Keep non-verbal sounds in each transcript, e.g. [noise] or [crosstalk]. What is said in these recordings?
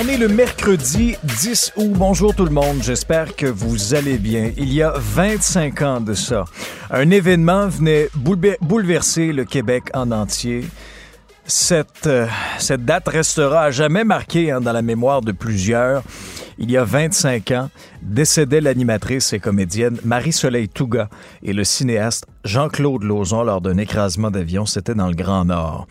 On est le mercredi 10 août. Bonjour tout le monde, j'espère que vous allez bien. Il y a 25 ans de ça, un événement venait bouleverser le Québec en entier. Cette, euh, date restera à jamais marquée hein, dans la mémoire de plusieurs. Il y a 25 ans, décédait l'animatrice et comédienne Marie-Soleil Touga et le cinéaste Jean-Claude Lauzon lors d'un écrasement d'avion. C'était dans le Grand Nord.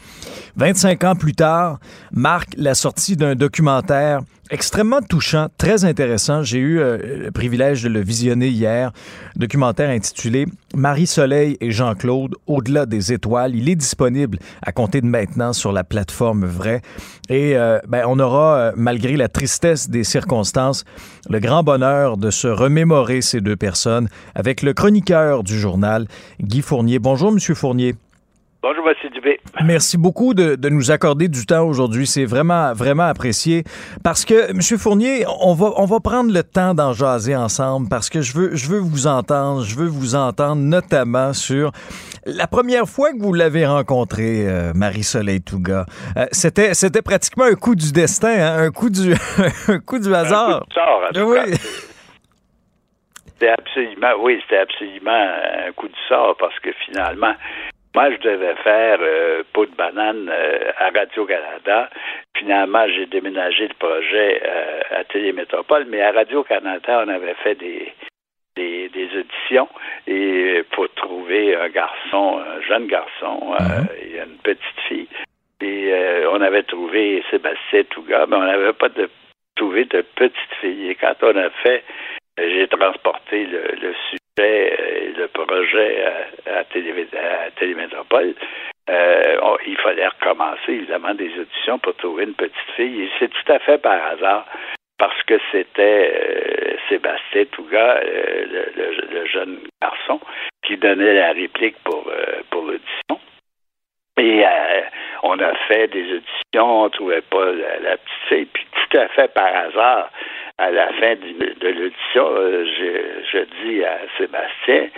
25 ans plus tard, marque la sortie d'un documentaire extrêmement touchant, très intéressant. J'ai eu euh, le privilège de le visionner hier. Documentaire intitulé Marie-Soleil et Jean-Claude, au-delà des étoiles. Il est disponible à compter de maintenant sur la plateforme Vrai. Et euh, ben, on aura, euh, malgré la tristesse des circonstances, le grand bonheur de se remémorer ces deux personnes avec le chroniqueur du journal, Guy Fournier. Bonjour, Monsieur Fournier. Bonjour, M. Dubé. Merci beaucoup de, nous accorder du temps aujourd'hui. C'est vraiment, vraiment apprécié. Parce que, M. Fournier, on va, on va prendre le temps d'en jaser ensemble parce que je veux, je veux vous entendre. Je veux vous entendre notamment sur la première fois que vous l'avez rencontrée, euh, Marie-Soleil Touga. Euh, c'était, c'était pratiquement un coup du destin, hein, un, coup du, [laughs] un coup du hasard. Un coup de sort, en tout oui. C'était absolument, oui, c'était absolument un coup du sort parce que finalement, moi, je devais faire euh, peau de banane euh, à Radio-Canada. Finalement, j'ai déménagé le projet euh, à Télémétropole, mais à Radio-Canada, on avait fait des, des, auditions et pour trouver un garçon, un jeune garçon, mhm. et une petite fille. Et on avait trouvé Sébastien Touga, mais on n'avait pas de, trouvé de petite fille. Et quand on a fait, j'ai transporté le, le euh, le projet à, à, Télémétropole, euh, il fallait recommencer évidemment des auditions pour trouver une petite fille. Et c'est tout à fait par hasard parce que c'était euh, Sébastien Touga, le, jeune garçon, qui donnait la réplique pour, pour l'audition. Et on a fait des auditions, on ne trouvait pas la, la, petite fille. Puis tout à fait par hasard, à la fin de, l'audition, euh, je, dis à Sébastien,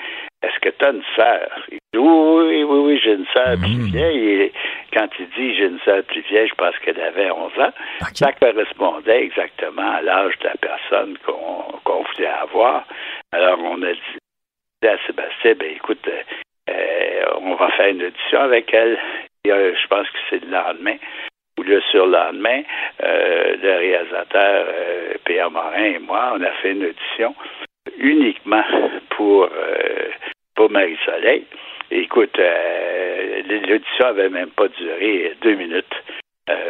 est-ce que tu as une sœur? Il dit, oui, oui, oui, j'ai une sœur plus hmm. vieille. Et quand il dit j'ai une sœur plus vieille, je pense qu'elle avait 11 ans. Ça correspondait exactement à l'âge de la personne qu'on voulait avoir. Alors, on a dit à Sébastien, ben écoute, euh, on va faire une audition avec elle. Et, je pense que c'est le lendemain le surlendemain, euh, le réalisateur euh, Pierre Morin et moi, on a fait une audition uniquement pour, euh, pour Marie-Soleil. Écoute, euh, l'audition avait même pas duré deux minutes.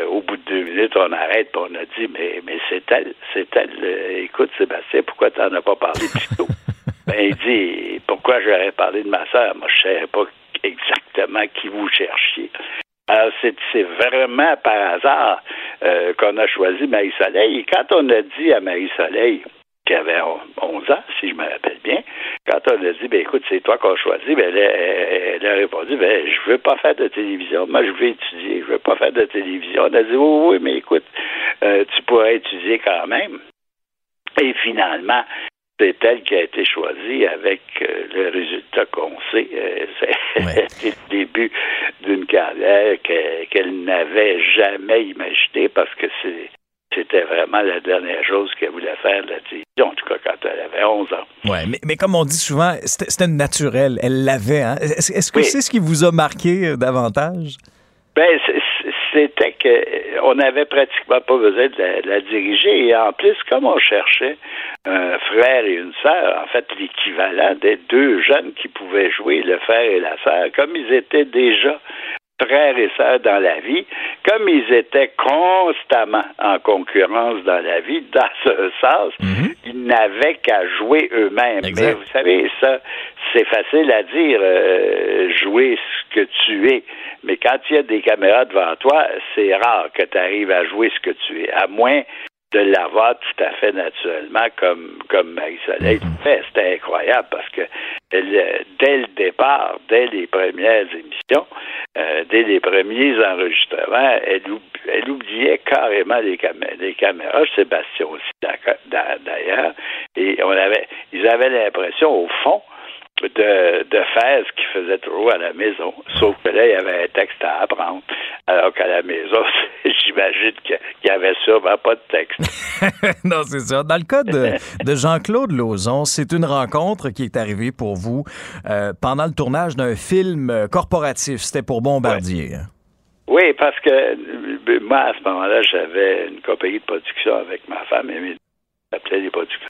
au bout de deux minutes, on arrête et on a dit Mais, mais c'est elle, c'est elle. écoute, Sébastien, pourquoi tu n'en as pas parlé plus tôt? [laughs] ben, il dit Pourquoi j'aurais parlé de ma soeur? Moi, je ne savais pas exactement qui vous cherchiez. Alors, c'est vraiment par hasard euh, qu'on a choisi Marie-Soleil. Et quand on a dit à Marie-Soleil, qui avait 11 ans, si je me rappelle bien, quand on a dit, ben écoute, c'est toi qu'on a choisi, ben, elle, a répondu, ben je veux pas faire de télévision, moi je veux étudier, je veux pas faire de télévision. On a dit, oui, oui, mais écoute, euh, tu pourrais étudier quand même. Et finalement, c'est elle qui a été choisie avec euh, le résultat qu'on sait. Euh, [laughs] C'était [laughs] le début d'une carrière qu'elle n'avait jamais imaginé parce que c'était vraiment la dernière chose qu'elle voulait faire de la télévision, en tout cas quand elle avait 11 ans. Oui, mais, mais, comme on dit souvent, c'était naturel. Elle l'avait. Hein? Est-ce que c'est ce qui vous a marqué euh, davantage? Ben, c'était qu'on n'avait pratiquement pas besoin de la, diriger. Et en plus, comme on cherchait un frère et une sœur, en fait, l'équivalent des deux jeunes qui pouvaient jouer, le frère et la sœur, comme ils étaient déjà frères et sœurs dans la vie, comme ils étaient constamment en concurrence dans la vie, dans ce sens, mhm. ils n'avaient qu'à jouer eux-mêmes. Mais vous savez, ça, c'est facile à dire, euh, jouer ce que tu es. Mais quand il y a des caméras devant toi, c'est rare que tu arrives à jouer ce que tu es, à moins de l'avoir tout à fait naturellement comme comme Marie-Soleil mhm. fait. C'était incroyable parce que elle, dès le départ, dès les premières émissions, euh, dès les premiers enregistrements, elle, elle oubliait carrément les, les caméras. Sébastien aussi d'ailleurs. Et on avait ils avaient l'impression, au fond, de, de faire ce qu'il faisait toujours à la maison. Sauf que là, il y avait un texte à apprendre. Alors qu'à la maison, [laughs] j'imagine qu'il n'y avait sûrement pas de texte. [laughs] non, c'est ça. Dans le cas de, de Jean-Claude Lauzon, c'est une rencontre qui est arrivée pour vous euh, pendant le tournage d'un film corporatif. C'était pour Bombardier. Hein? Oui, parce que euh, moi, à ce moment-là, j'avais une compagnie de production avec ma femme, et s'appelait les productions.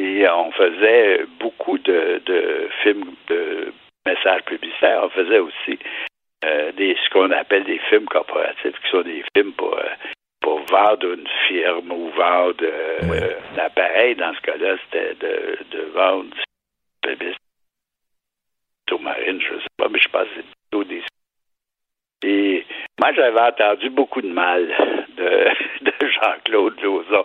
Et on faisait beaucoup de, films de messages publicitaires. On faisait aussi euh, des, ce qu'on appelle des films corporatifs, qui sont des films pour, euh, pour vendre une firme ou vendre euh, un appareil. Dans ce cas-là, c'était de, de vendre des sous-marines, je ne sais pas, mais je pense que c'est plutôt des et moi, j'avais entendu beaucoup de mal de, [laughs] de Jean-Claude Lauzon.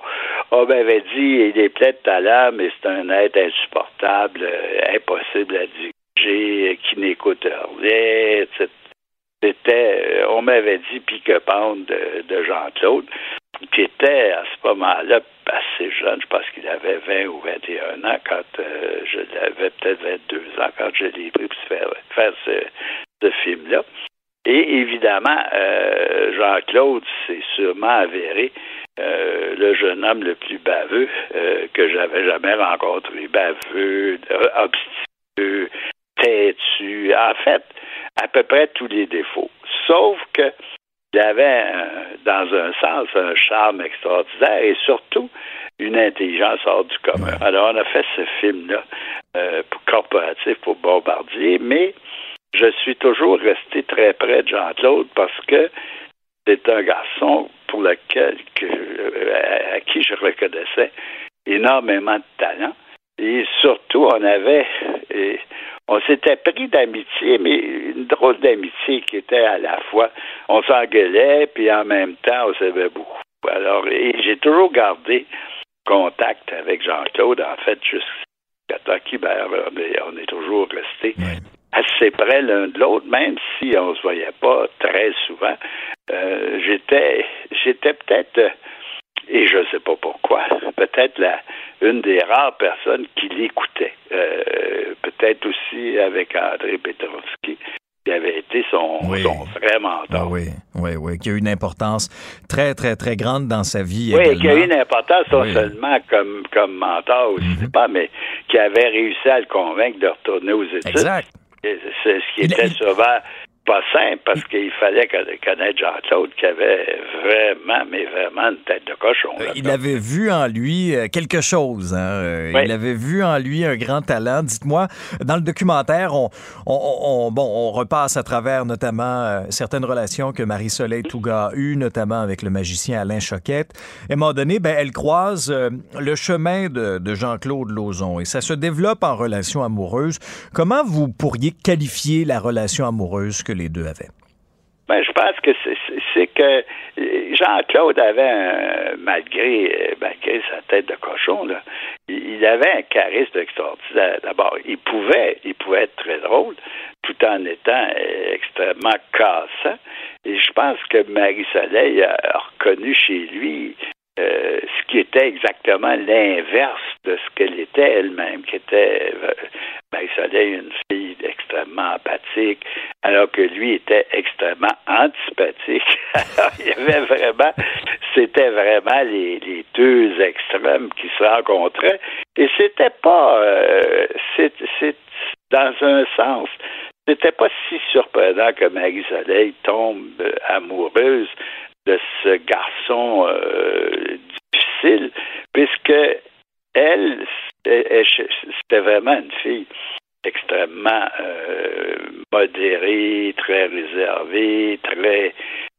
On m'avait dit, il est plein de talent, mais c'est un être insupportable, euh, impossible à diriger, qui n'écoute rien, etc. C'était, euh, on m'avait dit pique-pente de, de Jean-Claude, qui était à ce moment-là assez jeune, je pense qu'il avait 20 ou 21 ans quand euh, je l'avais peut-être 22 ans quand je l'ai pris pour faire, ce film-là. Et évidemment, euh, Jean-Claude s'est sûrement avéré euh, le jeune homme le plus baveux euh, que j'avais jamais rencontré. Baveux, obstineux, têtu, en fait, à peu près tous les défauts. Sauf que il avait, dans un sens, un charme extraordinaire et surtout une intelligence hors du commun. Alors, on a fait ce film-là corporatif pour Bombardier, mais je suis toujours resté très près de Jean-Claude parce que c'est un garçon pour lequel euh, à qui je reconnaissais énormément de talent. Et surtout, on avait, on s'était pris d'amitié, mais une drôle d'amitié qui était à la fois, on s'engueulait, puis en même temps, on s'aimait beaucoup. Alors, et j'ai toujours gardé contact avec Jean-Claude, en fait, jusqu'à Taki, ben, on, est, toujours resté assez près l'un de l'autre, même si on se voyait pas très souvent. Euh, j'étais, j'étais peut-être, et je ne sais pas pourquoi, peut-être la une des rares personnes qui l'écoutait. Euh, peut-être aussi avec André Petrovski qui avait été son, son vrai mentor. Ah oui, oui, oui, qui a eu une importance très, très, très grande dans sa vie. Oui, qui a eu une importance non seulement comme, comme mentor aussi, mm pas, mais qui avait réussi à le convaincre de retourner aux études. Exact. C'est ce qui était souvent pas simple parce qu'il fallait connaître Jean-Claude qui avait vraiment, mais vraiment une tête de cochon. Euh, il avait vu en lui euh, quelque chose. Hein? Euh, il avait vu en lui un grand talent. Dites-moi, dans le documentaire, on, on, bon, on repasse à travers notamment certaines relations que Marie-Soleil Touga a eues, notamment avec le magicien Alain Choquette. Et à un moment donné, ben, elle croise le chemin de, de Jean-Claude Lauzon et ça se développe en relation amoureuse. Comment vous pourriez qualifier la relation amoureuse que les deux avaient? Ben, je pense que c'est que Jean-Claude avait, malgré, malgré sa tête de cochon, là, il avait un charisme extraordinaire. D'abord, il pouvait, il pouvait être très drôle, tout en étant extrêmement cassant. Et je pense que Marie-Soleil a reconnu chez lui euh, ce qui était exactement l'inverse de ce qu'elle était elle-même, qui était euh, Marie-Soleil, une fille extrêmement empathique, alors que lui était extrêmement antipathique. [laughs] alors, il y avait vraiment, c'était vraiment les, deux extrêmes qui se rencontraient, et c'était pas, euh, c'est, dans un sens, c'était pas si surprenant que Marie-Soleil tombe amoureuse de ce garçon euh, difficile, puisque elle, c'était vraiment une fille extrêmement euh, modéré, très réservé, très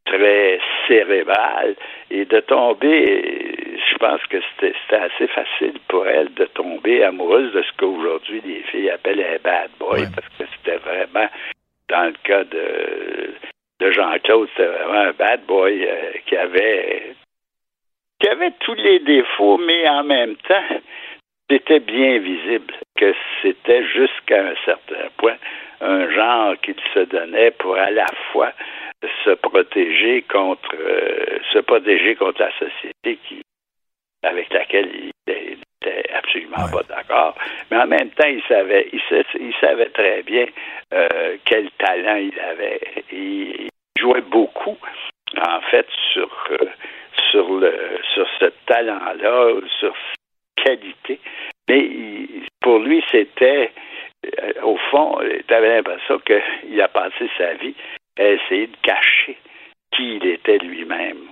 très cérébral et de tomber, je pense que c'était assez facile pour elle de tomber amoureuse de ce qu'aujourd'hui les filles appellent un bad boy parce que c'était vraiment dans le cas de, de Jean-Claude, c'était vraiment un bad boy euh, qui avait qui avait tous les défauts, mais en même temps, c'était bien visible que c'était jusqu'à un certain point un genre qu'il se donnait pour à la fois se protéger contre euh, se protéger contre la société qui avec laquelle il était absolument pas d'accord. Mais en même temps, il savait, il, savait très bien euh, quel talent il avait. Il, jouait beaucoup, en fait, sur euh, sur le sur ce talent-là, sur cette qualité. Mais pour lui, c'était au fond, tu avais l'impression qu'il a passé sa vie a essayé de cacher qui il était lui-même.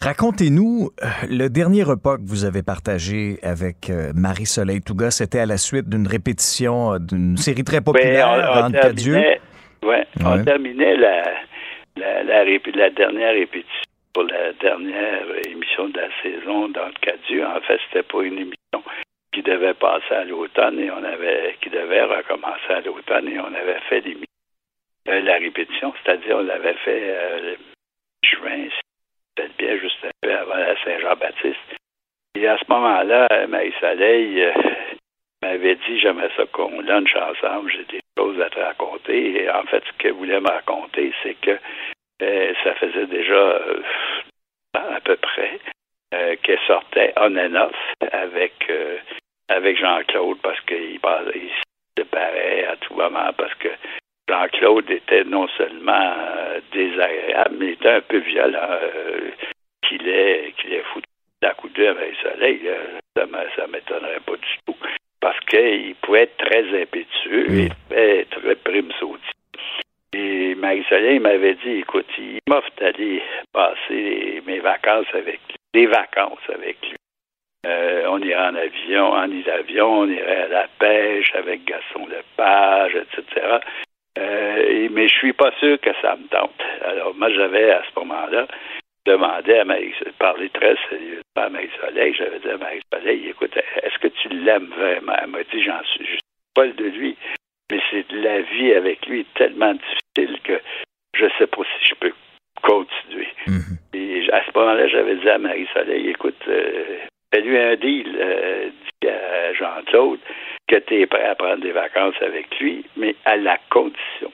Racontez-nous, euh, le dernier repas que vous avez partagé avec euh, Marie-Soleil Touga, c'était à la suite d'une répétition euh, d'une série très populaire, on, terminait, ouais, on terminait la, la, la, dernière répétition pour la dernière émission de la saison dans le Cadieux. En fait, c'était pas une émission qui devait passer à l'automne et on avait qui devait recommencer à l'automne et on avait fait l'émission la répétition, c'est-à-dire on l'avait fait euh, juin, bien juste un peu avant la Saint-Jean-Baptiste. Et à ce moment-là, Marie-Soleil euh, m'avait dit j'aimerais ça qu'on lunch ensemble, j'ai des choses à te raconter. Et en fait, ce qu'elle voulait me raconter, c'est que ça faisait déjà à peu près qu'elle sortait on and off avec avec Jean-Claude parce qu'il il se séparait à tout moment parce que Jean-Claude était non seulement euh, désagréable, mais était un peu violent. Euh, qu'il est, qu'il est foutu la couture avec le soleil, euh, ça ne m'étonnerait pas du tout. Parce qu'il pouvait être très impétueux et très, très prime Et Marie-Soleil m'avait dit, écoute, il m'offre d'aller passer mes vacances avec lui, des vacances avec lui. on irait en avion, en avion, on irait à la pêche avec Gaston Lepage, etc. Euh, mais je suis pas sûr que ça me tente. Alors, moi, j'avais, à ce moment-là, demandé à Marie, parler très sérieusement à Marie-Soleil. J'avais dit à Marie-Soleil, écoute, est-ce que tu l'aimes vraiment? Elle m'a dit, j'en suis juste pas de lui, mais c'est la vie avec lui tellement difficile que je sais pas si je peux continuer. Mm-hmm. Et à ce moment-là, j'avais dit à Marie-Soleil, écoute, euh, fais-lui un deal, euh, dit à Jean-Claude, que tu es prêt à prendre des vacances avec lui, mais à la condition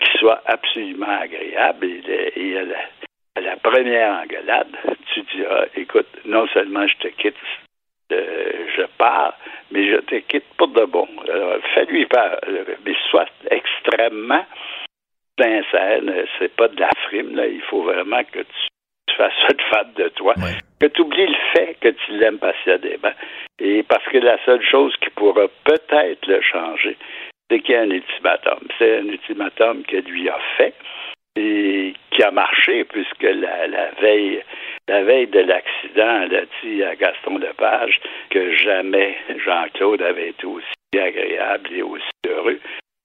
qu'il soit absolument agréable. Et, à, la, première engueulade, tu diras, écoute, non seulement je te quitte, euh, je pars, mais je te quitte pour de bon. Alors, fais-lui part, mais sois extrêmement sincère, c'est pas de la frime, là. il faut vraiment que tu [laughs] fasses de fan de toi, que tu oublies le fait que tu l'aimes passionnément. Et parce que la seule chose qui pourra peut-être le changer, c'est qu'il y a un ultimatum. C'est un ultimatum que lui a fait et qui a marché puisque la, la veille la veille de l'accident, elle a dit à Gaston Lepage que jamais Jean-Claude avait été aussi agréable et aussi heureux.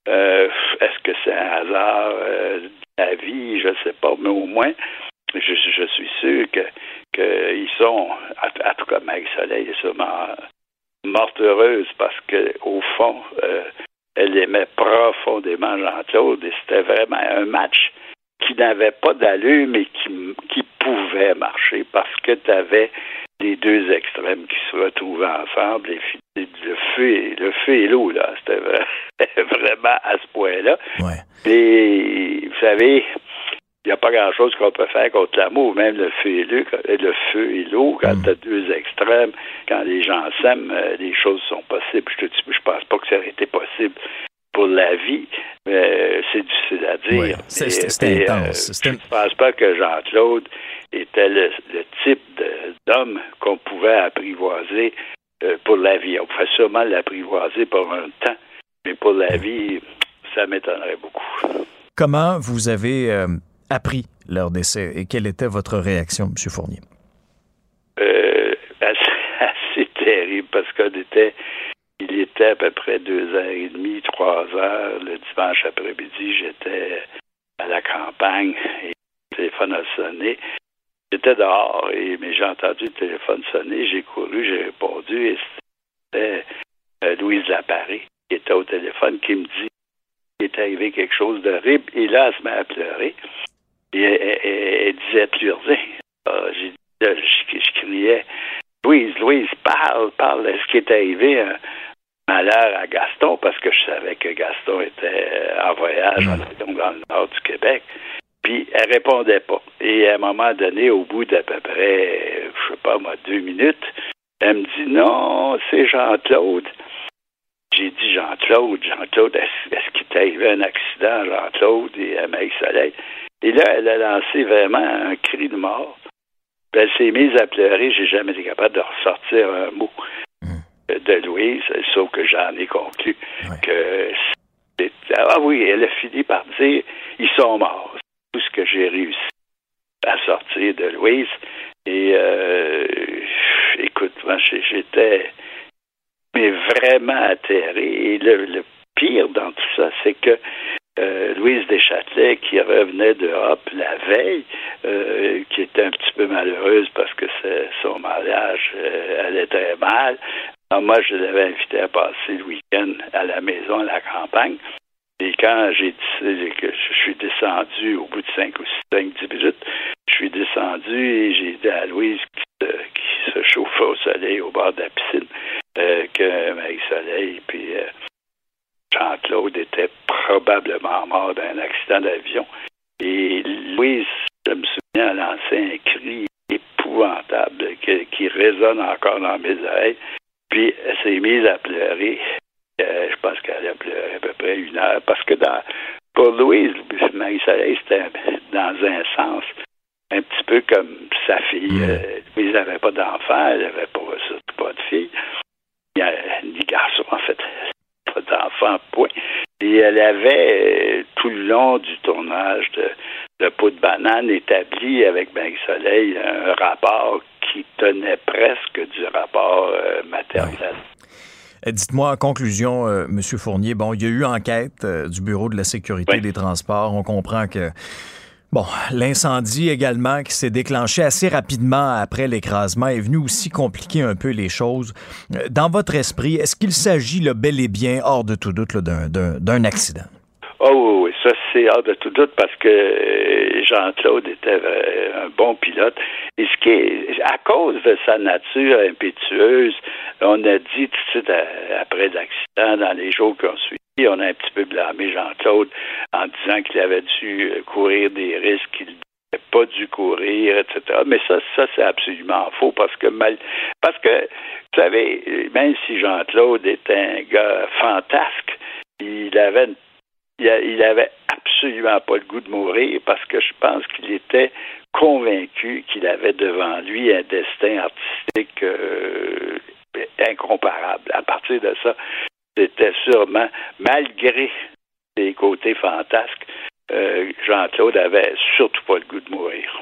Euh, est-ce que c'est un hasard euh, de la vie? Je ne sais pas, mais au moins, je, je suis sûr que qu'ils sont, en tout cas Marie-Soleil est sûrement morte heureuse parce que au fond, euh, elle aimait profondément Jean-Claude et c'était vraiment un match qui n'avait pas d'allure, mais qui, qui pouvait marcher parce que tu avais les deux extrêmes qui se retrouvaient ensemble, et le feu le feu et l'eau, là. C'était [laughs] vraiment à ce point-là. Ouais. Et vous savez, il n'y a pas grand-chose qu'on peut faire contre l'amour, même le feu et l'eau, le feu et l'eau, quand mm. tu as deux extrêmes, quand les gens s'aiment, euh, les choses sont possibles. Je te je pense pas que ça aurait été possible pour la vie, mais c'est difficile à dire. c'est intense. Euh, je ne pense pas que Jean-Claude était le, type d'homme qu'on pouvait apprivoiser euh, pour la vie. On pouvait sûrement l'apprivoiser pour un temps, mais pour la vie, ça m'étonnerait beaucoup. Comment vous avez appris leur décès et quelle était votre réaction, M. Fournier? Euh, [laughs] assez, terrible parce qu'on était. il était à peu près deux heures et demie, trois heures. Le dimanche après-midi, j'étais à la campagne et le téléphone a sonné. J'étais dehors, et, mais j'ai entendu le téléphone sonner. J'ai couru, j'ai répondu et c'était euh, Louise Laparé qui était au téléphone qui me dit qu'il est arrivé quelque chose d'horrible. Et là, elle se met à pleurer. Et elle, disait plus rien. Ah, j'ai je, je, criais Louise, Louise, parle, parle. Est-ce qui est arrivé un malheur à Gaston? Parce que je savais que Gaston était euh, en voyage mm. dans le nord du Québec. Puis elle répondait pas. Et à un moment donné, au bout d'à peu près, je sais pas moi, deux minutes, elle me dit non, c'est Jean-Claude. J'ai dit Jean-Claude, Jean-Claude, est-ce, qu'il t'est arrivé un accident, Jean-Claude, et à Soleil? Et là, elle a lancé vraiment un cri de mort. elle s'est mise à pleurer. J'ai jamais été capable de ressortir un mot hmm. de Louise, sauf que j'en ai conclu que ah oui, elle a fini par dire ils sont morts tout ce que j'ai réussi à sortir de Louise. Et euh, écoute, moi, j'étais mais vraiment atterré. Et le, pire dans tout ça, c'est que euh, Louise Deschâtelet, qui revenait d'Europe la veille, euh, qui était un petit peu malheureuse parce que son mariage euh, allait très mal. moi, je l'avais invité à passer le week-end à la maison, à la campagne. Et quand j'ai que je suis descendu au bout de 5 ou 5, 10 minutes, je suis descendu et j'ai dit à Louise qui, se chauffait au soleil au bord de la piscine euh, que Marie-Soleil puis euh, Jean-Claude était probablement mort d'un accident d'avion. Et Louise, je me souviens, a lancé un cri épouvantable qui résonne encore dans mes oreilles. Puis elle s'est mise à pleurer. Euh, je pense qu'elle a pleuré à peu près une heure. Parce que dans, pour Louise, Marie-Soleil, c'était dans un sens un petit peu comme sa fille. Mm. Euh, Louise n'avait pas d'enfant, elle n'avait pas, pas de fille. Ni garçon, en fait. D'enfant, point. Et elle avait, euh, tout le long du tournage de, de Peau de banane, établi avec Marie-Soleil un rapport qui tenait presque du rapport maternel. Euh, dites-moi en conclusion, euh, Monsieur Fournier, bon, il y a eu enquête euh, du Bureau de la sécurité des transports. On comprend que Bon, l'incendie également qui s'est déclenché assez rapidement après l'écrasement est venu aussi compliquer un peu les choses. Dans votre esprit, est-ce qu'il s'agit le bel et bien, hors de tout doute, d'un accident? Oh c'est hors de tout doute parce que euh, Jean-Claude était euh, un bon pilote. Et ce qui est, à cause de sa nature impétueuse, on a dit tout de suite après l'accident, dans les jours qui ont suivi, on a un petit peu blâmé Jean-Claude en disant qu'il avait dû euh, courir des risques qu'il n'avait pas dû courir, etc. Mais ça, ça c'est absolument faux parce que parce que vous savez, même si Jean-Claude était un gars fantasque, il avait une il, avait absolument pas le goût de mourir parce que je pense qu'il était convaincu qu'il avait devant lui un destin artistique euh, incomparable. À partir de ça, c'était sûrement, malgré ses côtés fantasques, euh, Jean-Claude avait surtout pas le goût de mourir.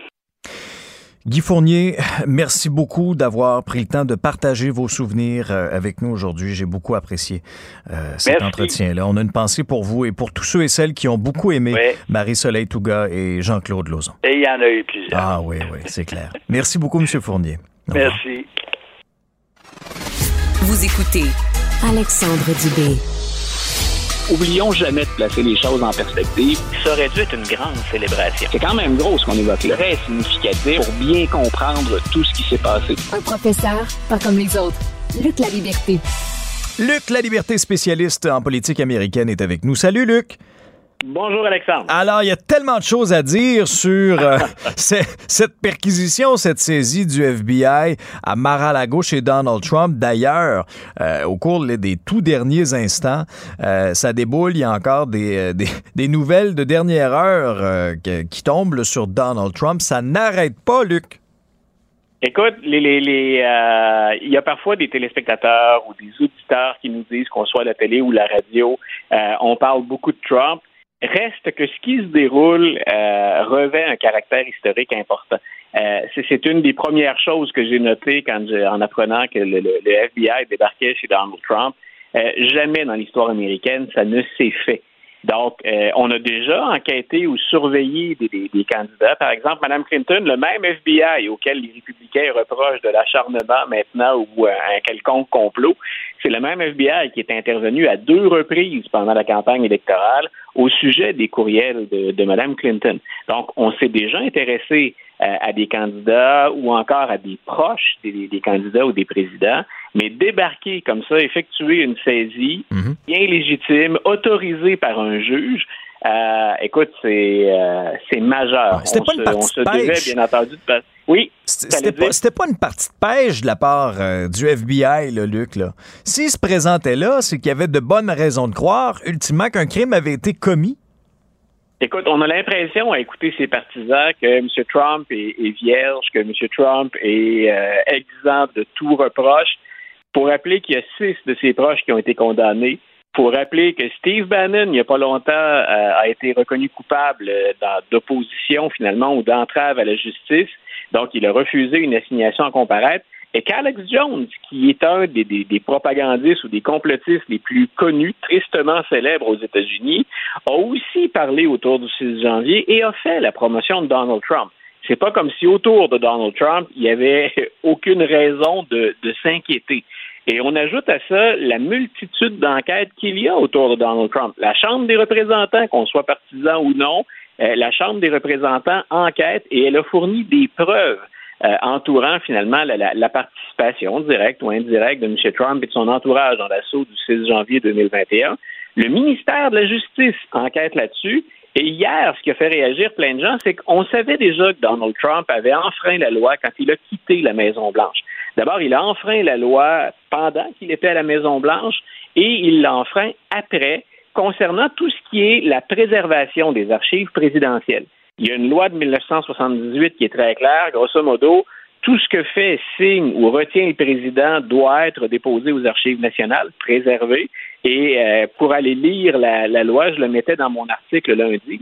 Guy Fournier, merci beaucoup d'avoir pris le temps de partager vos souvenirs euh, avec nous aujourd'hui. J'ai beaucoup apprécié euh, cet entretien-là. On a une pensée pour vous et pour tous ceux et celles qui ont beaucoup aimé Marie-Soleil Touga et Jean-Claude Lauzon. Et il y en a eu plusieurs. Ah oui, oui, c'est clair. Merci beaucoup, M. Fournier. Merci. Vous écoutez Alexandre Dubé. Oublions jamais de placer les choses en perspective. Ça aurait dû être une grande célébration. C'est quand même gros ce qu'on évoque là. Très significatif pour bien comprendre tout ce qui s'est passé. Un professeur, pas comme les autres. Luc La Liberté. Luc La Liberté, spécialiste en politique américaine, est avec nous. Salut Luc. Bonjour Alexandre. Alors, il y a tellement de choses à dire sur euh, [laughs] cette perquisition, cette saisie du FBI à Mar-a-Lago chez Donald Trump. D'ailleurs, euh, au cours des tout derniers instants, euh, ça déboule. Il y a encore des, des, nouvelles de dernière heure qui tombent sur Donald Trump. Ça n'arrête pas, Luc. Écoute, les, les, il y a parfois des téléspectateurs ou des auditeurs qui nous disent qu'on soit à la télé ou la radio, on parle beaucoup de Trump. Reste que ce qui se déroule euh, revêt un caractère historique important. Euh, c'est une des premières choses que j'ai notées quand en apprenant que le, FBI débarquait chez Donald Trump. jamais dans l'histoire américaine ça ne s'est fait. Donc, euh, on a déjà enquêté ou surveillé des, des, candidats. Par exemple, Mme Clinton, le même FBI auquel les républicains reprochent de l'acharnement maintenant ou euh, un quelconque complot, c'est le même FBI qui est intervenu à deux reprises pendant la campagne électorale au sujet des courriels de, de Mme Clinton. Donc, on s'est déjà intéressé à des candidats ou encore à des proches des, des, candidats ou des présidents, mais débarquer comme ça, effectuer une saisie mhm. bien légitime, autorisée par un juge, euh, écoute, c'est euh, c'est majeur. C'était pas une partie on se, devait, bien entendu, de Oui. C'était pas, pas, une partie de pêche de la part du FBI, là, Luc. Là. S'il se présentait là, c'est qu'il y avait de bonnes raisons de croire, ultimement, qu'un crime avait été commis. Écoute, on a l'impression à écouter ses partisans que M. Trump est, vierge, que M. Trump est euh, exempt de tout reproche. Pour rappeler qu'il y a six de ses proches qui ont été condamnés. Pour rappeler que Steve Bannon, il n'y a pas longtemps, euh, a été reconnu coupable d'opposition finalement ou d'entrave à la justice. Donc, il a refusé une assignation à comparaître et qu'Alex Jones, qui est un des, des, propagandistes ou des complotistes les plus connus, tristement célèbres aux États-Unis, a aussi parlé autour du 6 janvier et a fait la promotion de Donald Trump. C'est pas comme si autour de Donald Trump, il y avait [laughs] aucune raison de, de s'inquiéter. Et on ajoute à ça la multitude d'enquêtes qu'il y a autour de Donald Trump. La Chambre des représentants, qu'on soit partisan ou non, euh, la Chambre des représentants enquête et elle a fourni des preuves euh, entourant finalement la, participation directe ou indirecte de M. Trump et de son entourage dans l'assaut du 6 janvier 2021. Le ministère de la Justice enquête là-dessus. Et hier, ce qui a fait réagir plein de gens, c'est qu'on savait déjà que Donald Trump avait enfreint la loi quand il a quitté la Maison-Blanche. D'abord, il a enfreint la loi pendant qu'il était à la Maison-Blanche et il l'a enfreint après concernant tout ce qui est la préservation des archives présidentielles. Il y a une loi de 1978 qui est très claire. Grosso modo, tout ce que fait, signe ou retient le président doit être déposé aux archives nationales, préservé. Et euh, pour aller lire la, loi, je le mettais dans mon article lundi,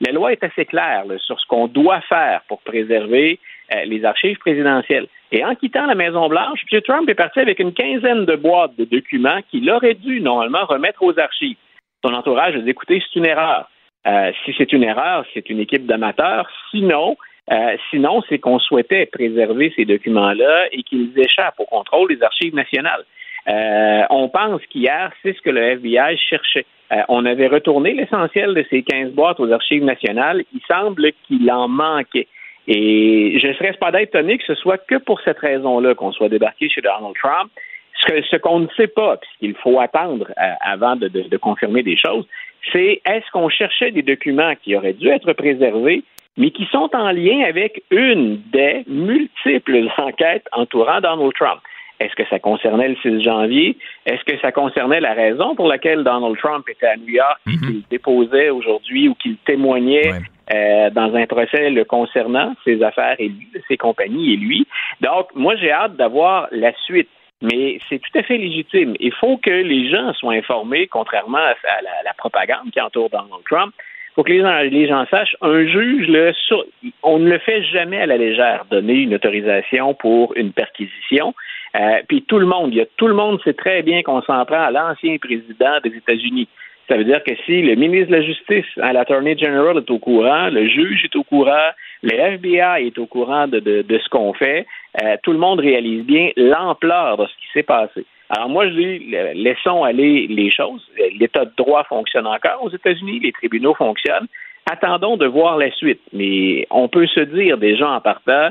la loi est assez claire sur ce qu'on doit faire pour préserver euh, les archives présidentielles. Et en quittant la Maison-Blanche, M. Trump est parti avec une quinzaine de boîtes de documents qu'il aurait dû normalement remettre aux archives. Son entourage a dit, écoutez, c'est une erreur. Euh, si c'est une erreur, c'est une équipe d'amateurs. Sinon, euh, sinon, c'est qu'on souhaitait préserver ces documents-là et qu'ils échappent au contrôle des archives nationales. Euh, on pense qu'hier, c'est ce que le FBI cherchait. on avait retourné l'essentiel de ces 15 boîtes aux archives nationales. Il semble qu'il en manquait. Et je serais pas étonné que ce soit que pour cette raison-là qu'on soit débarqué chez Donald Trump. Ce, qu'on ne sait pas, puisqu'il faut attendre avant de confirmer des choses, c'est est-ce qu'on cherchait des documents qui auraient dû être préservés, mais qui sont en lien avec une des multiples [laughs] enquêtes entourant Donald Trump? Est-ce que ça concernait le 6 janvier? Est-ce que ça concernait la raison pour laquelle Donald Trump était à New York et mm-hmm. qu'il déposait aujourd'hui ou qu'il témoignait euh, dans un procès le concernant, ses affaires et lui, ses compagnies et lui? Donc, moi, j'ai hâte d'avoir la suite. Mais c'est tout à fait légitime. Il faut que les gens soient informés, contrairement à la, propagande qui entoure Donald Trump. Il faut que les gens, sachent, un juge, on ne le fait jamais à la légère, donner une autorisation pour une perquisition. Euh, puis tout le monde, il y a, tout le monde sait très bien qu'on s'en prend à l'ancien président des États-Unis. Ça veut dire que si le ministre de la Justice, l'Attorney General est au courant, le juge est au courant, le FBI est au courant de, ce qu'on fait, euh, tout le monde réalise bien l'ampleur de ce qui s'est passé. Alors moi, je dis, laissons aller les choses. L'État de droit fonctionne encore aux États-Unis, les tribunaux fonctionnent. Attendons de voir la suite. Mais on peut se dire déjà en partant,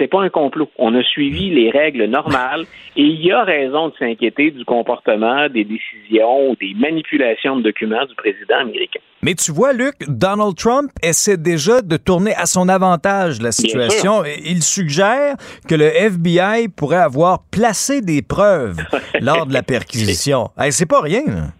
c'est pas un complot. On a suivi les règles normales et il y a raison de s'inquiéter du comportement, des décisions ou des manipulations de documents du président américain. Mais tu vois, Luc, Donald Trump essaie déjà de tourner à son avantage la situation. Il suggère que le FBI pourrait avoir placé des preuves [laughs] lors de la perquisition. c'est pas rien.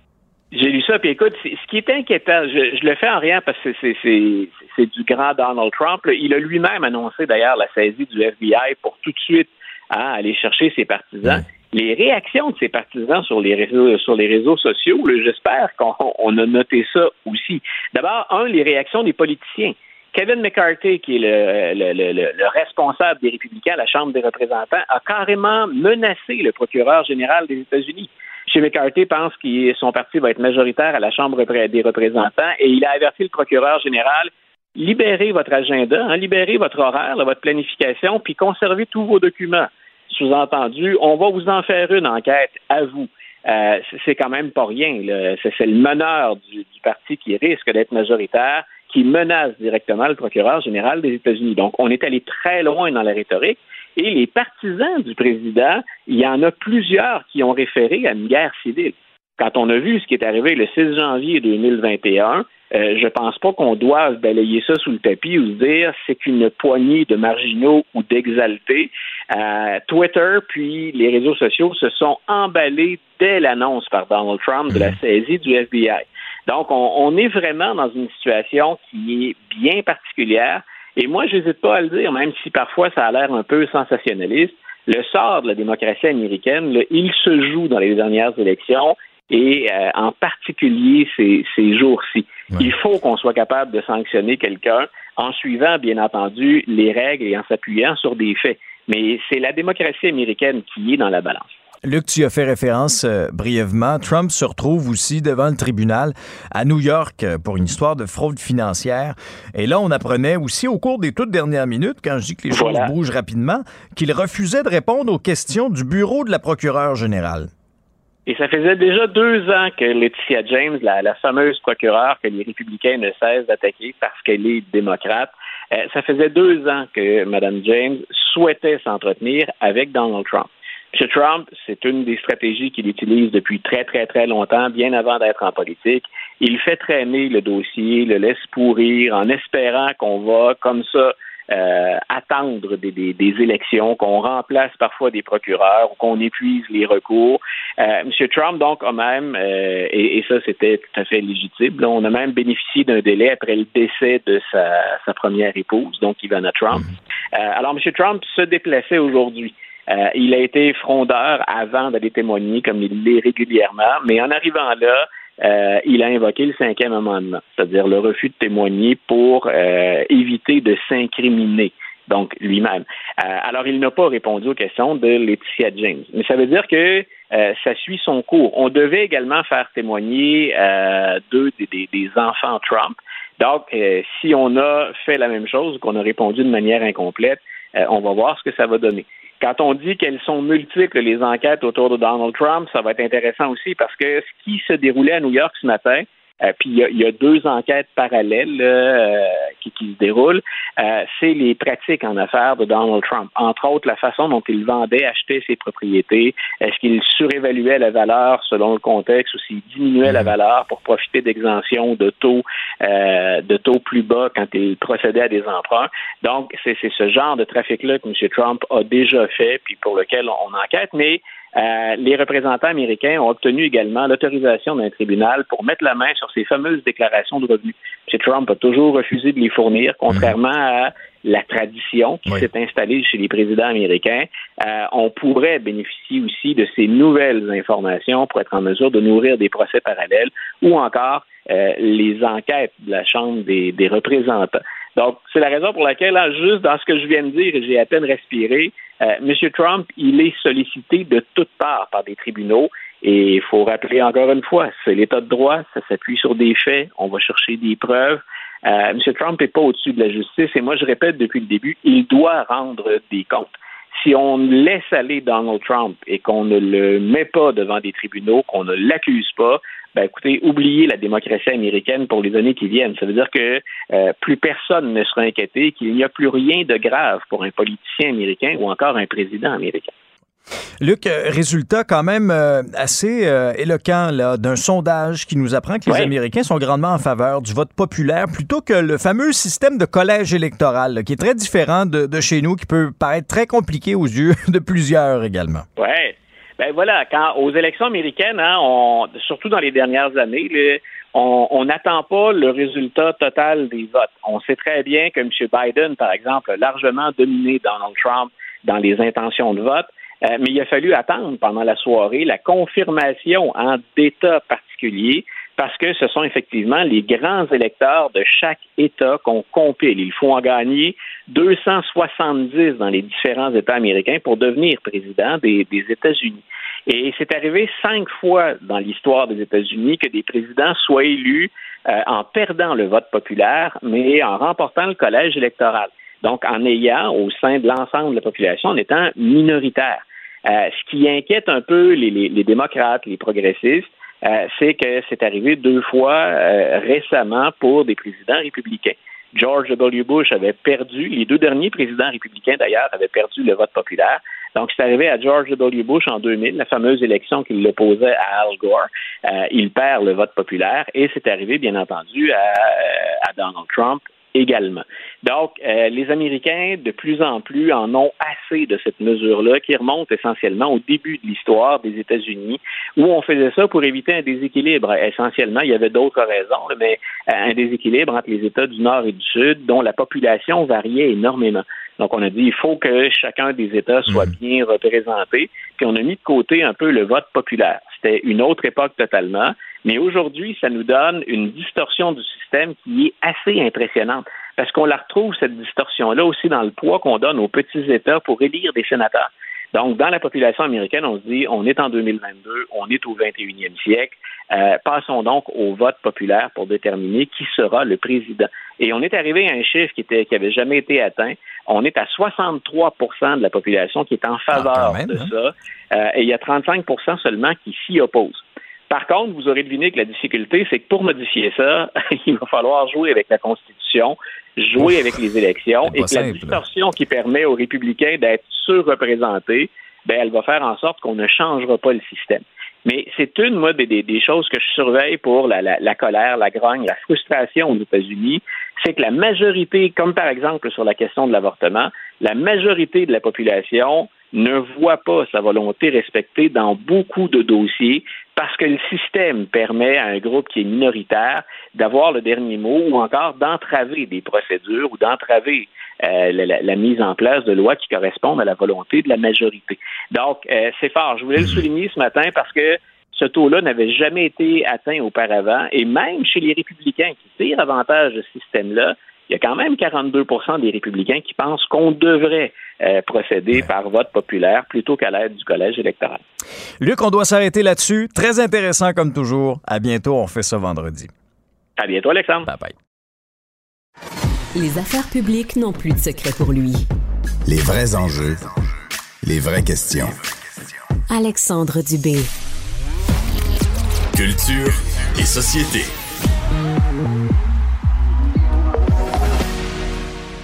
J'ai lu ça, puis écoute, ce qui est inquiétant, je, le fais en rien parce que c'est du grand Donald Trump. Il a lui-même annoncé d'ailleurs la saisie du FBI pour tout de suite hein, aller chercher ses partisans. Les réactions de ses partisans sur les réseaux, sur les réseaux sociaux, j'espère qu'on a noté ça aussi. D'abord, un, les réactions des politiciens. Kevin McCarthy, qui est le, le, le, responsable des républicains à la Chambre des représentants, a carrément menacé le procureur général des États-Unis. M. McCarthy pense que son parti va être majoritaire à la Chambre des représentants et il a averti le procureur général libérez votre agenda, hein, libérez votre horaire, votre planification, puis conservez tous vos documents. Sous-entendu, on va vous en faire une enquête à vous. Euh, c'est quand même pas rien. C'est le meneur du, parti qui risque d'être majoritaire, qui menace directement le procureur général des États-Unis. Donc, on est allé très loin dans la rhétorique. Et les partisans du président, il y en a plusieurs qui ont référé à une guerre civile. Quand on a vu ce qui est arrivé le 6 janvier 2021, euh, je pense pas qu'on doive balayer ça sous le tapis ou se dire c'est qu'une poignée de marginaux ou d'exaltés. Euh, Twitter puis les réseaux sociaux se sont emballés dès l'annonce par Donald Trump de la mhm. saisie du FBI. Donc, on, on est vraiment dans une situation qui est bien particulière. Et moi, je n'hésite pas à le dire, même si parfois ça a l'air un peu sensationnaliste. Le sort de la démocratie américaine, il se joue dans les dernières élections et euh, en particulier ces, ces jours-ci. Il faut qu'on soit capable de sanctionner quelqu'un en suivant, bien entendu, les règles et en s'appuyant sur des faits. Mais c'est la démocratie américaine qui est dans la balance. Luc, tu as fait référence euh, brièvement. Trump se retrouve aussi devant le tribunal à New York euh, pour une histoire de fraude financière. Et là, on apprenait aussi au cours des toutes dernières minutes, quand je dis que les choses bougent rapidement, qu'il refusait de répondre aux questions du bureau de la procureure générale. Et ça faisait déjà deux ans que Laetitia James, la, fameuse procureure que les républicains ne cessent d'attaquer parce qu'elle est démocrate, euh, ça faisait deux ans que Mme James souhaitait s'entretenir avec Donald Trump. M. Trump, c'est une des stratégies qu'il utilise depuis très, très, très longtemps, bien avant d'être en politique. Il fait traîner le dossier, le laisse pourrir en espérant qu'on va, comme ça, euh, attendre des, des, des élections, qu'on remplace parfois des procureurs ou qu'on épuise les recours. Euh, M. Trump, donc, a même, euh, et, et, ça c'était tout à fait légitime, là, on a même bénéficié d'un délai après le décès de sa, sa première épouse, donc Ivana Trump. Mm-hmm. Euh, alors, M. Trump se déplaçait aujourd'hui. Euh, il a été frondeur avant d'aller témoigner comme il l'est régulièrement, mais en arrivant là, euh, il a invoqué le cinquième amendement, c'est-à-dire le refus de témoigner pour euh, éviter de s'incriminer, donc lui-même. Euh, alors, il n'a pas répondu aux questions de Laetitia James. Mais ça veut dire que ça suit son cours. On devait également faire témoigner deux des, des, enfants Trump. Donc, si on a fait la même chose, qu'on a répondu de manière incomplète, on va voir ce que ça va donner. Quand on dit qu'elles sont multiples, les enquêtes autour de Donald Trump, ça va être intéressant aussi parce que ce qui se déroulait à New York ce matin, puis il y, a deux enquêtes parallèles euh, qui, qui, se déroulent. Euh, c'est les pratiques en affaires de Donald Trump. Entre autres, la façon dont il vendait, achetait ses propriétés. Est-ce qu'il surévaluait la valeur selon le contexte ou s'il diminuait la mhm. valeur pour profiter d'exemptions de taux de taux plus bas quand il procédait à des emprunts? Donc, c'est ce genre de trafic-là que M. Trump a déjà fait, puis pour lequel on enquête. Mais euh, les représentants américains ont obtenu également l'autorisation d'un tribunal pour mettre la main sur ces fameuses déclarations de revenus. M. Trump a toujours refusé de les fournir, contrairement à la tradition qui s'est installée chez les présidents américains. Euh, on pourrait bénéficier aussi de ces nouvelles informations pour être en mesure de nourrir des procès parallèles ou encore euh, les enquêtes de la Chambre des, des représentants. Donc, c'est la raison pour laquelle, juste dans ce que je viens de dire, j'ai à peine respiré, euh, M. Trump, il est sollicité de toutes parts par des tribunaux. Et il faut rappeler encore une fois, c'est l'État de droit, ça s'appuie sur des faits, on va chercher des preuves. Euh, M. Trump n'est pas au-dessus de la justice et moi je répète depuis le début, il doit rendre des comptes. Si on laisse aller Donald Trump et qu'on ne le met pas devant des tribunaux, qu'on ne l'accuse pas, ben écoutez, oubliez la démocratie américaine pour les années qui viennent. Ça veut dire que euh, plus personne ne sera inquiété, qu'il n'y a plus rien de grave pour un politicien américain ou encore un président américain. Luc, euh, résultat quand même euh, assez éloquent d'un sondage qui nous apprend que les Américains sont grandement en faveur du vote populaire plutôt que le fameux système de collège électoral qui est très différent de, de, chez nous, qui peut paraître très compliqué aux yeux [laughs] de plusieurs également. Oui, ben voilà, quand aux élections américaines, hein, on, surtout dans les dernières années, on n'attend pas le résultat total des votes. On sait très bien que M. Biden, par exemple, a largement dominé Donald Trump dans les intentions de vote, euh, mais il a fallu attendre pendant la soirée la confirmation en d'États particuliers parce que ce sont effectivement les grands électeurs de chaque État qu'on compile. Il faut en gagner 270 dans les différents États américains pour devenir président des, États-Unis. Et c'est arrivé cinq fois dans l'histoire des États-Unis que des présidents soient élus euh, en perdant le vote populaire, mais en remportant le collège électoral. Donc, en ayant au sein de l'ensemble de la population, en étant minoritaire. Euh, ce qui inquiète un peu les, les, démocrates, les progressistes, euh, c'est que c'est arrivé deux fois récemment pour des présidents républicains. George W. Bush avait perdu, les deux derniers présidents républicains d'ailleurs avaient perdu le vote populaire. Donc, c'est arrivé à George W. Bush en 2000, la fameuse élection qu'il l'opposait à Al Gore. Euh, il perd le vote populaire et c'est arrivé, bien entendu, à, à Donald Trump également. Donc, euh, les Américains, de plus en plus, en ont assez de cette mesure-là qui remonte essentiellement au début de l'histoire des États-Unis, où on faisait ça pour éviter un déséquilibre. Essentiellement, il y avait d'autres raisons, mais euh, un déséquilibre entre les États du Nord et du Sud, dont la population variait énormément. Donc, on a dit il faut que chacun des États soit mhm. bien représenté, puis on a mis de côté un peu le vote populaire. C'était une autre époque totalement. Mais aujourd'hui, ça nous donne une distorsion du système qui est assez impressionnante. Parce qu'on la retrouve, cette distorsion-là, aussi dans le poids qu'on donne aux petits États pour élire des sénateurs. Donc, dans la population américaine, on se dit, on est en 2022, on est au 21e siècle. Euh, passons donc au vote populaire pour déterminer qui sera le président. Et on est arrivé à un chiffre qui était qui avait jamais été atteint. On est à 63% de la population qui est en ah, faveur de hein? ça, euh, et il y a 35% seulement qui s'y opposent. Par contre, vous aurez deviné que la difficulté, c'est que pour modifier ça, [laughs] il va falloir jouer avec la Constitution, jouer avec les élections, et que la distorsion qui permet aux républicains d'être surreprésentés, ben, elle va faire en sorte qu'on ne changera pas le système. Mais c'est une moi, des, choses que je surveille pour la, la, colère, la grogne, la frustration aux États-Unis, c'est que la majorité, comme par exemple sur la question de l'avortement, la majorité de la population ne voit pas sa volonté respectée dans beaucoup de dossiers parce que le système permet à un groupe qui est minoritaire d'avoir le dernier mot ou encore d'entraver des procédures ou d'entraver euh, la, mise en place de lois qui correspondent à la volonté de la majorité. Donc, euh, c'est fort. Je voulais le souligner ce matin parce que ce taux-là n'avait jamais été atteint auparavant et même chez les républicains qui tirent avantage de ce système-là, il y a quand même 42% des républicains qui pensent qu'on devrait euh, procéder par vote populaire plutôt qu'à l'aide du collège électoral. Luc, on doit s'arrêter là-dessus. Très intéressant comme toujours. À bientôt. On fait ça vendredi. À bientôt, Alexandre. Bye bye. Les affaires publiques n'ont plus de secret pour lui. Les vrais enjeux, les vraies questions. Alexandre Dubé. Culture et société.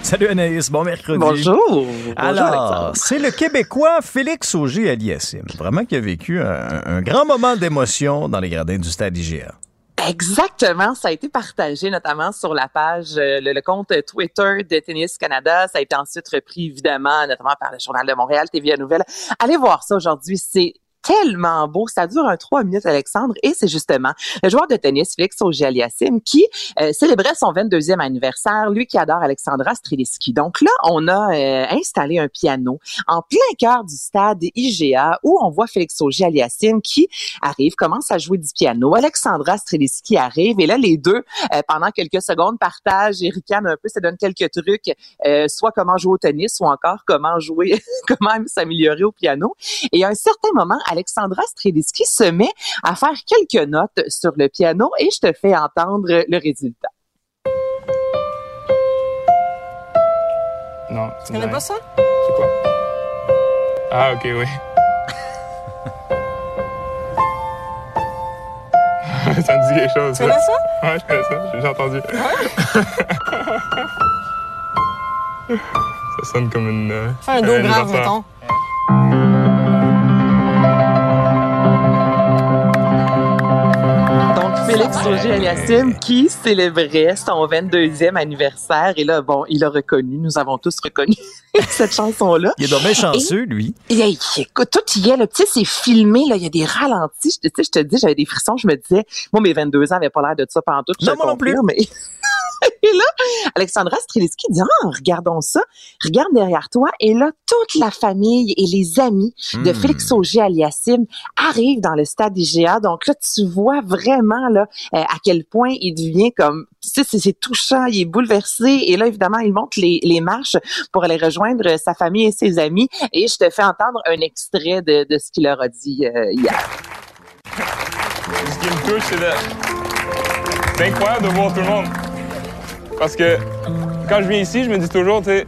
Salut Anaïs, bon mercredi. Bonjour. Alors, c'est le Québécois Félix Auger-Aliassime, vraiment qui a vécu un, grand moment d'émotion dans les gradins du stade IGA. Exactement, ça a été partagé notamment sur la page, euh, le, compte Twitter de Tennis Canada. Ça a été ensuite repris évidemment, notamment par le Journal de Montréal, TVA Nouvelle. Allez voir ça aujourd'hui, c'est tellement beau. Ça dure un trois minutes, Alexandre, et c'est justement le joueur de tennis Félix Auger-Aliassime qui euh, célébrait son 22e anniversaire, lui qui adore Alexandra Streliski. Donc là, on a euh, installé un piano en plein cœur du stade IGA où on voit Félix Auger-Aliassime qui arrive, commence à jouer du piano. Alexandra Streliski arrive et là, les deux, euh, pendant quelques secondes, partagent et ricanent un peu, ça donne quelques trucs, soit comment jouer au tennis ou encore comment jouer, [laughs] comment s'améliorer au piano. Et à un certain moment, Alexandra Streliski se met à faire quelques notes sur le piano et je te fais entendre le résultat. Non. Tu connais pas ça? C'est quoi? Ah, ok, oui. [laughs] ça me dit quelque chose. Tu connais ça? Ouais, je connais ça. J'ai entendu. [laughs] ça sonne comme une. Euh, Fais un do grave, mettons. Félix Auger-Aliassime qui célébrait son 22e anniversaire. Et là, bon, il a reconnu, nous avons tous reconnu [laughs] cette chanson-là. Il est dommage chanceux, lui. Et, écoute, tout y est, là, tu sais, c'est filmé, là, il y a des ralentis. Tu sais, je te dis, j'avais des frissons, je me disais, moi, mes 22 ans n'avaient pas l'air de ça pendant tout. Non, moi non plus. Mais... [laughs] et là, Alexandra Streliski dit, ah, regardons ça, regarde derrière toi. Et là, toute la famille et les amis de Hmm. Félix Auger-Aliassime arrivent dans le stade IGA. Donc là, tu vois vraiment là euh, à quel point il devient comme, tu sais, c'est- touchant, il est bouleversé. Et là, évidemment, il monte les, les marches pour aller rejoindre sa famille et ses amis. Et je te fais entendre un extrait de, de ce qu'il leur a dit euh, hier. Ce qui me touche, c'est de... C'est incroyable de voir tout le monde. Parce que quand je viens ici, je me dis toujours, tu sais,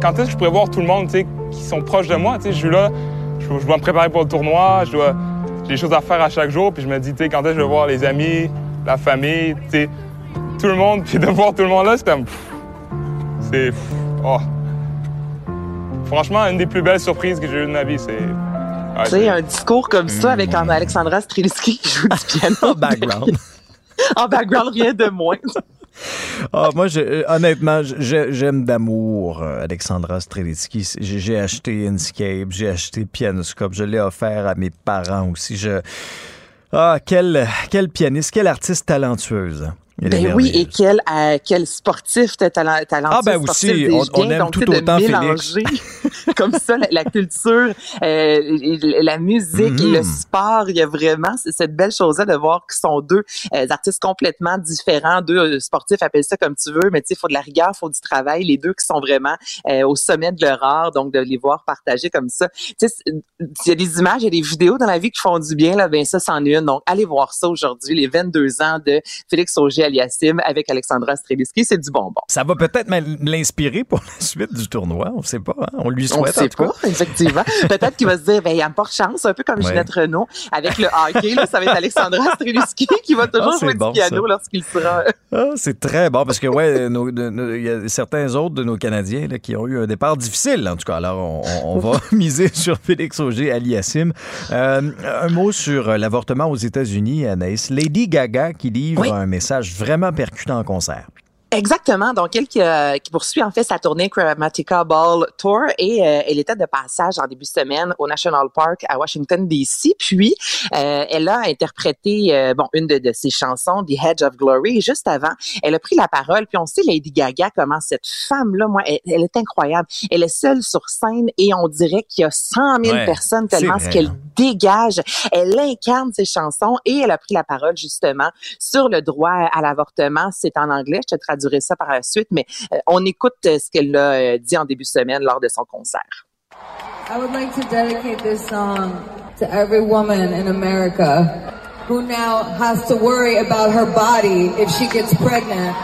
quand est-ce que je pourrais voir tout le monde, tu sais, qui sont proches de moi, tu sais, je suis là, je, je dois me préparer pour le tournoi, je dois, j'ai des choses à faire à chaque jour, puis je me dis, tu sais, quand est-ce que je vais voir les amis, la famille, tu sais, tout le monde, [laughs] puis de voir tout le monde là, c'est comme, c'est, oh. Franchement, une des plus belles surprises que j'ai eues de ma vie, c'est. ouais, Tu sais, un discours comme ça avec Hmm. Alexandra Streliski qui joue du piano. [laughs] En background. en background, rien de moins. Ah, moi, euh, honnêtement, j'aime d'amour euh, Alexandra Strelitzky. J'ai j'ai acheté Inscape, j'ai acheté Pianoscope, je l'ai offert à mes parents aussi. Je... Ah, quelle, quelle pianiste, quelle artiste talentueuse. Ben oui, et quel, euh, quel sportif de talent, talentueux Ah, ben aussi, on- on aime Donc, tout de autant Félix. mélanger [laughs] comme ça la, la culture, euh, la musique et le sport. Il y a vraiment cette belle chose-là de voir qu'ils sont deux euh, artistes complètement différents, deux euh, sportifs, appelle ça comme tu veux, mais tu sais, il faut de la rigueur, il faut du travail. Les deux qui sont vraiment euh, au sommet de leur art, donc de les voir partager comme ça. Tu sais, il y a des images, il y a des vidéos dans la vie qui font du bien, là, ben ça, c'en est une. Donc, allez voir ça aujourd'hui, les 22 ans de Félix Auger-Aliassime avec Alexandra Streliski, c'est du bonbon. Ça va peut-être l'inspirer pour la suite du tournoi. On sait pas. hein. On lui On souhaite, en sait tout cas. pas, effectivement. Peut-être qu'il va se dire, ben, il y a pas de chance, un peu comme Ouais. Ginette Renault. Avec le hockey, là, ça va être Alexandra Streliski qui va toujours Ah, jouer bon, du piano lorsqu'il sera... Ah, c'est très bon parce que, ouais, il y a certains autres de nos Canadiens là, qui ont eu un départ difficile, en tout cas. Alors, on, on- on va [laughs] miser sur Félix Auger Aliassime. Euh, un mot sur euh, l'avortement aux États-Unis, Anaïs. Lady Gaga qui livre Oui. un message vraiment percutant en concert. Exactement. Donc, elle qui, euh, qui poursuit en fait sa tournée Chromatica Ball Tour et euh, elle était de passage en début de semaine au National Park à Washington D.C. Puis, euh, elle a interprété euh, bon une de, de ses chansons, The Hedge of Glory. Et juste avant, elle a pris la parole. Puis on sait Lady Gaga comment cette femme-là, moi, elle, elle est incroyable. Elle est seule sur scène et on dirait qu'il y a 100 000 Ouais, personnes tellement ce qu'elle hein. dégage. Elle incarne ses chansons et elle a pris la parole justement sur le droit à l'avortement. C'est en anglais, je te ça par la suite, mais euh, on écoute euh, ce qu'elle a euh, dit en début de semaine lors de son concert. I would like to dedicate this song to every woman in America who now has to worry about her body if she gets pregnant.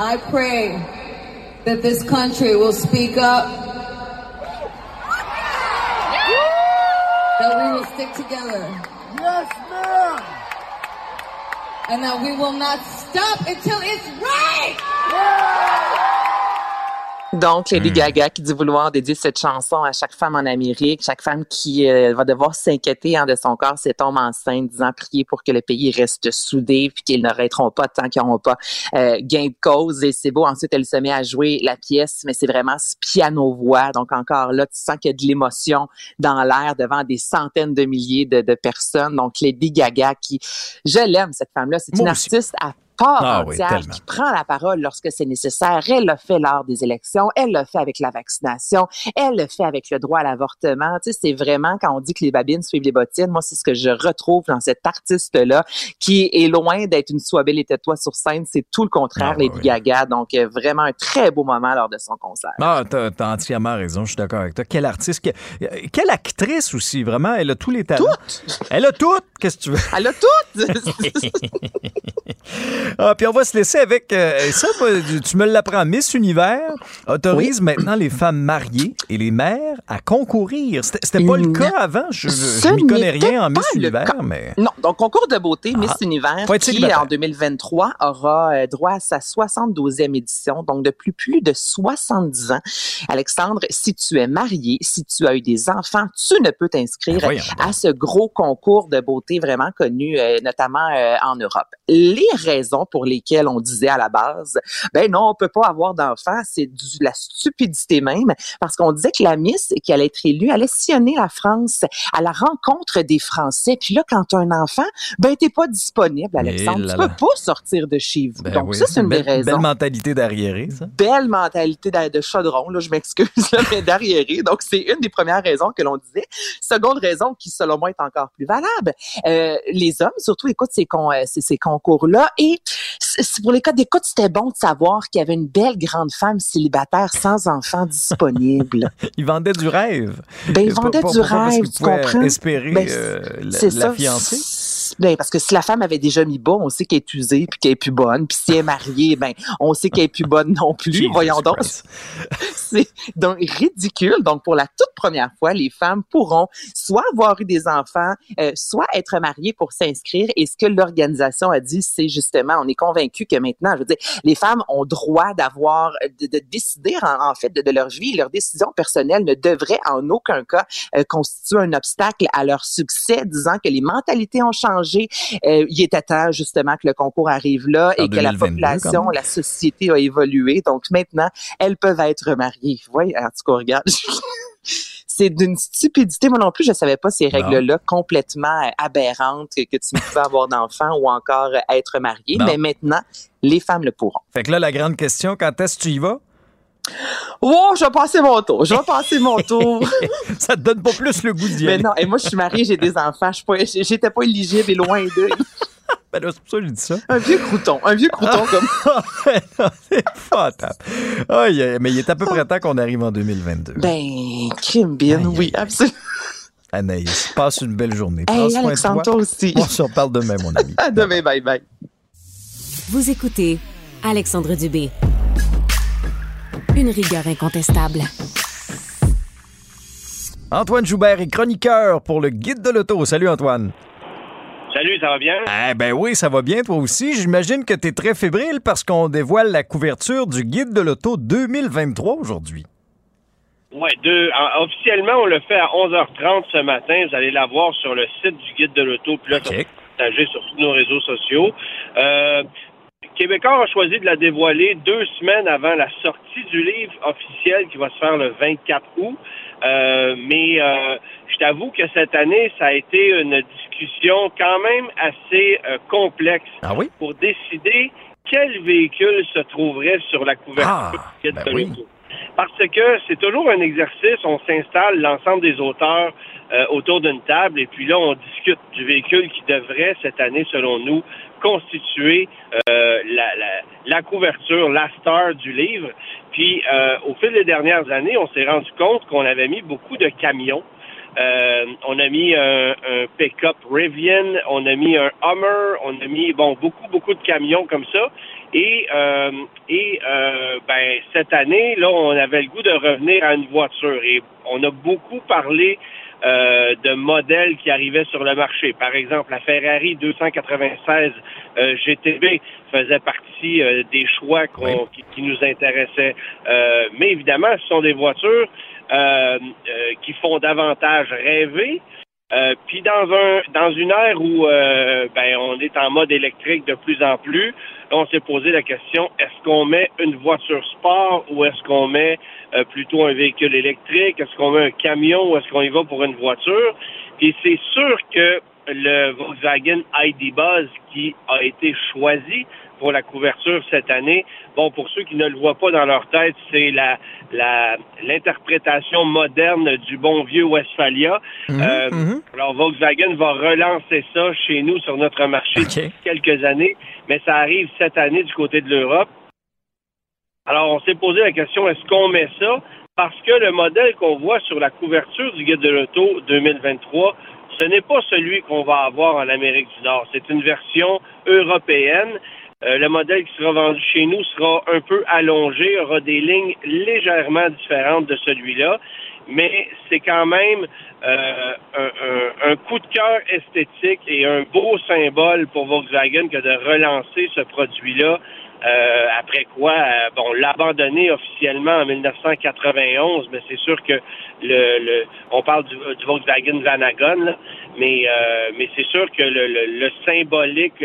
I pray that this country will speak stick together. Yes, ma'am. And that we will not stop until it's right. Donc, Hmm. Lady Gaga qui dit vouloir dédier cette chanson à chaque femme en Amérique, chaque femme qui euh, va devoir s'inquiéter hein, de son corps si elle tombe enceinte, disant prier pour que le pays reste soudé puis qu'ils n'arrêteront pas tant qu'ils n'auront pas euh, gain de cause. Et c'est beau. Ensuite, elle se met à jouer la pièce, mais c'est vraiment ce piano-voix. Donc, encore là, tu sens qu'il y a de l'émotion dans l'air devant des centaines de milliers de, de personnes. Donc, Lady Gaga qui, je l'aime, cette femme-là. C'est une aussi. artiste à part Ah entière qui prend la parole lorsque c'est nécessaire. Elle l'a fait lors des élections, elle l'a fait avec la vaccination, elle le fait avec le droit à l'avortement. Tu sais, c'est vraiment quand on dit que les babines suivent les bottines, moi c'est ce que je retrouve dans cette artiste-là qui est loin d'être une soie belle et tais-toi sur scène, c'est tout le contraire, Ah, Lady oui. Gaga. Donc euh, vraiment un très beau moment lors de son concert. Ah, t'as, t'as entièrement raison, je suis d'accord avec toi. Quelle artiste, euh, quelle actrice aussi, vraiment, elle a tous les talents. Elle a tout, qu'est-ce que tu veux? Elle a tout. [laughs] [laughs] Ah, puis on va se laisser avec euh, ça. tu me l'apprends. Miss Univers autorise maintenant les femmes mariées et les mères à concourir. C'était, pas le cas avant. Je, je m'y connais rien en Miss Univers, mais. Non, donc concours de beauté Miss Ah. Univers qui en 2023 aura euh, droit à sa 72e édition, donc depuis plus de 70 ans. Alexandre, si tu es marié, si tu as eu des enfants, tu ne peux t'inscrire Ben à ce gros concours de beauté vraiment connu, euh, notamment euh, en Europe. Les raisons pour lesquelles on disait à la base, ben non, on peut pas avoir d'enfants, c'est de la stupidité même, parce qu'on disait que la Miss qui allait être élue allait sillonner la France à la rencontre des Français. Puis là, quand as un enfant, ben t'es pas disponible, Alexandre. là tu peux pas sortir de chez vous. Ben Donc oui, ça, c'est une belle, des raisons Belle mentalité d'arriéré, ça. belle mentalité de, chaudron, là, je m'excuse, là, mais d'arriéré. Donc, c'est une des premières raisons que l'on disait. Seconde raison qui, selon moi, est encore plus valable. Euh, les hommes, surtout, écoutent ces, con, euh, ces, ces concours-là. Et pour les cas d'écoute, c'était bon de savoir qu'il y avait une belle grande femme célibataire sans enfant disponible. [laughs] Ils vendaient du rêve. Ben, vendaient pour- du rêve, tu comprends? espérer Ben, euh, la, fiancée. Ben, parce que si la femme avait déjà mis bas, on sait qu'elle est usée puis qu'elle est plus bonne. Puis si elle est mariée, ben, on sait qu'elle est plus bonne non plus. [laughs] Jesus Voyons donc. [laughs] C'est donc ridicule. Donc, pour la toute première fois, les femmes pourront soit avoir eu des enfants, euh, soit être mariées pour s'inscrire. Et ce que l'organisation a dit, c'est justement, on est convaincu que maintenant, je veux dire, les femmes ont droit d'avoir, de, de décider en, en fait de, de leur vie. Leur décision personnelle ne devrait en aucun cas euh, constituer un obstacle à leur succès, disant que les mentalités ont changé. Euh, il était temps justement que le concours arrive là En et que la 2022, quand population, la société a évolué. Donc maintenant, elles peuvent être mariées. Oui, en tout cas, regarde. [laughs] C'est d'une stupidité. Moi non plus, je savais pas ces règles-là complètement euh, aberrantes que, que tu ne pouvais avoir d'enfants ou encore euh, être marié. Bon. Mais maintenant, les femmes le pourront. Fait que là, la grande question, quand est-ce que tu y vas? Oh, je vais passer mon tour. Je vais passer mon tour. [laughs] Ça te donne pas plus le goût d'y Mais non, et moi, je suis mariée, j'ai des enfants. Je suis pas- J'étais pas éligible et loin d'eux. [laughs] Ben là, c'est pour ça que je dis ça. Un vieux crouton. Un vieux crouton comme [laughs] Non, c'est fatal. Aïe, aïe, mais il est à peu près temps qu'on arrive en 2022. Ben, Kim Bin, oui, absolument. Anaïs, passe une belle journée. Prends Hey, soin de Alexandre, toi. toi aussi. On se reparle demain, mon ami. À demain, bye bye. Vous écoutez Alexandre Dubé. Une rigueur incontestable. Antoine Joubert est chroniqueur pour le Guide de l'auto. Salut, Antoine. Salut, ça va bien? Eh ben oui, ça va bien toi aussi. J'imagine que tu es très fébrile parce qu'on dévoile la couverture du Guide de l'auto 2023 aujourd'hui. Oui, officiellement, on le fait à 11h30 ce matin. Vous allez la voir sur le site du Guide de l'Auto. Puis là, partagé sur tous nos réseaux sociaux. Euh, Québécois a choisi de la dévoiler deux semaines avant la sortie du livre officiel qui va se faire le 24 août. Euh, mais euh, je t'avoue que cette année, ça a été une discussion quand même assez euh, complexe Ah oui? pour décider quel véhicule se trouverait sur la couverture Ah, ben de oui. l'Auto. Parce que c'est toujours un exercice, on s'installe l'ensemble des auteurs autour d'une table et puis là, on discute du véhicule qui devrait cette année, selon nous, constituer euh, la, la- la couverture, la star du livre. Puis, euh, au fil des dernières années, on s'est rendu compte qu'on avait mis beaucoup de camions. Euh, on a mis un, un pick-up Rivian, on a mis un Hummer, on a mis bon beaucoup beaucoup de camions comme ça. Et euh, et euh, ben cette année là, on avait le goût de revenir à une voiture et on a beaucoup parlé euh, de modèles qui arrivaient sur le marché. Par exemple, la Ferrari 296 euh, GTB faisait partie euh, des choix qu'on- qui, qui nous intéressaient. Euh, mais évidemment, ce sont des voitures euh, euh, qui font davantage rêver. Euh, puis dans un dans une ère où euh, ben on est en mode électrique de plus en plus, on s'est posé la question est-ce qu'on met une voiture sport ou est-ce qu'on met euh, plutôt un véhicule électrique? Est-ce qu'on met un camion ou est-ce qu'on y va pour une voiture? Et c'est sûr que le Volkswagen ID Buzz qui a été choisi pour la couverture cette année. Bon, pour ceux qui ne le voient pas dans leur tête, c'est la la- l'interprétation moderne du bon vieux Westphalia. Euh, Alors, Volkswagen va relancer ça chez nous sur notre marché d'ici quelques années, mais ça arrive cette année du côté de l'Europe. Alors, on s'est posé la question, est-ce qu'on met ça? Parce que le modèle qu'on voit sur la couverture du Guide de l'Auto 2023, ce n'est pas celui qu'on va avoir en Amérique du Nord. C'est une version européenne. Euh, le modèle qui sera vendu chez nous sera un peu allongé, aura des lignes légèrement différentes de celui-là, mais c'est quand même euh, un, un- un coup de cœur esthétique et un beau symbole pour Volkswagen que de relancer ce produit-là. Euh, après quoi, euh, bon, l'abandonner officiellement en 1991, mais c'est sûr que le, le on parle du, du Volkswagen Vanagon, là, mais euh, mais c'est sûr que le, le, le symbolique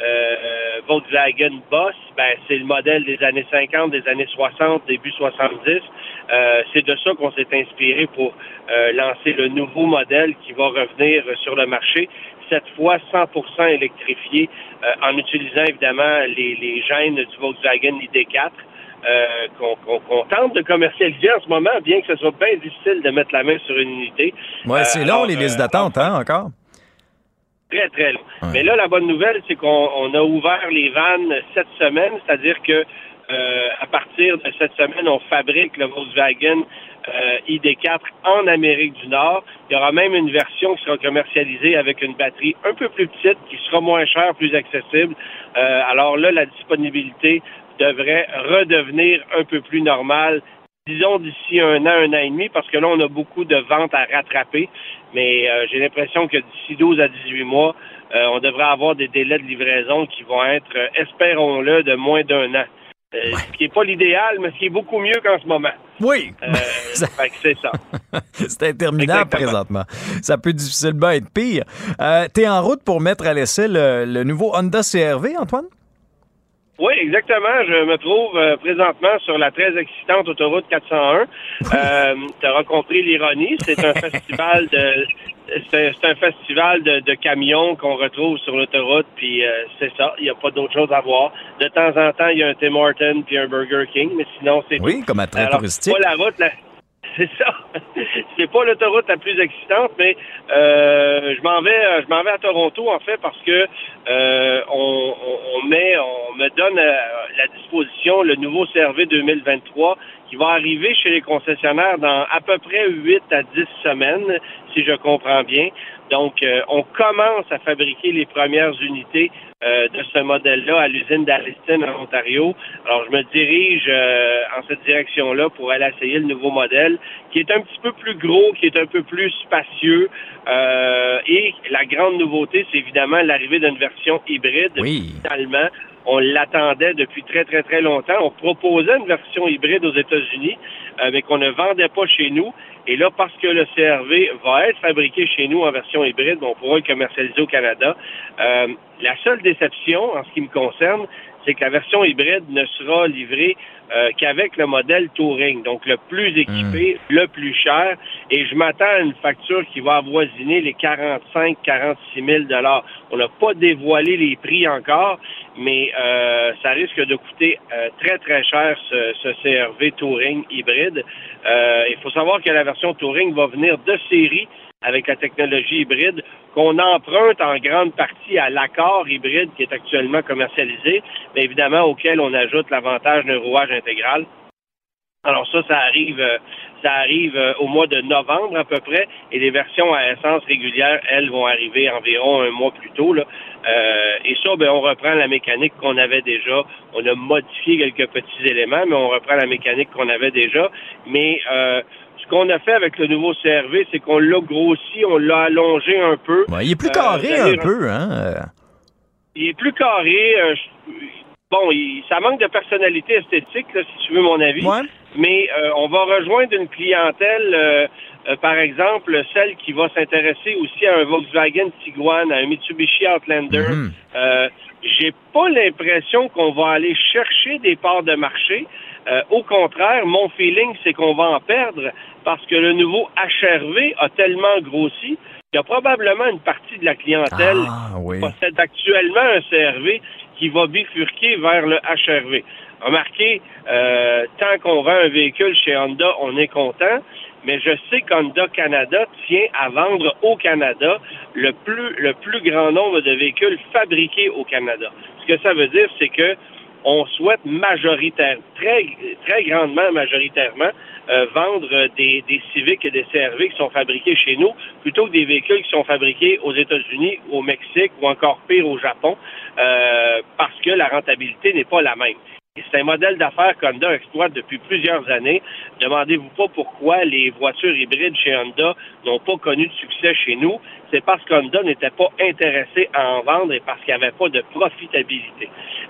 euh, euh, Volkswagen Boss, ben, c'est le modèle des années 50, des années 60, début 70. Euh, c'est de ça qu'on s'est inspiré pour euh, lancer le nouveau modèle qui va revenir sur le marché, cette fois 100% électrifié, en utilisant évidemment les, les gènes du Volkswagen ID4. qu'on tente de commercialiser en ce moment, bien que ce soit bien difficile de mettre la main sur une unité. Ouais, c'est long, les listes d'attente, hein, encore? Très, très long. Mais là, la bonne nouvelle, c'est qu'on a ouvert les vannes cette semaine, c'est-à-dire que euh, à partir de cette semaine, on fabrique le Volkswagen euh, ID4 en Amérique du Nord. Il y aura même une version qui sera commercialisée avec une batterie un peu plus petite, qui sera moins chère, plus accessible. Euh, alors là, la disponibilité devrait redevenir un peu plus normale disons d'ici un an, un an et demi, parce que là, on a beaucoup de ventes à rattraper. Mais euh, j'ai l'impression que d'ici 12 à 18 mois, euh, on devrait avoir des délais de livraison qui vont être, euh, espérons-le, de moins d'un an. Ce qui n'est pas l'idéal, mais ce qui est beaucoup mieux qu'en ce moment. Oui. [laughs] c'est ça. [laughs] c'est interminable présentement. Ça peut difficilement être pire. tu es en route pour mettre à l'essai le nouveau Honda CRV, Antoine? Oui, exactement. Je me trouve euh, présentement sur la très excitante autoroute 401. [laughs] Euh, tu auras compris l'ironie. [laughs] C'est un festival de c'est un festival de, camions qu'on retrouve sur l'autoroute, puis euh, c'est ça. Il n'y a pas d'autre chose à voir. De temps en temps, il y a un Tim Horton puis un Burger King, mais sinon c'est oui, comme attrait touristique. Pas la route, [laughs] c'est ça. c'est pas l'autoroute la plus excitante, mais euh, je m'en vais, je m'en vais à Toronto en fait parce que euh, on, met, on me donne à la disposition le nouveau Cervé 2023 qui va arriver chez les concessionnaires dans à peu près 8 à 10 semaines, si je comprends bien. Donc, euh, on commence à fabriquer les premières unités euh, de ce modèle-là à l'usine d'Alliston en Ontario. Alors, je me dirige euh, en cette direction-là pour aller essayer le nouveau modèle, qui est un petit peu plus gros, qui est un peu plus spacieux. et la grande nouveauté, c'est évidemment l'arrivée d'une version hybride. Oui. Finalement, on l'attendait depuis très, très, très longtemps. On proposait une version hybride aux États-Unis, mais qu'on ne vendait pas chez nous. Et là, parce que le CRV va être fabriqué chez nous en version hybride, on pourra le commercialiser au Canada. Euh, la seule déception, en ce qui me concerne, c'est que la version hybride ne sera livrée euh, qu'avec le modèle Touring, donc le plus équipé, hmm. le plus cher, et je m'attends à une facture qui va avoisiner les 45-46 000 dollars. On n'a pas dévoilé les prix encore, mais euh, ça risque de coûter euh, très très cher ce, ce CRV Touring hybride. il faut savoir que la version Touring va venir de série avec la technologie hybride qu'on emprunte en grande partie à l'accord hybride qui est actuellement commercialisé, mais évidemment auquel on ajoute l'avantage d'un rouage intégral. Alors ça, ça arrive, euh, ça arrive euh, au mois de novembre à peu près, et les versions à essence régulière, elles, vont arriver environ un mois plus tôt. Là. Euh, et ça, ben, on reprend la mécanique qu'on avait déjà. On a modifié quelques petits éléments, mais on reprend la mécanique qu'on avait déjà. Mais euh, ce qu'on a fait avec le nouveau CRV, c'est qu'on l'a grossi, on l'a allongé un peu. il est plus carré un peu, hein? Il est plus carré. bon, ça manque de personnalité esthétique, si tu veux mon avis. Mais euh, on va rejoindre une clientèle, euh, euh, par exemple, celle qui va s'intéresser aussi à un Volkswagen Tiguan, à un Mitsubishi Outlander. Mhm. J'ai pas l'impression qu'on va aller chercher des parts de marché. Au contraire, mon feeling, c'est qu'on va en perdre parce que le nouveau HRV a tellement grossi qu'il y a probablement une partie de la clientèle ah, qui possède actuellement un CRV qui va bifurquer vers le HRV. Remarquez, euh, tant qu'on vend un véhicule chez Honda, on est content, mais je sais qu'Honda Canada tient à vendre au Canada le plus, le plus grand nombre de véhicules fabriqués au Canada. Ce que ça veut dire, c'est que on souhaite majoritaire, très, très grandement majoritairement, euh, vendre des, des Civics et des CRV qui sont fabriqués chez nous, plutôt que des véhicules qui sont fabriqués aux États-Unis, au Mexique ou encore pire au Japon, euh, parce que la rentabilité n'est pas la même. C'est un modèle d'affaires qu'Honda exploite depuis plusieurs années. Demandez-vous pas pourquoi les voitures hybrides chez Honda n'ont pas connu de succès chez nous. C'est parce qu'Honda n'était pas intéressé à en vendre et parce qu'il n'y avait pas de profitabilité.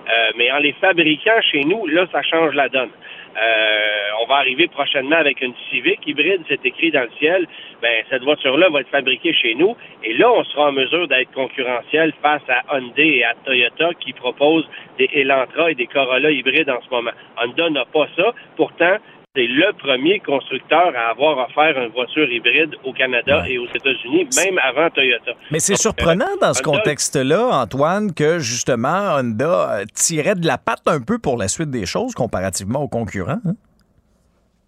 Euh, mais en les fabriquant chez nous, là, ça change la donne. Euh, on va arriver prochainement avec une Civic hybride, c'est écrit dans le ciel. Ben, cette voiture-là va être fabriquée chez nous. Et là, on sera en mesure d'être concurrentiel face à Hyundai et à Toyota qui proposent des Elantra et des Corolla hybrides en ce moment. Honda n'a pas ça. Pourtant, c'est le premier constructeur à avoir offert une voiture hybride au Canada et aux États-Unis, même avant Toyota. Mais c'est surprenant dans ce contexte-là, Antoine, que justement Honda tirait de la patte un peu pour la suite des choses comparativement aux concurrents. Hein?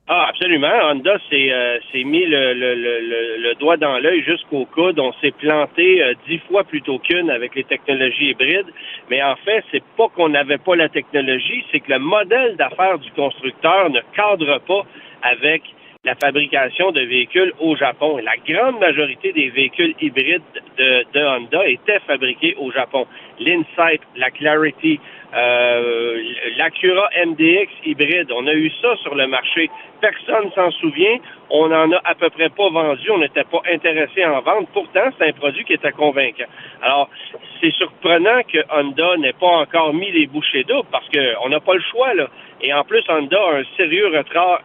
Ah, absolument. Honda s'est euh, mis le, doigt dans l'œil jusqu'au coude. On s'est planté euh, dix fois plutôt qu'une avec les technologies hybrides. Mais en fait, c'est pas qu'on n'avait pas la technologie, c'est que le modèle d'affaires du constructeur ne cadre pas avec la fabrication de véhicules au Japon. Et la grande majorité des véhicules hybrides de, de Honda étaient fabriqués au Japon. L'Insight, la Clarity, euh, l'Acura MDX hybride, on a eu ça sur le marché. Personne s'en souvient. On n'en a à peu près pas vendu. On n'était pas intéressé en vendre. Pourtant, c'est un produit qui était convaincant. Alors, c'est surprenant que Honda n'ait pas encore mis les bouchées doubles parce qu'on n'a pas le choix, là. Et en plus, Honda a un sérieux retard,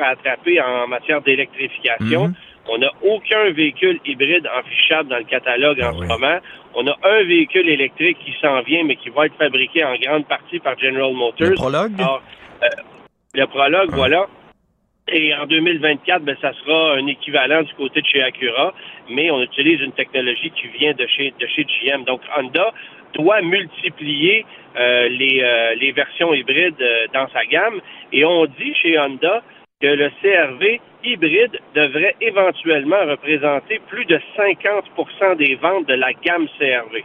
à attraper en matière d'électrification. Mhm. On n'a aucun véhicule hybride affichable dans le catalogue en ah ce moment. On a un véhicule électrique qui s'en vient, mais qui va être fabriqué en grande partie par General Motors. Le prologue? Euh, le prologue, voilà. Et en 2024, ben, ça sera un équivalent du côté de chez Acura, mais on utilise une technologie qui vient de chez, de chez GM. Donc, Honda doit multiplier euh, les, euh, les versions hybrides dans sa gamme. Et on dit chez Honda que le CRV hybride devrait éventuellement représenter plus de 50% des ventes de la gamme CRV.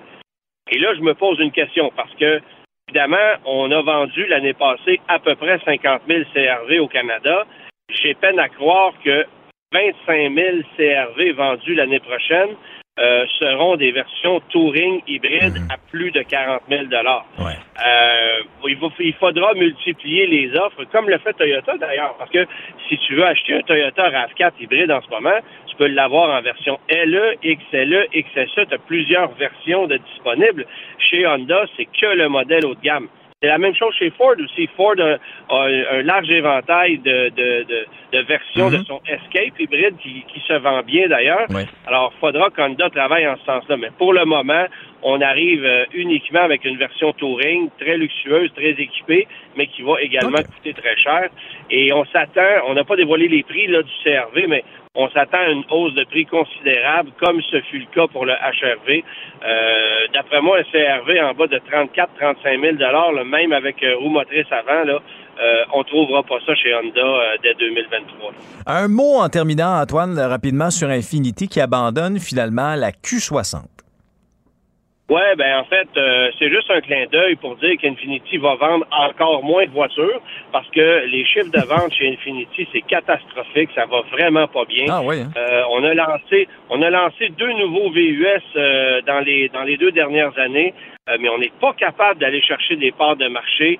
Et là, je me pose une question parce que, évidemment, on a vendu l'année passée à peu près 50 000 CRV au Canada. J'ai peine à croire que 25 000 CRV vendus l'année prochaine euh, seront des versions touring hybrides mhm. à plus de 40 000 ouais. euh, il, il, faudra multiplier les offres, comme le fait Toyota d'ailleurs, parce que si tu veux acheter un Toyota RAV4 hybride en ce moment, tu peux l'avoir en version LE, XLE, XSE, tu as plusieurs versions de disponibles. Chez Honda, c'est que le modèle haut de gamme. C'est la même chose chez Ford aussi. Ford a, un large éventail de, de, de, versions de mhm. son Escape hybride qui, qui se vend bien d'ailleurs. Alors, il faudra qu'Honda travaille en ce sens-là. Mais pour le moment, on arrive euh, uniquement avec une version Touring très luxueuse, très équipée, mais qui va également coûter très cher. Et on s'attend, on n'a pas dévoilé les prix là, du CRV, mais on s'attend à une hausse de prix considérable, comme ce fut le cas pour le HRV. Euh, D'après moi, un CRV en bas de 34-35 000 le même avec euh, roue motrice avant, là, euh, on trouvera pas ça chez Honda euh, dès 2023. Un mot en terminant, Antoine, rapidement sur Infinity qui abandonne finalement la Q60. Ouais, ben en fait, euh, c'est juste un clin d'œil pour dire qu'Infinity va vendre encore moins de voitures parce que les chiffres de vente chez Infinity c'est catastrophique, ça va vraiment pas bien. Ah oui. Hein? Euh, on a lancé, on a lancé deux nouveaux VUS euh, dans les dans les deux dernières années, mais on n'est pas capable d'aller chercher des parts de marché.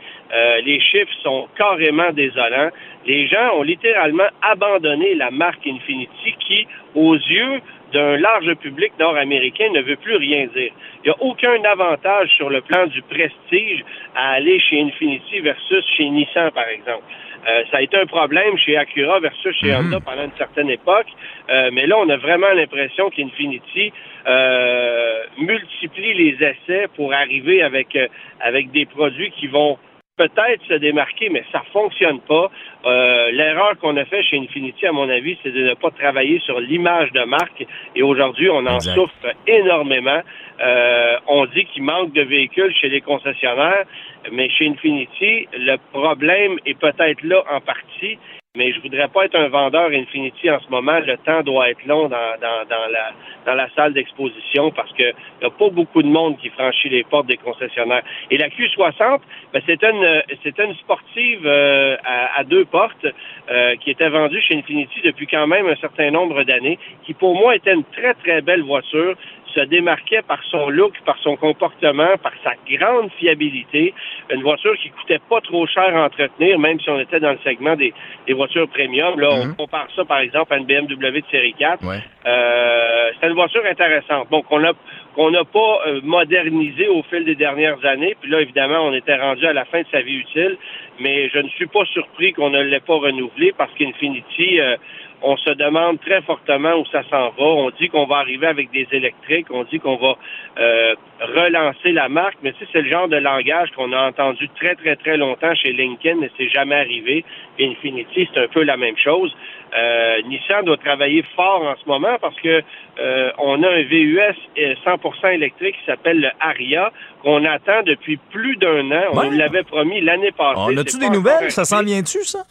les chiffres sont carrément désolants. Les gens ont littéralement abandonné la marque Infinity qui, aux yeux d'un large public nord-américain ne veut plus rien dire. Il n'y a aucun avantage sur le plan du prestige à aller chez Infinity versus chez Nissan, par exemple. Euh, ça a été un problème chez Acura versus chez mhm. Honda pendant une certaine époque, euh, mais là, on a vraiment l'impression qu'Infinity euh, multiplie les essais pour arriver avec, avec des produits qui vont peut-être se démarquer, mais ça fonctionne pas. Euh, l'erreur qu'on a fait chez Infinity, à mon avis, c'est de ne pas travailler sur l'image de marque. Et aujourd'hui, on en souffre énormément. Euh, on dit qu'il manque de véhicules chez les concessionnaires, mais chez Infinity, le problème est peut-être là en partie mais je voudrais pas être un vendeur Infinity en ce moment. Le temps doit être long dans, dans, dans la, dans la salle d'exposition parce que y a pas beaucoup de monde qui franchit les portes des concessionnaires. Et la Q60, ben, c'est une, une sportive euh, à, deux portes euh, qui était vendue chez Infinity depuis quand même un certain nombre d'années, qui pour moi était une très très belle voiture se démarquait par son look, par son comportement, par sa grande fiabilité. Une voiture qui coûtait pas trop cher à entretenir, même si on était dans le segment des, voitures premium. Là, on mhm. compare ça, par exemple, à une BMW de série 4. Ouais. Euh, c'est une voiture intéressante. Donc, on a qu'on n'a pas euh, modernisé au fil des dernières années. Puis là, évidemment, on était rendu à la fin de sa vie utile, mais je ne suis pas surpris qu'on ne l'ait pas renouvelé parce qu'Infinity, euh, on se demande très fortement où ça s'en va. On dit qu'on va arriver avec des électriques, on dit qu'on va euh, relancer la marque, mais tu sais, c'est le genre de langage qu'on a entendu très, très, très longtemps chez Lincoln, mais c'est jamais arrivé. Infinity, c'est un peu la même chose. Euh, Nissan doit travailler fort en ce moment parce que euh, on a un VUS 100% électrique qui s'appelle le Aria qu'on attend depuis plus d'un an. On l'avait promis l'année passée. On a-tu des nouvelles? Ça s'en vient-tu, ça?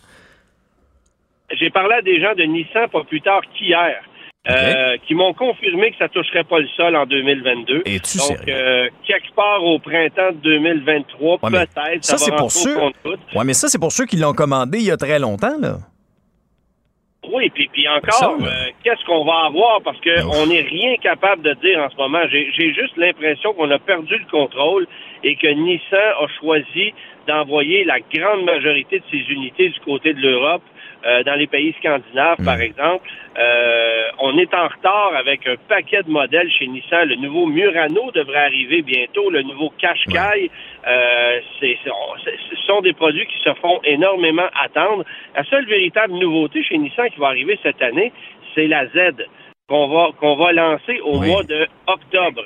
J'ai parlé à des gens de Nissan pas plus tard qu'hier. Euh, qui m'ont confirmé que ça toucherait pas le sol en 2022. Et tu Donc, euh, quelque part au printemps de 2023, peut-être, ça, ça c'est pour ceux. Ouais, mais ça, c'est pour ceux qui l'ont commandé il y a très longtemps, là. Oui, puis, puis encore, euh, qu'est-ce qu'on va avoir? Parce qu'on n'est rien capable de dire en ce moment. J'ai juste l'impression qu'on a perdu le contrôle et que Nissan a choisi d'envoyer la grande majorité de ses unités du côté de l'Europe euh, dans les pays scandinaves, par hmm. exemple. Euh, on est en retard avec un paquet de modèles chez Nissan. Le nouveau Murano devrait arriver bientôt, le nouveau Qashqai. Euh, ce sont des produits qui se font énormément attendre. La seule véritable nouveauté chez Nissan qui va arriver cette année, c'est la Z qu'on va qu'on va lancer au mois de octobre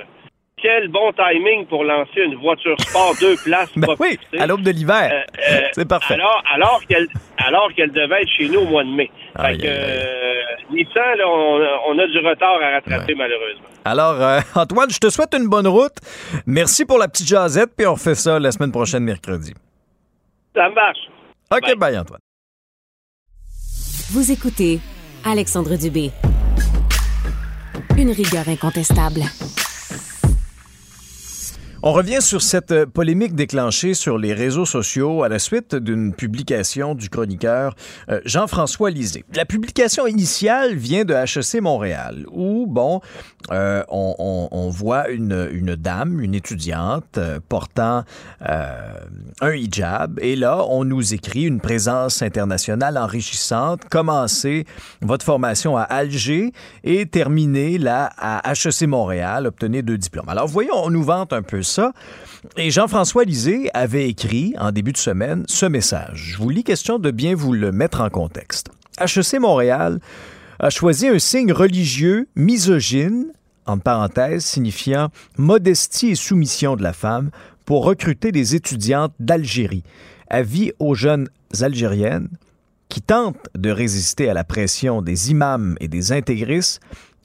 quel bon timing pour lancer une voiture sport deux [laughs] places. ben oui, à l'aube de l'hiver. Euh, [laughs] euh, c'est parfait. Alors, alors qu'elle alors qu'elle devait être chez nous au mois de mai. fait que, euh, Nissan, là, on, a du retard à rattraper malheureusement. Alors, [laughs] Antoine, je te souhaite une bonne route. Merci pour la petite jasette, puis on refait ça la semaine prochaine, mercredi. Ça marche. OK, bye Antoine. Vous écoutez Alexandre Dubé. Une rigueur incontestable. On revient sur cette euh, polémique déclenchée sur les réseaux sociaux à la suite d'une publication du chroniqueur euh, Jean-François Lisée. La publication initiale vient de HEC Montréal, où, bon, euh, on, voit une, dame, une étudiante, portant un hijab, et là, on nous écrit une présence internationale enrichissante. Commencez votre formation à Alger et terminez là à HEC Montréal, obtenez deux diplômes. Alors, voyons, on nous vante un peu ça. Et Jean-François Lisée avait écrit en début de semaine ce message. Je vous lis question de bien vous le mettre en contexte. HEC Montréal a choisi un signe religieux misogyne, en parenthèse, signifiant modestie et soumission de la femme, pour recruter des étudiantes d'Algérie. Avis aux jeunes algériennes qui tentent de résister à la pression des imams et des intégristes,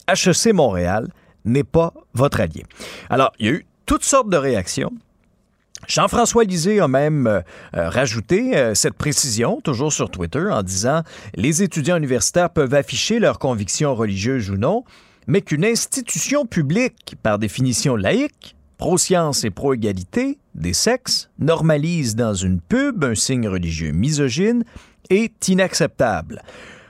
HEC Montréal n'est pas votre allié. Alors, il y a eu toutes sortes de réactions. Jean-François Lisée a même euh, euh, rajouté euh, cette précision, toujours sur Twitter, en disant Les étudiants universitaires peuvent afficher leurs convictions religieuses ou non, mais qu'une institution publique, par définition laïque, pro-science et pro-égalité des sexes, normalise dans une pub un signe religieux misogyne est inacceptable.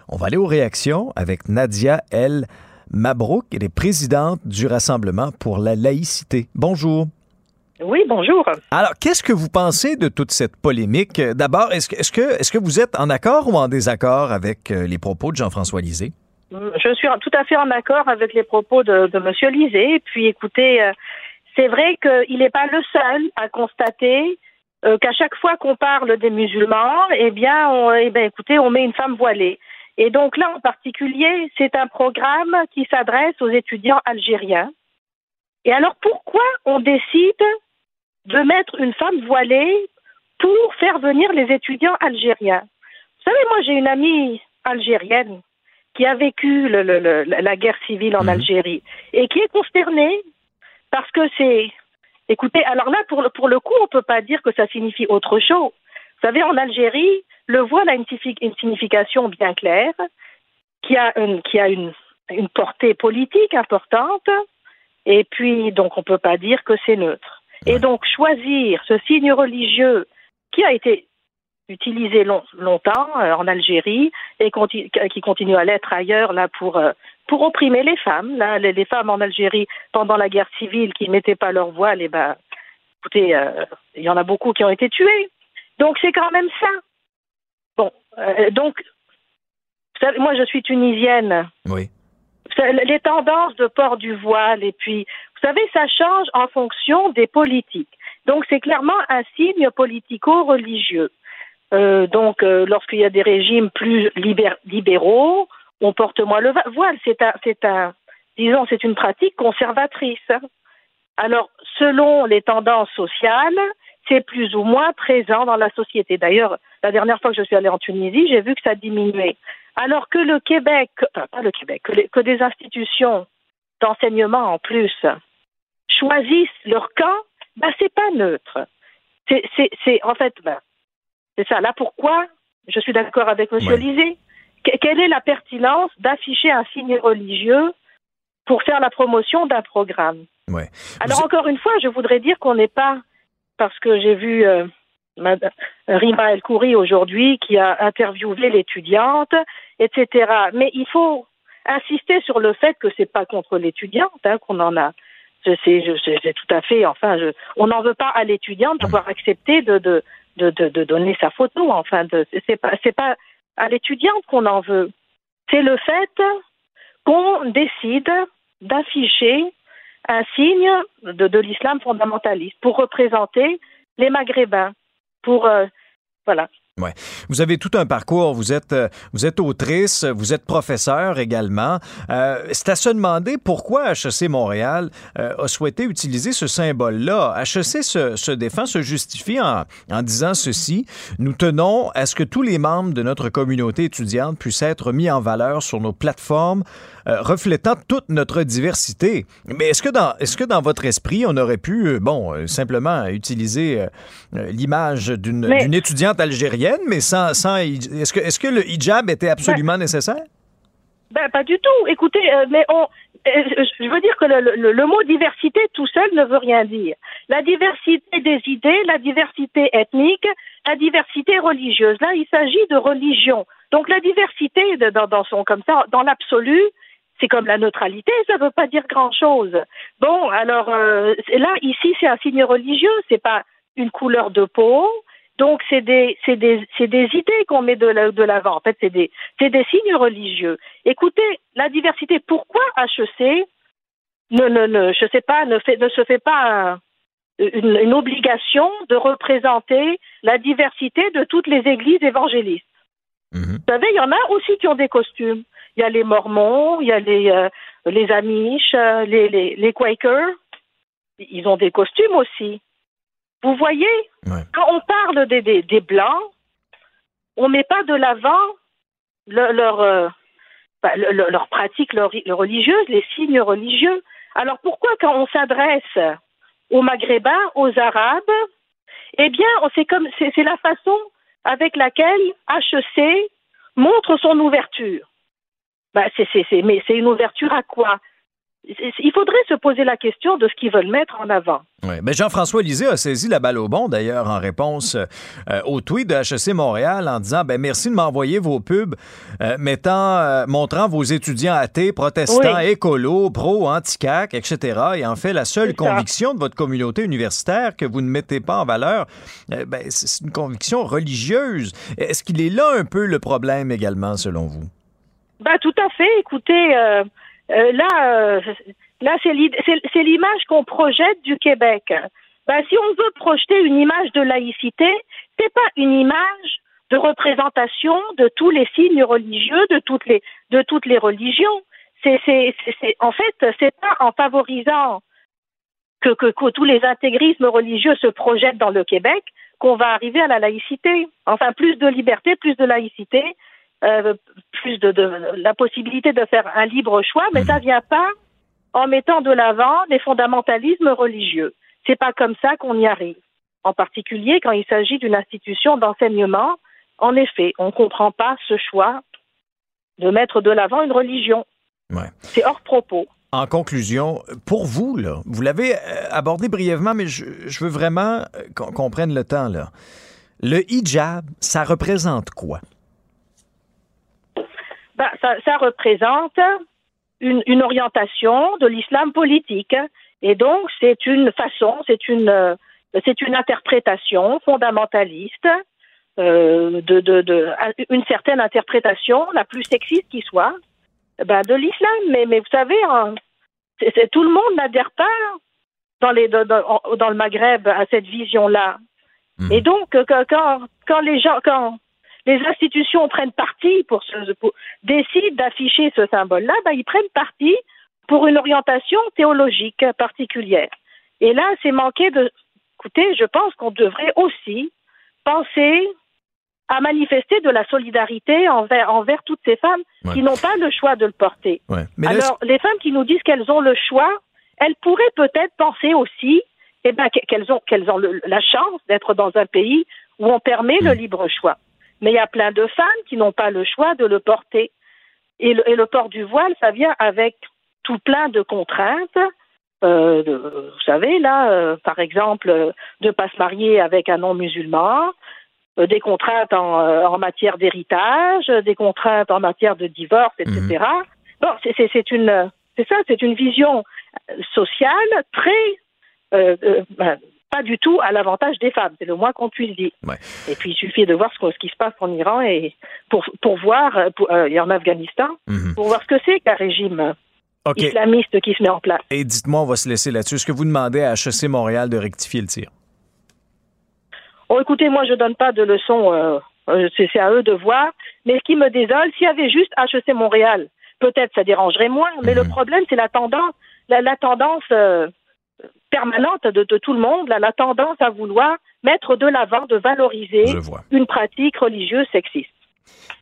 On va aller aux réactions avec Nadia L. Mabrouk, elle est présidente du Rassemblement pour la laïcité. Bonjour. Oui, bonjour. Alors, qu'est-ce que vous pensez de toute cette polémique? D'abord, est-ce que, vous êtes en accord ou en désaccord avec euh, les propos de Jean-François Lisée? Je suis tout à fait en accord avec les propos de, de M. Lisée. Puis, écoutez, euh, c'est vrai qu'il n'est pas le seul à constater euh, qu'à chaque fois qu'on parle des musulmans, eh bien, on, eh bien, écoutez, on met une femme voilée. Et donc là, en particulier, c'est un programme qui s'adresse aux étudiants algériens. Et alors, pourquoi on décide de mettre une femme voilée pour faire venir les étudiants algériens? Vous savez, moi, j'ai une amie algérienne qui a vécu la guerre civile en mhm. Algérie et qui est consternée parce que c'est... Écoutez, alors là, pour le, pour le coup, on ne peut pas dire que ça signifie autre chose. Vous savez, en Algérie, le voile a une, signification bien claire, qui a, une, qui a une, une portée politique importante, et puis donc on ne peut pas dire que c'est neutre. Et donc choisir ce signe religieux qui a été utilisé longtemps euh, en Algérie et qui continue à l'être ailleurs là pour euh, pour opprimer les femmes. Là, les, femmes en Algérie pendant la guerre civile qui ne mettaient pas leur voile, et ben, écoutez, euh, il y en a beaucoup qui ont été tués. Donc c'est quand même ça. Euh, donc, moi je suis tunisienne. Oui. les tendances de port du voile et puis, vous savez, ça change en fonction des politiques. Donc, c'est clairement un signe politico-religieux. Euh, donc, euh, lorsqu'il y a des régimes plus libéraux, on porte moins le voile. C'est un, c'est un, disons, c'est une pratique conservatrice. Alors, selon les tendances sociales, c'est plus ou moins présent dans la société. D'ailleurs, la dernière fois que je suis allée en Tunisie, j'ai vu que ça diminuait. Alors que le Québec, enfin, pas le Québec, que, des institutions d'enseignement en plus choisissent leur camp, ben, c'est pas neutre. C'est, c'est, c'est en fait, ben, c'est ça. Là, pourquoi je suis d'accord avec M. Lisée Quelle est la pertinence d'afficher un signe religieux pour faire la promotion d'un programme? Ouais. Alors, encore une fois, je voudrais dire qu'on n'est pas, parce que j'ai vu euh, Rima El Khoury aujourd'hui qui a interviewé l'étudiante, etc. Mais il faut insister sur le fait que c'est pas contre l'étudiante hein, qu'on en a. C'est tout à fait, enfin, je, on n'en veut pas à l'étudiante d'avoir accepté de, de, donner sa photo. Enfin, c'est pas, c'est pas à l'étudiante qu'on en veut. C'est le fait qu'on décide d'afficher un signe de, de l'islam fondamentaliste pour représenter les Maghrébins, pour euh, voilà. Ouais. Vous avez tout un parcours. Vous êtes, euh, vous êtes autrice, vous êtes professeur également. Euh, c'est à se demander pourquoi HEC Montréal euh, a souhaité utiliser ce symbole-là. HEC se, se, défend, se justifie en, en, disant ceci. Nous tenons à ce que tous les membres de notre communauté étudiante puissent être mis en valeur sur nos plateformes euh, reflétant toute notre diversité. Mais est-ce que dans, est-ce que dans votre esprit, on aurait pu, bon, simplement utiliser l'image d'une, d'une étudiante algérienne mais sans, sans est-ce que, est-ce que le hijab était absolument ben, nécessaire? Ben, pas du tout. Écoutez, euh, mais on, euh, je veux dire que le, le, mot diversité tout seul ne veut rien dire. La diversité des idées, la diversité ethnique, la diversité religieuse. Là, il s'agit de religion. Donc la diversité dans, dans son comme ça, dans l'absolu, c'est comme la neutralité, ça ne veut pas dire grand-chose. Bon, alors euh, là, ici, c'est un signe religieux, c'est pas une couleur de peau, donc, c'est des, c'est des, c'est des idées qu'on met de, l'avant. En fait, c'est des, c'est des signes religieux. Écoutez, la diversité, pourquoi HEC ne, ne, ne, je sais pas, ne, fait, ne se fait pas une, une, obligation de représenter la diversité de toutes les églises évangélistes? Mhm. Vous savez, il y en a aussi qui ont des costumes. Il y a les Mormons, il y a les, euh, les Amish, euh, les, les, les Quakers. Ils ont des costumes aussi. Vous voyez, quand on parle des, des, Blancs, on ne met pas de l'avant leur, euh, bah, leur pratique leur, religieuse, les signes religieux. Alors pourquoi quand on s'adresse aux Maghrébins, aux Arabes, eh bien, c'est comme c'est la façon avec laquelle HEC montre son ouverture. Bah, c'est, mais c'est une ouverture à quoi? Il faudrait se poser la question de ce qu'ils veulent mettre en avant. Oui, mais Jean-François Lisée a saisi la balle au bon, d'ailleurs, en réponse euh, au tweet de HEC Montréal en disant ben, merci de m'envoyer vos pubs euh, mettant, euh, montrant vos étudiants athées, protestants, écolos, pro, anti-CAC, etc. Et en fait, la seule conviction de votre communauté universitaire que vous ne mettez pas en valeur, ben, c'est une conviction religieuse. Est-ce qu'il est là un peu le problème également, selon vous? Ben, tout à fait. Écoutez, euh, là, euh, là c'est l'image qu'on projette du Québec. Ben, si on veut projeter une image de laïcité, c'est pas une image de représentation de tous les signes religieux, de toutes les, de toutes les religions. C'est, c'est, c'est, en fait, c'est pas en favorisant que, que, que, tous les intégrismes religieux se projettent dans le Québec qu'on va arriver à la laïcité. Enfin, plus de liberté, plus de laïcité, euh, plus de, la possibilité de faire un libre choix, mais ça vient pas en mettant de l'avant des fondamentalismes religieux. C'est pas comme ça qu'on y arrive. En particulier quand il s'agit d'une institution d'enseignement. En effet, on ne comprend pas ce choix de mettre de l'avant une religion. C'est hors propos. En conclusion, pour vous, là, vous l'avez euh, abordé brièvement, mais je, je veux vraiment euh, qu'on prenne le temps. Là. Le hijab, ça représente quoi? Ben, ça, ça, représente une, une orientation de l'islam politique. Et donc, c'est une façon, c'est une, euh, c'est une interprétation fondamentaliste, euh, de, de, de, une certaine interprétation, la plus sexiste qui soit, ben, de l'islam. Mais, mais vous savez, hein, tout le monde n'adhère pas dans, les, dans, dans- le Maghreb à cette vision-là. Et donc, quand, quand, quand les gens, quand les institutions prennent parti pour, ce, pour décident d'afficher ce symbole-là, ben, ils prennent parti pour une orientation théologique particulière. Et là, c'est manqué de. Écoutez, je pense qu'on devrait aussi penser à manifester de la solidarité envers, envers toutes ces femmes Ouais. qui n'ont pas le choix de le porter. Ouais. Mais là, Alors, les femmes qui nous disent qu'elles ont le choix, elles pourraient peut-être penser aussi eh ben, que- qu'elles ont, qu'elles ont le- la chance d'être dans un pays où on permet Mm. le libre choix. Mais il y a plein de femmes qui n'ont pas le choix de le porter. Et le, et le port du voile, ça vient avec tout plein de contraintes. Euh, de- vous savez, là, euh, par exemple, euh, de pas se marier avec un non-musulman, euh, des contraintes en, euh, en matière d'héritage, des contraintes en matière de divorce, etc. Bon, c'est- une, c'est ça, c'est une vision sociale très, ben, pas du tout à l'avantage des femmes. C'est le moins qu'on puisse dire. Ouais. Et puis il suffit de voir ce, qui se passe en Iran et pour pour voir pour- euh, et en Afghanistan Mhm. pour voir ce que c'est qu'un régime islamiste qui se met en place. Et dites-moi, on va se laisser là-dessus. Est-ce que vous demandez à HEC Montréal de rectifier le tir? Oh, écoutez, moi, je donne pas de leçons. euh, euh, c'est à eux de voir. Mais ce qui me désole, s'il y avait juste HEC Montréal, peut-être ça dérangerait moins. Mais le problème, c'est la tendance, la, la tendance euh, permanente de, de tout le monde, la, la tendance à vouloir mettre de l'avant, de valoriser une pratique religieuse sexiste.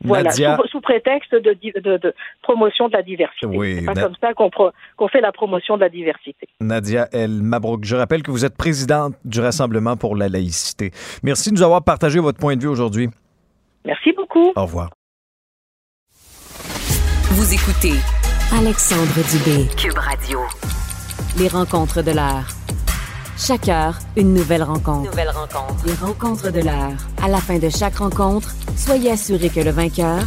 Voilà, Nadia- sous, sous prétexte de, di- de- de promotion de la diversité. Oui, c'est pas Na- comme ça qu'on pro- qu'on fait la promotion de la diversité. Nadia El Mabrouk. Je rappelle que vous êtes présidente du Rassemblement pour la laïcité. Merci de nous avoir partagé votre point de vue aujourd'hui. Merci beaucoup. Au revoir. Vous écoutez Alexandre Dubé, Cube Radio. Les rencontres de l'heure. Chaque heure, une nouvelle rencontre. Nouvelle rencontre. Les rencontres de l'heure. À la fin de chaque rencontre, soyez assurés que le vainqueur,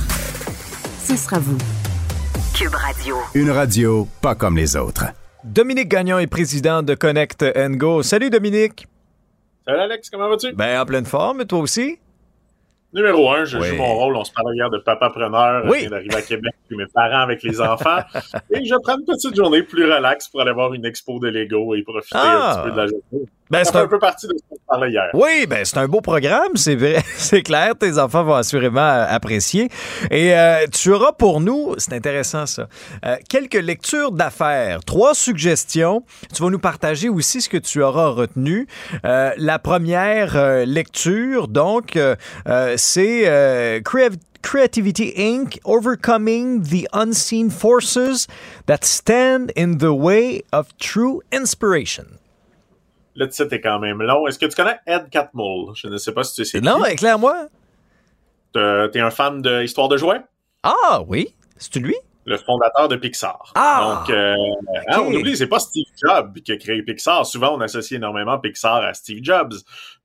ce sera vous. Cube Radio. Une radio pas comme les autres. Dominique Gagnon est président de Connect Go. Salut Dominique. Salut Alex, comment vas-tu? Ben, en pleine forme, toi aussi? Numéro un, je Oui. joue mon rôle. On se parle hier de papa preneur. Oui. Je viens d'arriver à Québec avec mes parents avec les enfants. et je prends une petite journée plus relax pour aller voir une expo de Lego et profiter Ah. un petit peu de la journée. Ben, c'est un- un peu partie de ce qu'on parlait hier. Oui, ben c'est un beau programme, c'est vrai, [laughs] c'est clair. Tes enfants vont assurément euh, apprécier. Et euh, tu auras pour nous, c'est intéressant ça, euh, quelques lectures d'affaires, trois suggestions. Tu vas nous partager aussi ce que tu auras retenu. Euh, la première euh, lecture, donc, euh, c'est euh, Creativity Inc. Overcoming the Unseen Forces that Stand in the Way of True Inspiration. Le titre est quand même long. Est-ce que tu connais Ed Catmull? Je ne sais pas si tu sais. Non, éclaire-moi. T'es un fan de Histoire de jouets? Ah oui, c'est lui? le fondateur de Pixar. Ah! Donc, euh, hein, on oublie, c'est pas Steve Jobs qui a créé Pixar. Souvent, on associe énormément Pixar à Steve Jobs.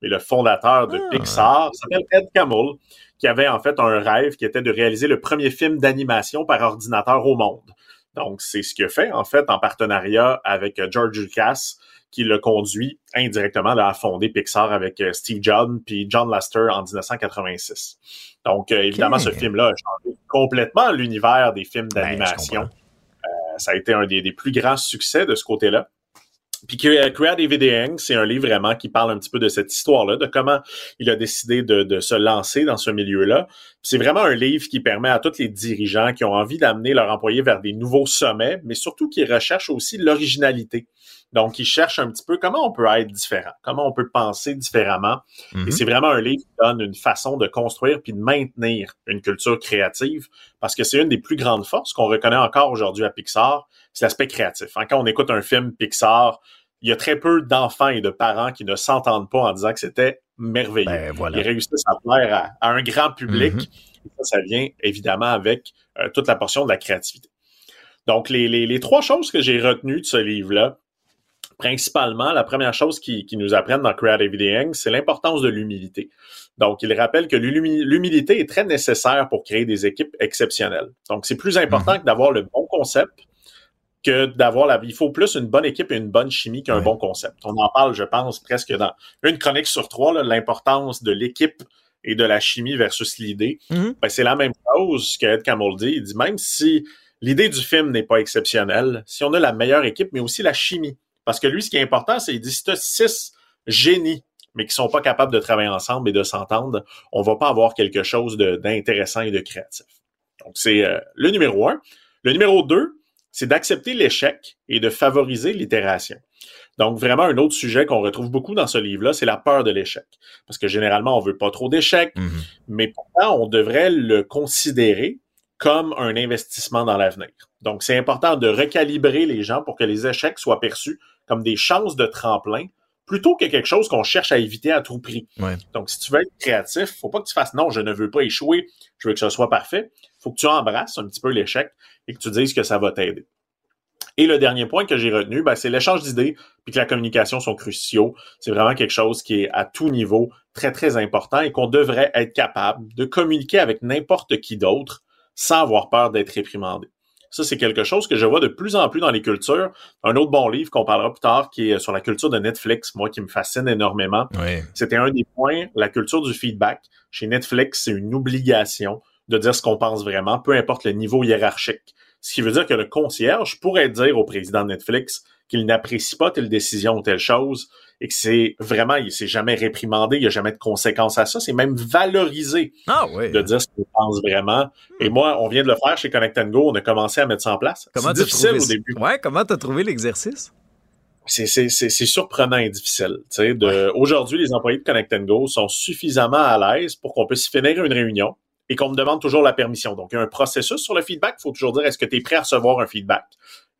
Mais le fondateur de Pixar s'appelle Ed Camel, qui avait en fait un rêve qui était de réaliser le premier film d'animation par ordinateur au monde. Donc, c'est ce qu'il a fait, en fait, en partenariat avec euh, George Lucas, qui l'a conduit indirectement là, à fonder Pixar avec euh, Steve Jobs puis John Lasseter en 1986. Donc, euh, évidemment, ce film-là a changé complètement l'univers des films d'animation. Euh, ça a été un des, des plus grands succès de ce côté-là. Puis que Creativity Inc., c'est un livre vraiment qui parle un petit peu de cette histoire-là, de comment il a décidé de, de se lancer dans ce milieu-là. C'est vraiment un livre qui permet à tous les dirigeants qui ont envie d'amener leurs employés vers des nouveaux sommets, mais surtout qui recherchent aussi l'originalité. Donc, ils cherchent un petit peu comment on peut être différent, comment on peut penser différemment. Mhm. Et c'est vraiment un livre qui donne une façon de construire puis de maintenir une culture créative parce que c'est une des plus grandes forces qu'on reconnaît encore aujourd'hui à Pixar, c'est l'aspect créatif. Hein, Quand on écoute un film Pixar, il y a très peu d'enfants et de parents qui ne s'entendent pas en disant que c'était merveilleux. Ben, voilà. Ils réussissent à plaire à, à un grand public. Mhm. Et ça, ça vient évidemment avec euh, toute la portion de la créativité. Donc, les, les, les trois choses que j'ai retenues de ce livre-là, principalement, la première chose qui, qui nous apprennent dans Creativity Inc., c'est l'importance de l'humilité. Donc, il rappelle que l'humi- l'humilité est très nécessaire pour créer des équipes exceptionnelles. Donc, c'est plus important que d'avoir le bon concept que d'avoir la... Il faut plus une bonne équipe et une bonne chimie qu'un bon concept. On en parle, je pense, presque dans une chronique sur trois, l'importance de l'équipe et de la chimie versus l'idée. Mhm. Ben, c'est la même chose que Ed Camoldi. Il dit même si l'idée du film n'est pas exceptionnelle, si on a la meilleure équipe, mais aussi la chimie. Parce que lui, ce qui est important, c'est qu'il dit, si tu as six génies, mais qui sont pas capables de travailler ensemble et de s'entendre, on va pas avoir quelque chose d'intéressant et de créatif. Donc, c'est euh, le numéro un. Le numéro deux, c'est d'accepter l'échec et de favoriser l'itération. Donc, vraiment, un autre sujet qu'on retrouve beaucoup dans ce livre-là, c'est la peur de l'échec. Parce que généralement, on veut pas trop d'échecs, Mhm. mais pourtant, on devrait le considérer comme un investissement dans l'avenir. Donc, c'est important de recalibrer les gens pour que les échecs soient perçus comme des chances de tremplin plutôt que quelque chose qu'on cherche à éviter à tout prix. Ouais. Donc, si tu veux être créatif, faut pas que tu fasses non, je ne veux pas échouer, je veux que ce soit parfait. Faut que tu embrasses un petit peu l'échec et que tu dises que ça va t'aider. Et le dernier point que j'ai retenu, ben, c'est l'échange d'idées puis que la communication sont cruciaux. C'est vraiment quelque chose qui est à tout niveau très, très important et qu'on devrait être capable de communiquer avec n'importe qui d'autre sans avoir peur d'être réprimandé. Ça, c'est quelque chose que je vois de plus en plus dans les cultures. Un autre bon livre qu'on parlera plus tard, qui est sur la culture de Netflix, moi, qui me fascine énormément. Ouais. C'était un des points, la culture du feedback. Chez Netflix, c'est une obligation de dire ce qu'on pense vraiment, peu importe le niveau hiérarchique. Ce qui veut dire que le concierge pourrait dire au président de Netflix qu'il n'apprécie pas telle décision ou telle chose et que c'est vraiment, il s'est jamais réprimandé, il n'y a jamais de conséquences à ça. C'est même valorisé Ah oui. de dire ce qu'on pense vraiment. Et moi, on vient de le faire chez Connect Go. On a commencé à mettre ça en place. Comment C'est difficile trouvé au début. Ouais, comment t'as trouvé l'exercice? C'est, surprenant et difficile. Aujourd'hui, les employés de Connect Go sont suffisamment à l'aise pour qu'on puisse finir une réunion et qu'on me demande toujours la permission. Donc, il y a un processus sur le feedback. Il faut toujours dire est-ce que tu es prêt à recevoir un feedback?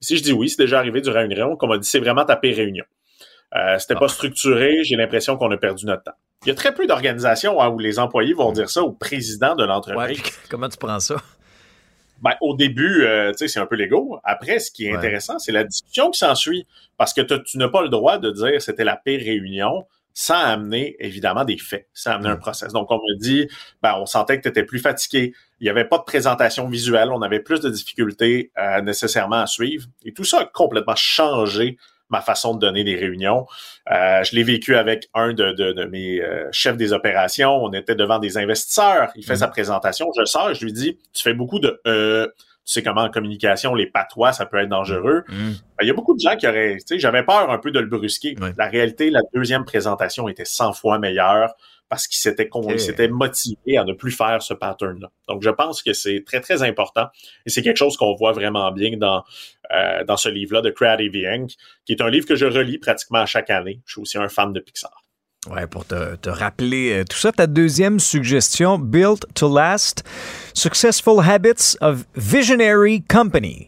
Si je dis oui, c'est déjà arrivé durant une réunion qu'on m'a dit c'est vraiment ta pire réunion. Euh, c'était pas structuré, j'ai l'impression qu'on a perdu notre temps. Il y a très peu d'organisations hein, où les employés vont dire ça au président de Ouais, l'entreprise. puis [laughs] comment tu prends ça? Ben, au début, euh, tu sais, c'est un peu l'ego. Après, ce qui est Ouais. intéressant, c'est la discussion qui s'ensuit. Parce que tu n'as pas le droit de dire c'était la pire réunion sans amener, évidemment, des faits, sans amener un process. Donc, on me dit, ben, on sentait que tu étais plus fatigué. Il n'y avait pas de présentation visuelle. On avait plus de difficultés euh, nécessairement à suivre. Et tout ça a complètement changé ma façon de donner des réunions. Euh, je l'ai vécu avec un de, de- de mes euh, chefs des opérations. On était devant des investisseurs. Il fait Mhm. sa présentation. Je sors et je lui dis, tu fais beaucoup de euh, tu sais comment en communication, les patois, ça peut être dangereux. Mm. Ben, Il y a beaucoup de gens qui auraient, tu sais, j'avais peur un peu de le brusquer. La réalité, la deuxième présentation était 100 fois meilleure parce qu'il s'était con- Ok. il s'était motivé à ne plus faire ce pattern-là. Donc, je pense que c'est très, très important et c'est quelque chose qu'on voit vraiment bien dans, euh, dans ce livre-là de Creative Inc., qui est un livre que je relis pratiquement à chaque année. Je suis aussi un fan de Pixar. Ouais, pour te, te rappeler euh, tout ça, ta deuxième suggestion, Built to Last, Successful Habits of Visionary Company.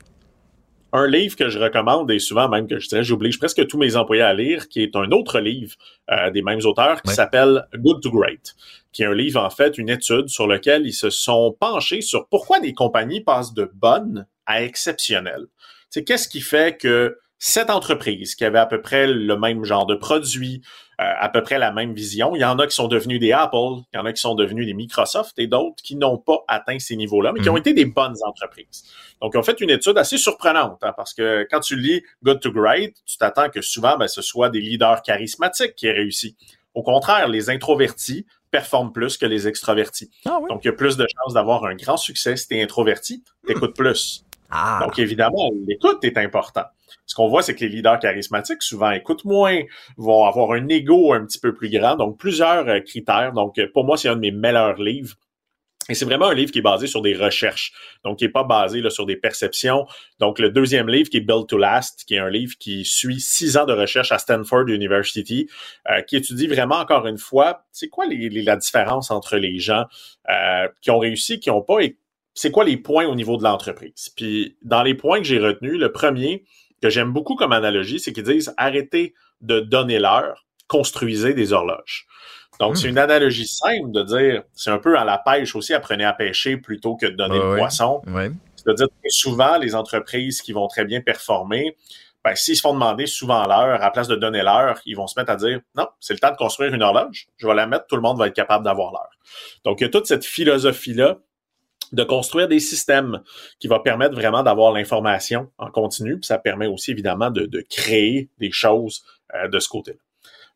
Un livre que je recommande et souvent même que je dirais j'oblige presque tous mes employés à lire, qui est un autre livre euh, des mêmes auteurs qui Ouais. s'appelle Good to Great, qui est un livre en fait, une étude sur lequel ils se sont penchés sur pourquoi des compagnies passent de bonnes à exceptionnelles. C'est qu'est-ce qui fait que cette entreprise qui avait à peu près le même genre de produit, à peu près la même vision, il y en a qui sont devenus des Apple, il y en a qui sont devenus des Microsoft et d'autres qui n'ont pas atteint ces niveaux-là, mais qui ont Mhm. été des bonnes entreprises. Donc, ils ont fait une étude assez surprenante, hein, parce que quand tu lis Good to Great, tu t'attends que souvent, ben, ce soit des leaders charismatiques qui aient réussi. Au contraire, les introvertis performent plus que les extravertis. Ah oui? Donc, il y a plus de chances d'avoir un grand succès si tu es introverti, t'écoutes plus. Ah, Donc, évidemment, l'écoute est important. Ce qu'on voit, c'est que les leaders charismatiques, souvent, écoutent moins, vont avoir un ego un petit peu plus grand. Donc, plusieurs euh, critères. Donc, euh, pour moi, c'est un de mes meilleurs livres. Et c'est vraiment un livre qui est basé sur des recherches, donc qui n'est pas basé là, sur des perceptions. Donc, le deuxième livre qui est Built to Last, qui est un livre qui suit six ans de recherche à Stanford University, euh, qui étudie vraiment encore une fois, c'est quoi les, la différence entre les gens qui ont réussi, qui n'ont pas, et c'est quoi les points au niveau de l'entreprise? Puis, dans les points que j'ai retenus, le premier que j'aime beaucoup comme analogie, c'est qu'ils disent arrêtez de donner l'heure, construisez des horloges. Donc, Hmm. c'est une analogie simple de dire, c'est un peu à la pêche aussi, apprenez à pêcher plutôt que de donner Ouais, le poisson. C'est-à-dire que souvent, les entreprises qui vont très bien performer, ben, s'ils se font demander souvent l'heure, à place de donner l'heure, ils vont se mettre à dire, non, c'est le temps de construire une horloge, je vais la mettre, tout le monde va être capable d'avoir l'heure. Donc, il y a toute cette philosophie-là de construire des systèmes qui va permettre vraiment d'avoir l'information en continu, puis ça permet aussi évidemment de, créer des choses euh, de ce côté-là.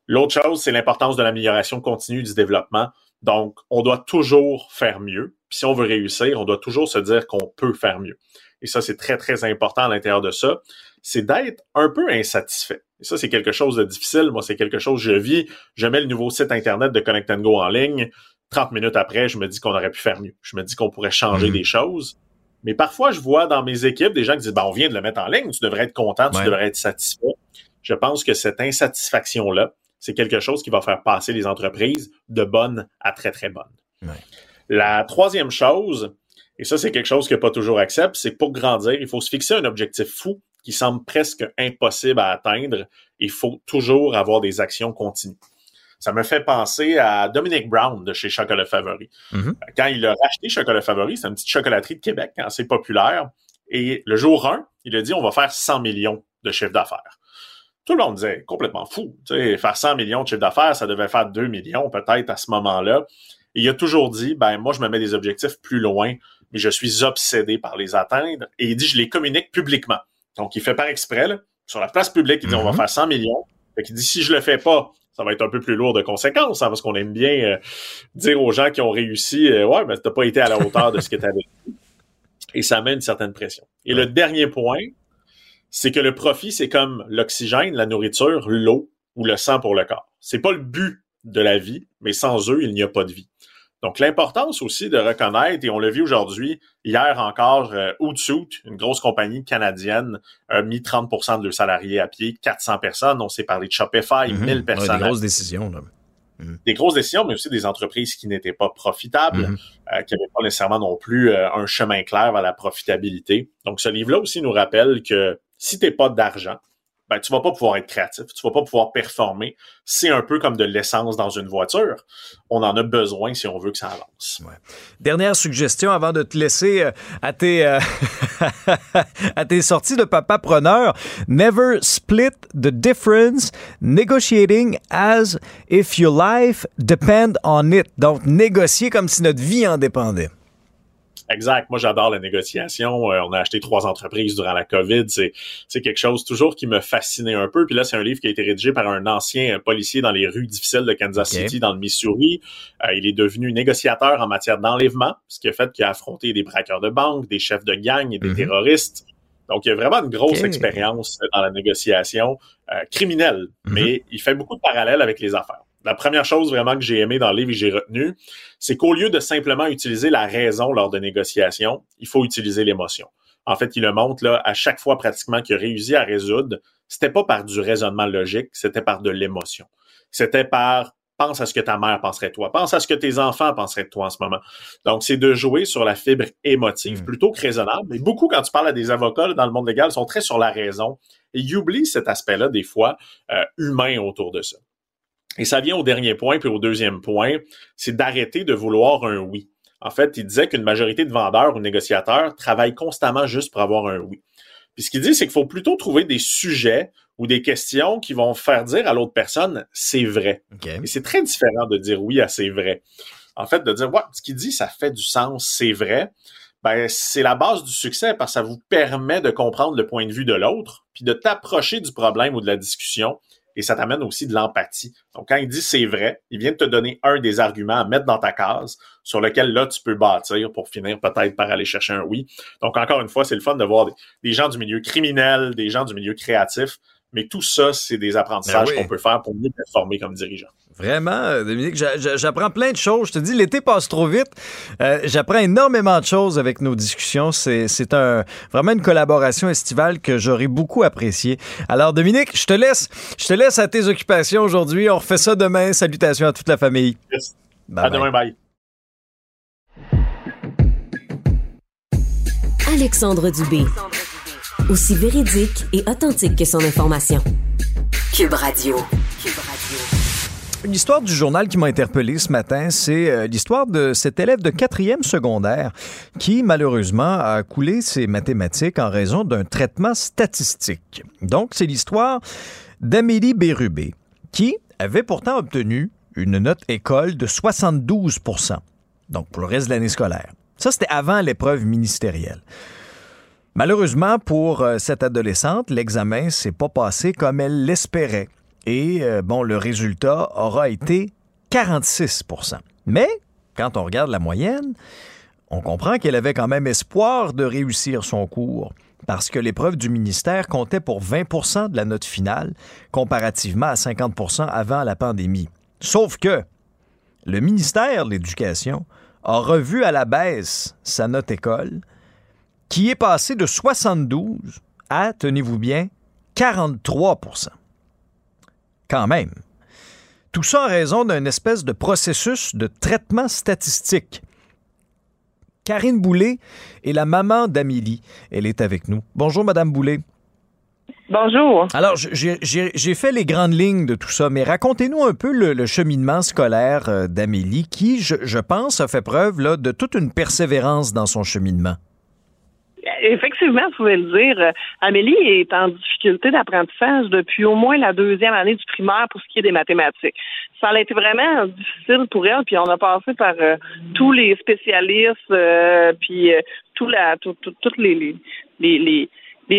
L'autre chose, c'est l'importance de l'amélioration continue du développement. Donc, on doit toujours faire mieux. Puis si on veut réussir, on doit toujours se dire qu'on peut faire mieux. et ça c'est très très important à l'intérieur de ça, c'est d'être un peu insatisfait. Et ça c'est quelque chose de difficile. Moi c'est quelque chose que je vis. Je mets le nouveau site internet de Connect Go en ligne. 30 minutes après, je me dis qu'on aurait pu faire mieux. Je me dis qu'on pourrait changer Mhm. des choses. Mais parfois, je vois dans mes équipes des gens qui disent, ben, on vient de le mettre en ligne, tu devrais être content, tu Ouais. devrais être satisfait. Je pense que cette insatisfaction-là, c'est quelque chose qui va faire passer les entreprises de bonnes à très, très bonnes. La troisième chose, et ça, c'est quelque chose que pas toujours accepte, c'est que pour grandir, il faut se fixer un objectif fou qui semble presque impossible à atteindre. Il faut toujours avoir des actions continues. Ça me fait penser à Dominic Brown de chez Chocolat Favori. Mhm. Quand il a racheté Chocolat Favori, c'est une petite chocolaterie de Québec, assez populaire. Et le jour 1, il a dit on va faire 100 millions de chiffre d'affaires. Tout le monde disait complètement fou. Faire 100 millions de chiffre d'affaires, ça devait faire 2 millions peut-être à ce moment-là. Et il a toujours dit ben moi je me mets des objectifs plus loin, mais je suis obsédé par les atteindre. Et il dit je les communique publiquement. Donc il fait par exprès là, sur la place publique, il dit on va Mhm. faire 100 millions. Fait qu'il dit si je le fais pas, ça va être un peu plus lourd de conséquences, hein, parce qu'on aime bien euh, dire aux gens qui ont réussi, euh, ouais, mais t'as pas été à la hauteur de ce que tu avais dit. Et ça met une certaine pression. Et le dernier point, c'est que le profit, c'est comme l'oxygène, la nourriture, l'eau ou le sang pour le corps. C'est pas le but de la vie, mais sans eux, il n'y a pas de vie. Donc, l'importance aussi de reconnaître, et on l'a vu aujourd'hui, hier encore, euh, une grosse compagnie canadienne, a mis 30% de leurs salariés à pied, 400 personnes. On s'est parlé de Shopify, Mhm. 1000 Ouais, personnes. des grosses décisions. Là. des grosses décisions, mais aussi des entreprises qui n'étaient pas profitables, Mhm. euh, qui n'avaient pas nécessairement non plus euh, un chemin clair vers la profitabilité. Donc, ce livre-là aussi nous rappelle que si tu n'es pas d'argent, ben, tu vas pas pouvoir être créatif, tu vas pas pouvoir performer. C'est un peu comme de l'essence dans une voiture. On en a besoin si on veut que ça avance. Dernière suggestion avant de te laisser euh, à tes, euh, [laughs] à tes sorties de papa preneur. Never split the difference. Negotiating as if your life depend on it. Donc, négocier comme si notre vie en dépendait. Exact. Moi, j'adore la négociation. Euh, on a acheté trois entreprises durant la COVID. C'est, c'est quelque chose toujours qui me fascinait un peu. Puis là, c'est un livre qui a été rédigé par un ancien euh, policier dans les rues difficiles de Kansas. City, dans le Missouri. Euh, il est devenu négociateur en matière d'enlèvement, ce qui a fait qu'il a affronté des braqueurs de banque, des chefs de gang et des Mhm. terroristes. Donc, il y a vraiment une grosse expérience dans la négociation euh, criminelle, Mhm. mais il fait beaucoup de parallèles avec les affaires. La première chose vraiment que j'ai aimé dans le livre et que j'ai retenu, c'est qu'au lieu de simplement utiliser la raison lors de négociations, il faut utiliser l'émotion. En fait, il le montre là, à chaque fois pratiquement qu'il a réussi à résoudre, c'était pas par du raisonnement logique, c'était par de l'émotion. C'était par pense à ce que ta mère penserait de toi, pense à ce que tes enfants penseraient de toi en ce moment. Donc, c'est de jouer sur la fibre émotive plutôt que raisonnable. Et beaucoup, quand tu parles à des avocats là, dans le monde légal, sont très sur la raison et ils oublient cet aspect-là, des fois, euh, humain autour de ça. Et ça vient au dernier point, puis au deuxième point, c'est d'arrêter de vouloir un oui. En fait, il disait qu'une majorité de vendeurs ou négociateurs travaillent constamment juste pour avoir un oui. Puis ce qu'il dit, c'est qu'il faut plutôt trouver des sujets ou des questions qui vont faire dire à l'autre personne c'est vrai. Et c'est très différent de dire oui à c'est vrai. En fait, de dire ouais, ce qu'il dit, ça fait du sens, c'est vrai. Ben, c'est la base du succès parce que ça vous permet de comprendre le point de vue de l'autre, puis de t'approcher du problème ou de la discussion et ça t'amène aussi de l'empathie. Donc, quand il dit c'est vrai, il vient de te donner un des arguments à mettre dans ta case sur lequel là, tu peux bâtir pour finir peut-être par aller chercher un oui. Donc, encore une fois, c'est le fun de voir des, des gens du milieu criminel, des gens du milieu créatif, mais tout ça, c'est des apprentissages Ben oui. qu'on peut faire pour mieux performer comme dirigeant. Vraiment, euh, Dominique, j'a- j'a- j'apprends plein de choses. Je te dis, l'été passe trop vite. Euh, j'apprends énormément de choses avec nos discussions. C'est c'est un, vraiment une collaboration estivale que j'aurais beaucoup appréciée. Alors, Dominique, je te laisse, je te laisse à tes occupations aujourd'hui. On refait ça demain. Salutations à toute la famille. Yes. Bye à bye. demain, bye. Alexandre Dubé. Aussi véridique et authentique que son information. Cube Radio. Une histoire du journal qui m'a interpellé ce matin, c'est euh, l'histoire de cet élève de quatrième secondaire qui, malheureusement, a coulé ses mathématiques en raison d'un traitement statistique. Donc, c'est l'histoire d'Amélie Bérubé, qui avait pourtant obtenu une note école de 72% donc pour le reste de l'année scolaire. Ça, c'était avant l'épreuve ministérielle. Malheureusement pour euh, cette adolescente, l'examen s'est pas passé comme elle l'espérait. Et euh, bon, le résultat aura été 46% Mais quand on regarde la moyenne, On comprend qu'elle avait quand même espoir de réussir son cours parce que l'épreuve du ministère comptait pour 20% de la note finale comparativement à 50% avant la pandémie. Sauf que le ministère de l'Éducation a revu à la baisse sa note école qui est passée de 72 à, tenez-vous bien, 43 Quand même. Tout ça en raison d'un espèce de processus de traitement statistique. Karine Boulet est la maman d'Amélie. Elle est avec nous. Bonjour, Madame Boulet. Bonjour. Alors, j'ai fait les grandes lignes de tout ça, mais racontez-nous un peu le, cheminement scolaire euh, d'Amélie, qui, je, je, pense, a fait preuve là, de toute une persévérance dans son cheminement. Effectivement, vous pouvez le dire. Euh, Amélie est en difficulté d'apprentissage depuis au moins la deuxième année du primaire pour ce qui est des mathématiques. Ça a été vraiment difficile pour elle, puis on a passé par euh, tous les spécialistes, euh, puis tout la, toutes les,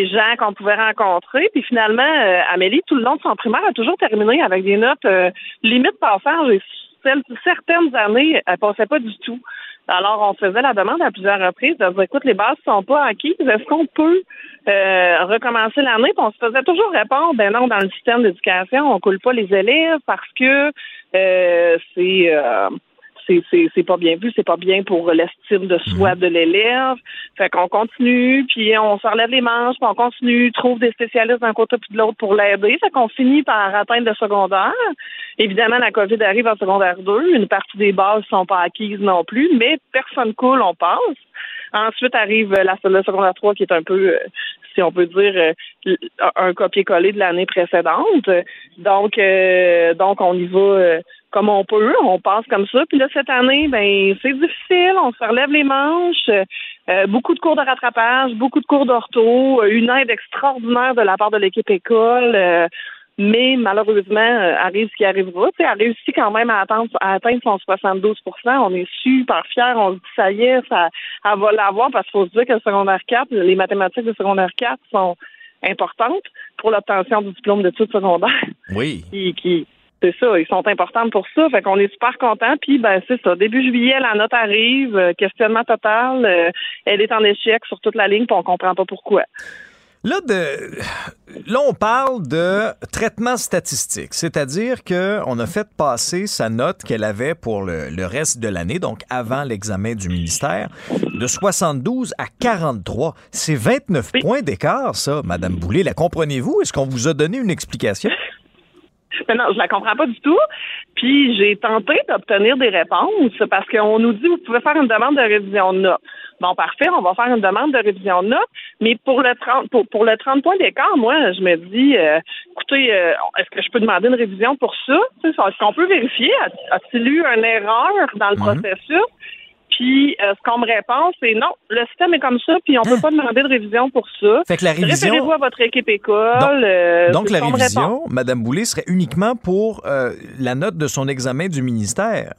gens qu'on pouvait rencontrer. Puis finalement, Amélie, tout le long de son primaire, a toujours terminé avec des notes limite passage. Et certaines années, elle passait pas du tout. Alors, on faisait la demande à plusieurs reprises de dire, écoute, les bases sont pas acquises. Est-ce qu'on peut euh, recommencer l'année? Puis on se faisait toujours répondre, ben non, dans le système d'éducation, on coule pas les élèves parce que euh, c'est euh, c'est pas bien vu, c'est pas bien pour l'estime de soi mhm. de l'élève. Fait qu'on continue, puis on se relève les manches, puis on continue, trouve des spécialistes d'un côté puis de l'autre pour l'aider. Fait qu'on finit par atteindre le secondaire. Évidemment, la COVID arrive en secondaire 2. Une partie des bases sont pas acquises non plus, mais personne coule, on passe. Ensuite arrive la, le secondaire 3 qui est un peu, euh, si on peut dire, euh, un copier-coller de l'année précédente. Donc, euh, donc on y va comme on peut, on passe comme ça. Puis là, cette année, ben c'est difficile, on se relève les manches, beaucoup de cours de rattrapage, beaucoup de cours d'ortho, une aide extraordinaire de la part de l'équipe école. Mais malheureusement, arrive ce qui arrivera. elle réussit quand même à atteindre, à atteindre son 72 On est super fiers. On se dit, ça y est, ça, elle va l'avoir parce qu'il faut se dire que le secondaire 4, les mathématiques de secondaire 4 sont importantes pour l'obtention du diplôme d'études secondaires. Oui. [laughs] Qui, qui, c'est ça, ils sont importants pour ça. Fait qu'on est super contents. Puis ben c'est ça. Début juillet, la note arrive, euh, questionnement total. Euh, elle est en échec sur toute la ligne, puis on comprend pas pourquoi. Là, de, là, on parle de traitement statistique, c'est-à-dire qu'on a fait passer sa note qu'elle avait pour le, reste de l'année, donc avant l'examen du ministère, de 72 à 43. C'est 29 points d'écart, ça, Madame Boulay. La comprenez-vous? Est-ce qu'on vous a donné une explication? Mais [laughs] non, je la comprends pas du tout. Puis j'ai tenté d'obtenir des réponses parce qu'on nous dit vous pouvez faire une demande de révision de notes. Bon, parfait, on va faire une demande de révision de notes, mais pour le 30 pour, le 30 points d'écart, moi, je me dis euh, écoutez, euh, est-ce que je peux demander une révision pour ça? Est-ce qu'on peut vérifier? A-t-il eu une erreur dans le processus? Puis euh, ce qu'on me répond, c'est non, le système est comme ça, puis on ne peut hein? pas demander de révision pour ça. Fait que la révision. Référez-vous à votre équipe école. Donc, euh, la révision, Mme Boulay, serait uniquement pour euh, la note de son examen du ministère.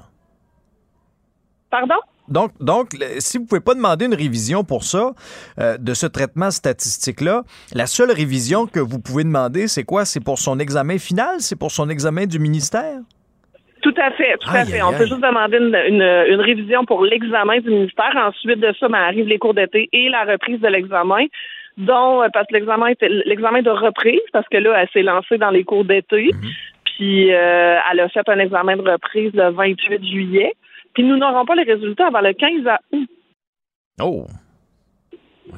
Pardon? Donc, donc, si vous ne pouvez pas demander une révision pour ça, de ce traitement statistique-là, la seule révision que vous pouvez demander, c'est quoi? C'est pour son examen final? C'est pour son examen du ministère? Tout à fait, tout à fait. On peut juste demander une, révision pour l'examen du ministère. Ensuite de ça, ben, arrivent les cours d'été et la reprise de l'examen dont euh, parce que l'examen était l'examen de reprise parce que là elle s'est lancée dans les cours d'été mhm. puis euh, elle a fait un examen de reprise le 28 juillet puis nous n'aurons pas les résultats avant le 15 août. Oh.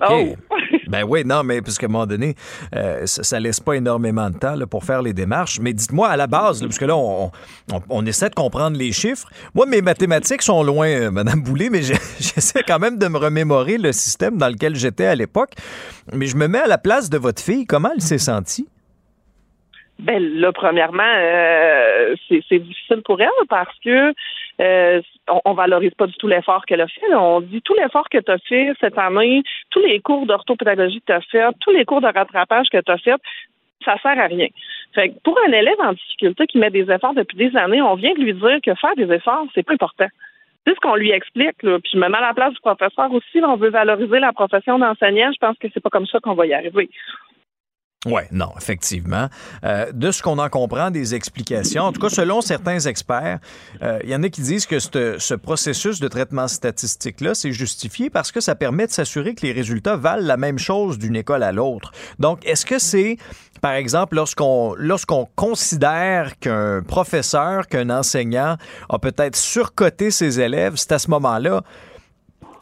Oh. [laughs] ben oui, non, mais parce qu'à un moment donné, euh, ça, laisse pas énormément de temps pour faire les démarches. Mais dites-moi à la base, parce que là, on, essaie de comprendre les chiffres. Moi, mes mathématiques sont loin, euh, Madame Boulay, mais [laughs] j'essaie quand même de me remémorer le système dans lequel j'étais à l'époque. Mais je me mets à la place de votre fille. Comment elle s'est sentie? Ben là, premièrement, euh, c'est difficile pour elle parce que euh, on, ne valorise pas du tout l'effort qu'elle a fait. On dit tout l'effort que tu as fait cette année, tous les cours d'orthopédagogie que tu as fait, tous les cours de rattrapage que tu as fait, ça sert à rien. Fait que pour un élève en difficulté qui met des efforts depuis des années, on vient de lui dire que faire des efforts, c'est pas important. C'est ce qu'on lui explique, là. Puis je me mets à la place du professeur aussi. on veut valoriser la profession d'enseignant. Je pense que c'est pas comme ça qu'on va y arriver. Oui, non, effectivement. Euh, de ce qu'on en comprend des explications, en tout cas selon certains experts, euh, il y en a qui disent que ce processus de traitement statistique-là, c'est justifié parce que ça permet de s'assurer que les résultats valent la même chose d'une école à l'autre. Donc, est-ce que c'est, par exemple, lorsqu'on lorsqu'on considère qu'un professeur, qu'un enseignant a peut-être surcoté ses élèves, c'est à ce moment-là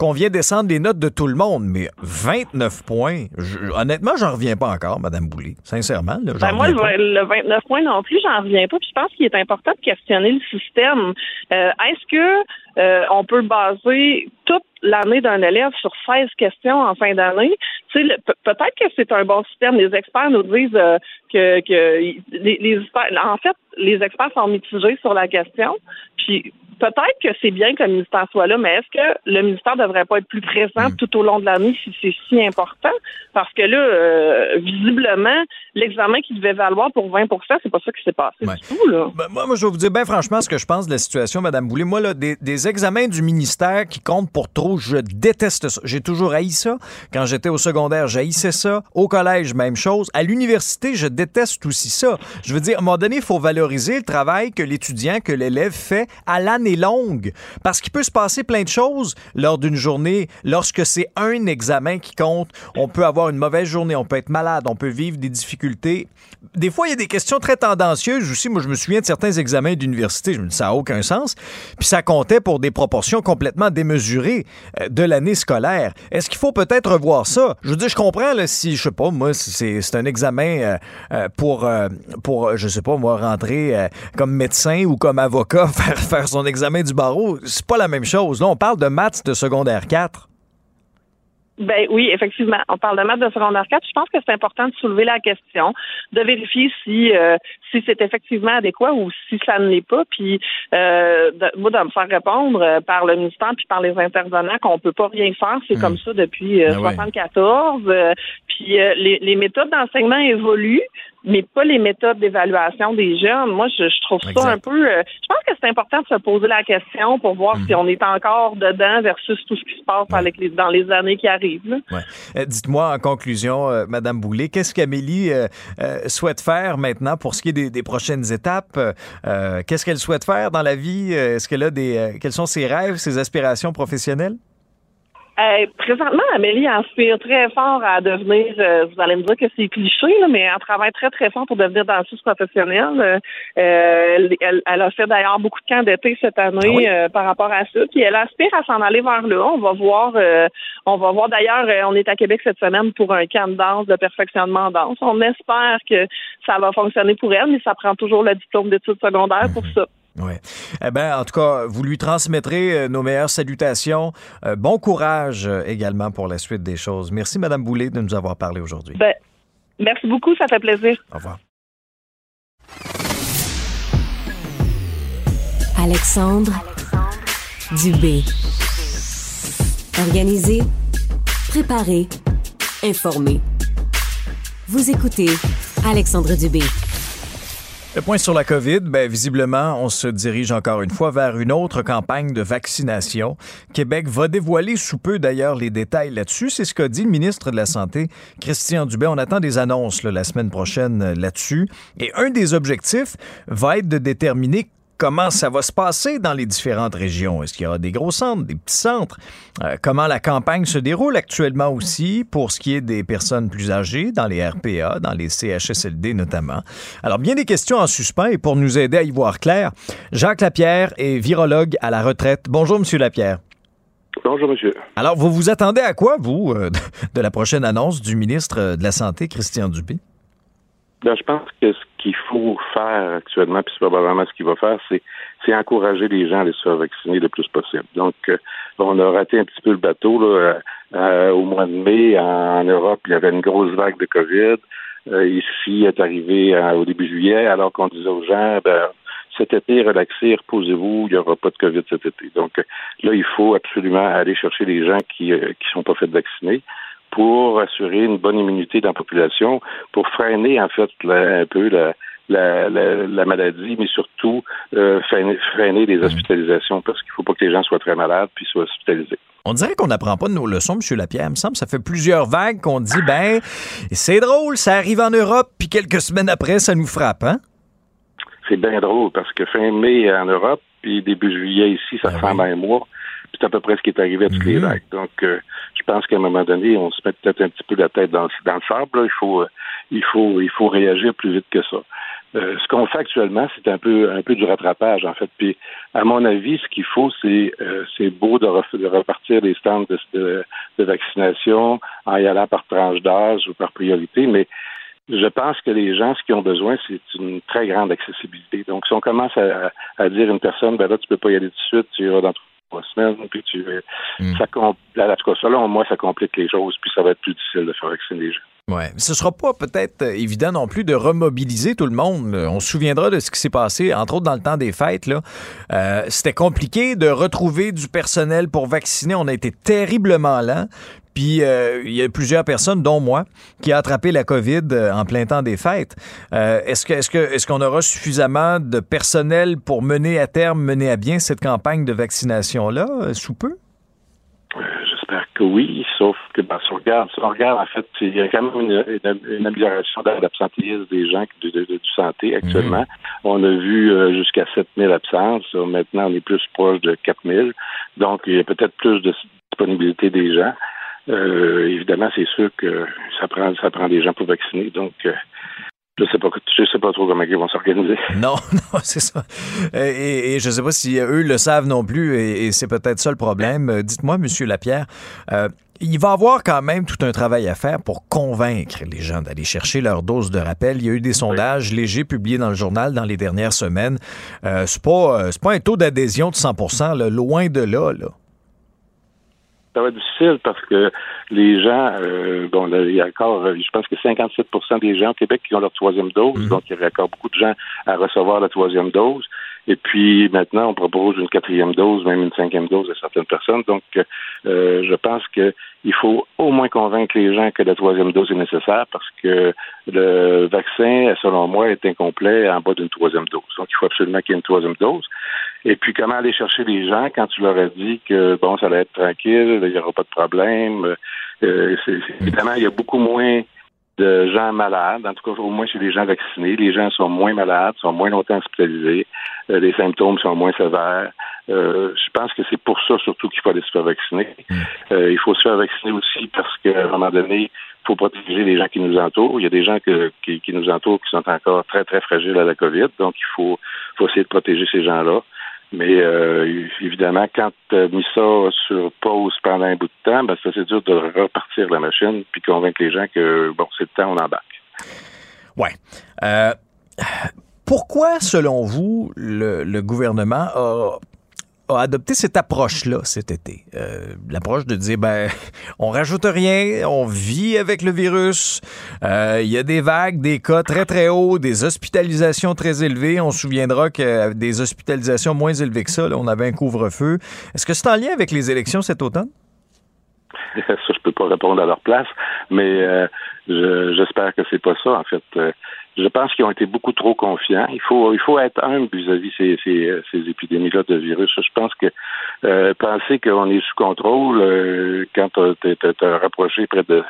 qu'on vient descendre les notes de tout le monde, mais 29 points, honnêtement, j'en reviens pas encore, Mme Boulay. Sincèrement, là, ben moi, le, 29 points non plus, j'en reviens pas. Puis je pense qu'il est important de questionner le système. Euh, est-ce que euh, on peut baser toute l'année d'un élève sur 16 questions en fin d'année? peut-être que c'est un bon système. Les experts nous disent euh, que, que les, les, en fait, les experts sont mitigés sur la question. Puis peut-être que c'est bien que le ministère soit là, mais est-ce que le ministère ne devrait pas être plus présent mm. tout au long de l'année si c'est si important? Parce que là, euh, visiblement, l'examen qui devait valoir pour 20% c'est pas ça qui s'est passé du tout. Là. Ben, moi, moi, je vais vous dire bien franchement ce que je pense de la situation, Mme Boulay. Moi, là, des, examens du ministère qui comptent pour trop, je déteste ça. J'ai toujours haï ça. Quand j'étais au secondaire, j'haïssais ça. Au collège, même chose. À l'université, je déteste aussi ça. Je veux dire, à un moment donné, il faut valoriser le travail que l'étudiant, que l'élève fait à l'année longue. Parce qu'il peut se passer plein de choses lors d'une journée. Lorsque c'est un examen qui compte, on peut avoir une mauvaise journée, on peut être malade, on peut vivre des difficultés. Des fois, il y a des questions très tendancieuses aussi. Moi, je me souviens de certains examens d'université. Je me dis, ça n'a aucun sens. Puis ça comptait pour des proportions complètement démesurées euh, de l'année scolaire. Est-ce qu'il faut peut-être revoir ça? Je veux dire, je comprends si, je sais pas, moi, c'est un examen euh, euh, pour, pour, je sais pas, moi, rentrer comme médecin ou comme avocat, [laughs] faire, faire son examen du barreau, c'est pas la même chose. Là, on parle de maths de secondaire 4. Ben oui, effectivement. On parle de maths de secondaire 4. Je pense que c'est important de soulever la question, de vérifier si euh, si c'est effectivement adéquat ou si ça ne l'est pas. Puis euh, de, moi, de me faire répondre euh, par le ministère puis par les intervenants qu'on peut pas rien faire. C'est hmm. comme ça depuis 1974. Ben puis les, les méthodes d'enseignement évoluent mais pas les méthodes d'évaluation des jeunes. Moi, je, trouve ça un peu. Euh, je pense que c'est important de se poser la question pour voir si mhm. on est encore dedans versus tout ce qui se passe avec les, dans les années qui arrivent. Euh, dites-moi en conclusion, euh, Madame Boulay, qu'est-ce qu'Amélie souhaite faire maintenant pour ce qui est des, des prochaines étapes? Qu'est-ce qu'elle souhaite faire dans la vie? Est-ce qu'elle a des Quels sont ses rêves, ses aspirations professionnelles? Euh, présentement, Amélie aspire très fort à devenir, euh, vous allez me dire que c'est cliché, là, mais elle travaille très, très fort pour devenir danseuse professionnelle. Euh, elle, elle, a fait d'ailleurs beaucoup de camps d'été cette année ah par rapport à ça. Puis elle aspire à s'en aller vers là. On va voir, on va voir d'ailleurs, on est à Québec cette semaine pour un camp de danse, de perfectionnement en danse. On espère que ça va fonctionner pour elle, mais ça prend toujours le diplôme d'études secondaires pour ça. Oui. Eh bien, en tout cas, vous lui transmettrez euh, nos meilleures salutations. Euh, bon courage euh, également pour la suite des choses. Merci, Madame Boulay, de nous avoir parlé aujourd'hui. Ben, merci beaucoup, ça fait plaisir. Au revoir. Alexandre, Dubé. Organisé, préparé, informé. Vous écoutez Alexandre Dubé. Le point sur la COVID, ben, visiblement, on se dirige encore une fois vers une autre campagne de vaccination. Québec va dévoiler sous peu d'ailleurs les détails là-dessus. C'est ce qu'a dit le ministre de la Santé, Christian Dubé. On attend des annonces la semaine prochaine euh, là-dessus. Et un des objectifs va être de déterminer comment ça va se passer dans les différentes régions? Est-ce qu'il y aura des gros centres, des petits centres? Euh, comment la campagne se déroule actuellement aussi pour ce qui est des personnes plus âgées, dans les RPA, dans les CHSLD notamment? Alors, bien des questions en suspens et pour nous aider à y voir clair, Jacques Lapierre est virologue à la retraite. Bonjour, Monsieur Lapierre. Bonjour, monsieur. Alors, vous vous attendez à quoi, vous, euh, de la prochaine annonce du ministre de la Santé, Christian Dupé? Ben, je pense que ce qu'il faut faire actuellement, puis c'est probablement ce qu'il va faire, c'est, c'est encourager les gens à aller se faire vacciner le plus possible. Donc, euh, on a raté un petit peu le bateau là, euh, euh, au mois de mai. En, Europe, il y avait une grosse vague de COVID. ici, est arrivé au début juillet, alors qu'on disait aux gens, ben, cet été, relaxez, reposez-vous, il n'y aura pas de COVID cet été. Donc là, il faut absolument aller chercher les gens qui ne sont pas faits vacciner pour assurer une bonne immunité dans la population, pour freiner en fait un peu la, la, maladie, mais surtout euh, freiner, freiner, les hospitalisations parce qu'il ne faut pas que les gens soient très malades puis soient hospitalisés. On dirait qu'on n'apprend pas de nos leçons, M. Lapierre. Il me semble ça fait plusieurs vagues qu'on dit, ben, c'est drôle, ça arrive en Europe, puis quelques semaines après, ça nous frappe, hein? C'est bien drôle parce que fin mai en Europe, puis début juillet ici, ça ben fait un mois. C'est à peu près ce qui est arrivé à toutes les mhm. vagues. Donc, euh, je pense qu'à un moment donné, on se met peut-être un petit peu la tête dans, dans le sable. Il faut, euh, il faut, il faut réagir plus vite que ça. Euh, ce qu'on fait actuellement, c'est un peu, un peu du rattrapage en fait. Puis, à mon avis, ce qu'il faut, c'est, c'est beau de, repartir des stands de, de, vaccination en y allant par tranche d'âge ou par priorité, mais je pense que les gens, ce qu'ils ont besoin, c'est une très grande accessibilité. Donc, si on commence à, à dire à une personne, ben là, tu peux pas y aller tout de suite, tu iras dans trois semaines, puis tu, mm. ça, en tout cas, selon moi, ça complique les choses, puis ça va être plus difficile de faire vacciner les gens. Ouais, ce sera pas peut-être euh, évident non plus de remobiliser tout le monde. On se souviendra de ce qui s'est passé, entre autres dans le temps des fêtes. Euh, c'était compliqué de retrouver du personnel pour vacciner. On a été terriblement lent. Puis euh, il y a plusieurs personnes, dont moi, qui a attrapé la COVID en plein temps des fêtes. Est-ce qu'on aura suffisamment de personnel pour mener à terme, mener à bien cette campagne de vaccination là, sous peu? Que oui, sauf que ben, si, on regarde, si on regarde, en fait, il y a quand même une, amélioration de l'absentéisme des gens de, de, santé actuellement. Mhm. On a vu jusqu'à 7000 absences. Maintenant, on est plus proche de 4000. Donc, il y a peut-être plus de disponibilité des gens. Euh, évidemment, c'est sûr que ça prend, ça prend des gens pour vacciner. Donc, euh, je sais pas, je sais pas trop comment ils vont s'organiser. [laughs] Non, [laughs] non, c'est ça. Et, et, je sais pas si eux le savent non plus, et, c'est peut-être ça le problème. Euh, dites-moi, Monsieur Lapierre, il va y avoir quand même tout un travail à faire pour convaincre les gens d'aller chercher leur dose de rappel. Il y a eu des sondages légers publiés dans le journal dans les dernières semaines. Euh, c'est pas, c'est pas un taux d'adhésion de 100% loin de là. là ça va être difficile parce que les gens, euh, bon, il y a encore, je pense que 57% des gens au Québec qui ont leur troisième dose, mhm. donc il y a encore beaucoup de gens à recevoir la troisième dose. Et puis maintenant, on propose une quatrième dose, même une cinquième dose à certaines personnes. Donc, euh, je pense qu'il faut au moins convaincre les gens que la troisième dose est nécessaire parce que le vaccin, selon moi, est incomplet en bas d'une troisième dose. Donc, il faut absolument qu'il y ait une troisième dose. Et puis, comment aller chercher les gens quand tu leur as dit que, bon, ça allait être tranquille, il n'y aura pas de problème. Euh, évidemment, il y a beaucoup moins de gens malades, en tout cas au moins chez les gens vaccinés. Les gens sont moins malades, sont moins longtemps hospitalisés, euh, les symptômes sont moins sévères. Euh, je pense que c'est pour ça surtout qu'il faut aller se faire vacciner. Mm. Euh, il faut se faire vacciner aussi parce qu'à un moment donné, il faut protéger les gens qui nous entourent. Il y a des gens qui, qui, nous entourent qui sont encore très, très fragiles à la COVID, donc il faut, faut essayer de protéger ces gens-là. Mais euh, évidemment, quand tu as mis ça sur pause pendant un bout de temps, ben, c'est dur de repartir la machine puis convaincre les gens que bon, c'est le temps, on embarque. Ouais. Euh, pourquoi, selon vous, le, le gouvernement a a adopté cette approche-là cet été. Euh, l'approche de dire, ben, [laughs] on rajoute rien, on vit avec le virus, euh, il y a des vagues, des cas très, très hauts, des hospitalisations très élevées. On se souviendra que des hospitalisations moins élevées que ça, on avait un couvre-feu. Est-ce que c'est en lien avec les élections cet automne? [laughs] Ça, je peux pas répondre à leur place, mais euh, j'espère que c'est pas ça, en fait je pense qu'ils ont été beaucoup trop confiants. Il faut, il faut être humble vis-à-vis ces, ces, ces épidémies-là de virus. Je pense que euh, penser qu'on est sous contrôle euh, quand tu as rapproché près de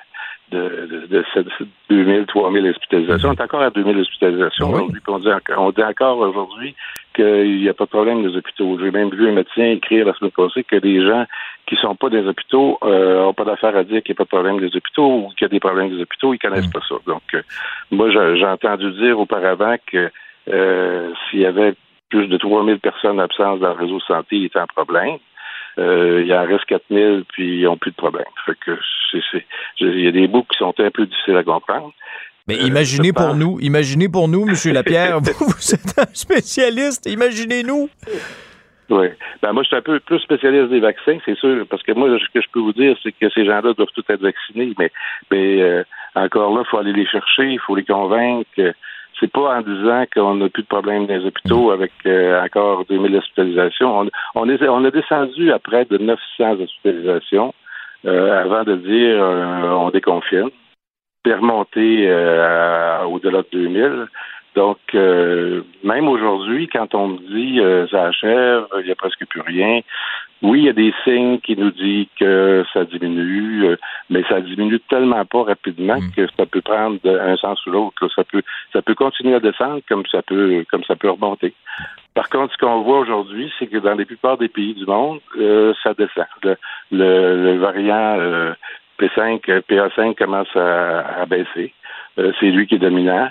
de, de, de 2000, 3000 hospitalisations. On est encore à 2000 hospitalisations aujourd'hui. On dit, on dit encore aujourd'hui qu'il n'y a pas de problème des hôpitaux. J'ai même vu un médecin écrire la semaine passée que les gens qui sont pas des hôpitaux euh, ont pas d'affaire à dire qu'il n'y a pas de problème des hôpitaux ou qu'il y a des problèmes des hôpitaux. Ils connaissent mm. pas ça. Donc, euh, moi, j'ai entendu dire auparavant que euh, s'il y avait plus de 3000 personnes absentes dans le réseau de santé, il était un problème. Euh, il en reste 4000, puis ils n'ont plus de problème. Fait que c'est, il y a des bouts qui sont un peu difficiles à comprendre. Mais euh, imaginez pour nous, imaginez pour nous, M. Lapierre, [laughs] vous, vous êtes un spécialiste, imaginez-nous. Oui. Ben moi, je suis un peu plus spécialiste des vaccins, c'est sûr, parce que moi, ce que je peux vous dire, c'est que ces gens-là doivent tous être vaccinés, mais, mais euh, encore là, il faut aller les chercher, il faut les convaincre c'est pas en disant qu'on n'a plus de problème dans les hôpitaux avec euh, encore 2000 hospitalisations. On, on, est, on a descendu à près de 900 hospitalisations euh, avant de dire euh, on déconfine, puis remonter au-delà de 2000. Donc, euh, même aujourd'hui, quand on me dit euh, ça achève, il n'y a presque plus rien, oui, il y a des signes qui nous disent que ça diminue, euh, mais ça diminue tellement pas rapidement que ça peut prendre un sens ou l'autre. Ça peut, ça peut continuer à descendre comme ça peut, comme ça peut remonter. Par contre, ce qu'on voit aujourd'hui, c'est que dans la plupart des pays du monde, ça descend. Le, le, variant P5, PA5 commence à, à baisser. c'est lui qui est dominant.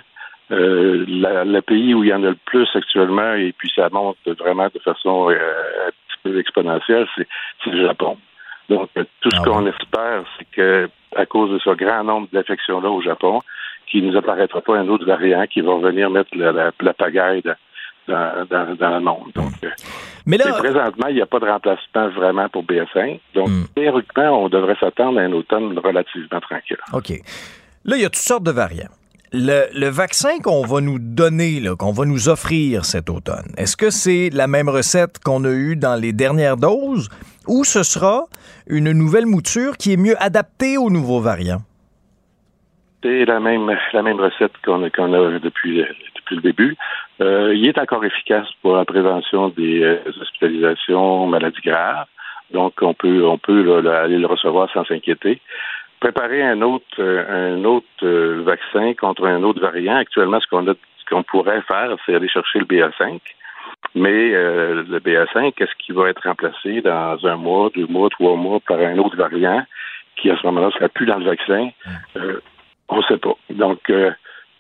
Euh, le pays où il y en a le plus actuellement, et puis ça monte vraiment de façon euh, un petit peu exponentielle, c'est, le Japon. Donc, euh, tout ce ah qu'on espère, c'est que à cause de ce grand nombre d'infections-là au Japon, qu'il ne nous apparaîtra pas un autre variant qui va venir mettre la, la, pagaille dans, dans, le monde. Donc, Mais là, présentement, il n'y a pas de remplacement vraiment pour BS5. Donc, hmm. théoriquement, on devrait s'attendre à un automne relativement tranquille. OK. Là, il y a toutes sortes de variants. Le, vaccin qu'on va nous donner, qu'on va nous offrir cet automne, est-ce que c'est la même recette qu'on a eue dans les dernières doses ou ce sera une nouvelle mouture qui est mieux adaptée aux nouveaux variants? C'est la même, la même recette qu'on a depuis, depuis le début. Euh, il est encore efficace pour la prévention des euh, hospitalisations, maladies graves. Donc, on peut, on peut aller le recevoir sans s'inquiéter préparer un autre, euh, un autre euh, vaccin contre un autre variant. Actuellement, ce qu'on a, ce qu'on pourrait faire, c'est aller chercher le BA5. Mais euh, le BA5, est-ce qu'il va être remplacé dans un mois, deux mois, trois mois par un autre variant qui, à ce moment-là, sera plus dans le vaccin? on ne sait pas. Donc,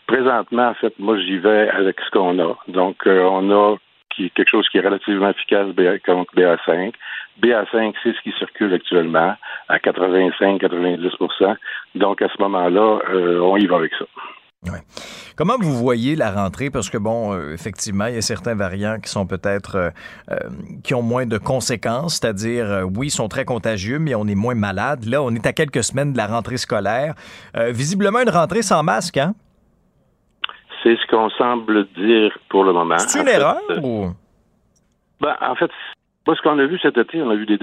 présentement, en fait, moi, j'y vais avec ce qu'on a. Donc, on a quelque chose qui est relativement efficace contre BA5. BA5, c'est ce qui circule actuellement à 85-90 Donc, à ce moment-là, euh, on y va avec ça. Comment vous voyez la rentrée? Parce que, bon, euh, effectivement, il y a certains variants qui sont peut-être, euh, qui ont moins de conséquences, c'est-à-dire, oui, ils sont très contagieux, mais on est moins malade. Là, on est à quelques semaines de la rentrée scolaire. visiblement, une rentrée sans masque, hein? C'est ce qu'on semble dire pour le moment. C'est une erreur ou? Ben, en fait, moi, ce qu'on a vu cet été, on a vu des,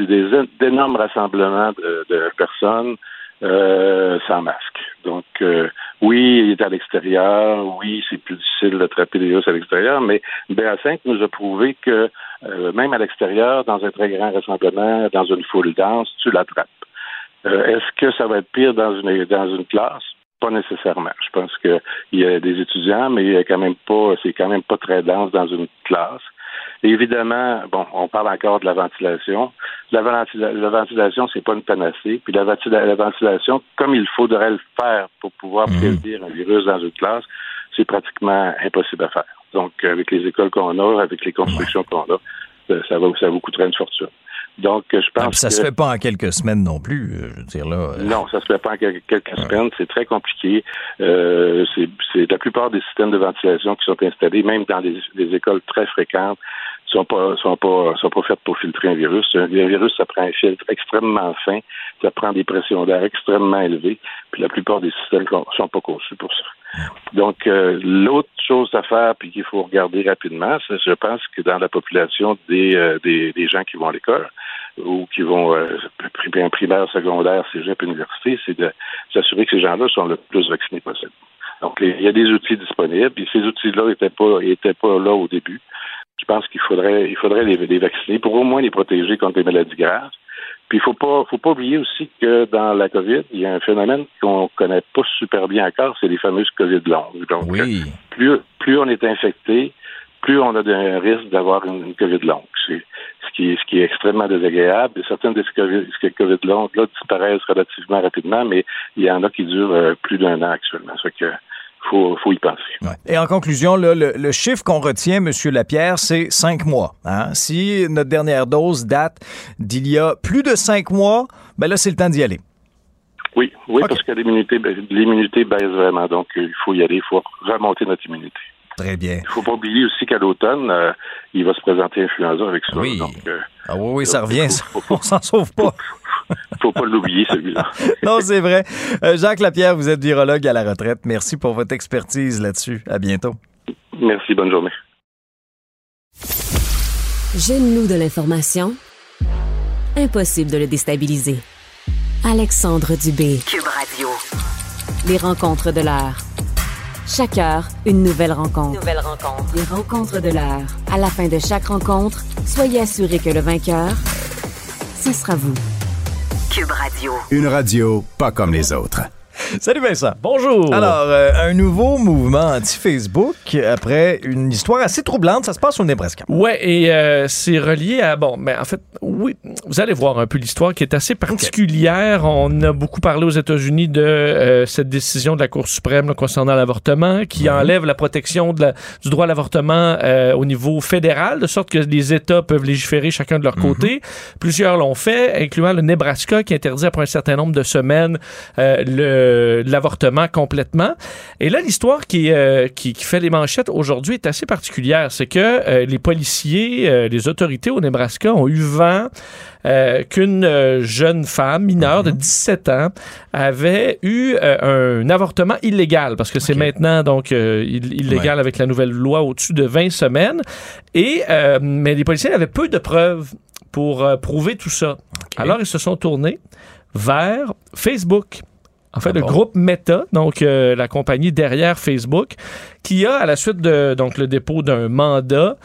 d'énormes rassemblements de, personnes euh, sans masque. Donc, euh, oui, il est à l'extérieur, oui, c'est plus difficile d'attraper les virus à l'extérieur, mais BA5 nous a prouvé que euh, même à l'extérieur, dans un très grand rassemblement, dans une foule dense, tu l'attrapes. est-ce que ça va être pire dans une dans une classe? Pas nécessairement. Je pense qu'il y a des étudiants, mais il y a quand même pas, c'est quand même pas très dense dans une classe évidemment, bon, on parle encore de la ventilation. La, la ventilation, c'est pas une panacée. Puis la, ventilation, comme il faudrait le faire pour pouvoir mhm. prévenir un virus dans une classe, c'est pratiquement impossible à faire. Donc, avec les écoles qu'on a, avec les constructions qu'on a, euh, ça va, ça vous coûterait une fortune. Donc, je pense ah, ça que... se fait pas en quelques semaines non plus, euh, je veux dire là. Euh. Non, ça se fait pas en quelques semaines. C'est très compliqué. Euh, c'est la plupart des systèmes de ventilation qui sont installés, même dans des, écoles très fréquentes, sont pas sont pas sont pas faites pour filtrer un virus. Un, virus, ça prend un filtre extrêmement fin, ça prend des pressions d'air extrêmement élevées, puis la plupart des systèmes sont pas conçus pour ça. Donc, l'autre chose à faire, puis qu'il faut regarder rapidement, c'est, je pense que dans la population des, des, des gens qui vont à l'école, ou qui vont euh, primaire, secondaire, cégep, université, c'est de s'assurer que ces gens-là sont le plus vaccinés possible. Donc, il y a des outils disponibles, et ces outils-là n'étaient pas, étaient pas là au début. Je pense qu'il faudrait, il faudrait les, les, vacciner pour au moins les protéger contre les maladies graves. Puis il faut pas, faut pas oublier aussi que dans la COVID, il y a un phénomène qu'on connaît pas super bien encore, c'est les fameuses COVID longues. Donc, plus, plus on est infecté, plus on a un risque d'avoir une, COVID longue. C'est ce qui, est, ce qui est extrêmement désagréable. Et certaines de ces COVID, longues-là disparaissent relativement rapidement, mais il y en a qui durent euh, plus d'un an actuellement. Ça que faut, faut y penser. Et en conclusion, le, chiffre qu'on retient, M. Lapierre, c'est cinq mois. Hein? Si notre dernière dose date d'il y a plus de cinq mois, ben là, c'est le temps d'y aller. Oui, oui, parce que l'immunité, l'immunité baisse vraiment. Donc, il faut y aller, il faut remonter notre immunité. Très bien. Il ne faut pas oublier aussi qu'à l'automne, euh, il va se présenter influenza avec ça. Oui. Euh, ah oui, oui, ça revient. [laughs] on s'en sauve pas. [laughs] faut pas l'oublier, celui-là. [laughs] non, c'est vrai. Euh, Jacques Lapierre, vous êtes virologue à la retraite. Merci pour votre expertise là-dessus. À bientôt. Merci, bonne journée. Gêne-nous de l'information? Impossible de le déstabiliser. Alexandre Dubé. Cube Radio. Les rencontres de l'heure. Chaque heure, une nouvelle rencontre. Nouvelle rencontre. Les rencontres de l'heure. À la fin de chaque rencontre, soyez assurés que le vainqueur, ce sera vous. Cube Radio. Une radio pas comme les autres. [laughs] Salut Vincent. Bonjour. Alors, euh, un nouveau mouvement anti-Facebook après une histoire assez troublante. Ça se passe au Nebraska. Ouais, et euh, c'est relié à. Bon, mais en fait, oui, vous allez voir un peu l'histoire qui est assez particulière. On a beaucoup parlé aux États-Unis de euh, cette décision de la Cour suprême là, concernant l'avortement qui enlève la protection de la- du droit à l'avortement euh, au niveau fédéral, de sorte que les États peuvent légiférer chacun de leur côté. Plusieurs l'ont fait, incluant le Nebraska qui interdit après un certain nombre de semaines euh, l'avortement complètement. Et là, l'histoire qui, euh, qui, qui fait les manchettes aujourd'hui est assez particulière. C'est que euh, les policiers, euh, les autorités au Nebraska ont eu vent qu'une jeune femme mineure de 17 ans avait eu un avortement illégal, parce que c'est maintenant donc ill- illégal avec la nouvelle loi au-dessus de 20 semaines. Et mais les policiers avaient peu de preuves pour prouver tout ça. Alors ils se sont tournés vers Facebook. En fait, le groupe Meta, donc euh, la compagnie derrière Facebook, qui a, à la suite de donc le dépôt d'un mandat,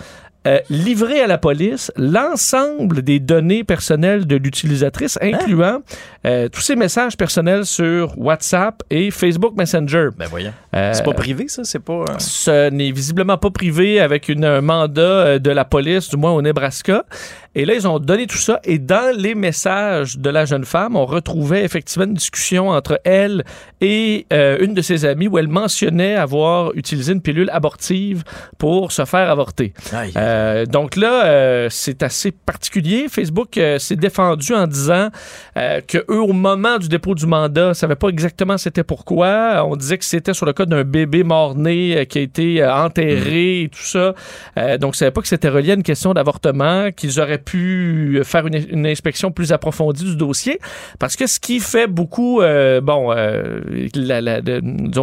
euh, livré à la police l'ensemble des données personnelles de l'utilisatrice, incluant euh, tous ses messages personnels sur WhatsApp et Facebook Messenger. Ben voyons. Euh, c'est pas privé, ça? C'est pas. euh, ce n'est visiblement pas privé avec une, un mandat euh, de la police, du moins au Nebraska. Et là, ils ont donné tout ça. Et dans les messages de la jeune femme, on retrouvait effectivement une discussion entre elle et euh, une de ses amies où elle mentionnait avoir utilisé une pilule abortive pour se faire avorter. Euh, donc là, euh, c'est assez particulier. Facebook s'est défendu en disant que eux, au moment du dépôt du mandat, ne savaient pas exactement c'était pourquoi. On disait que c'était sur le cas d'un bébé mort-né qui a été enterré et tout ça. Donc, ils ne savaient pas que c'était relié à une question d'avortement, qu'ils auraient pu faire une, inspection plus approfondie du dossier. Parce que ce qui fait beaucoup, euh, bon, euh,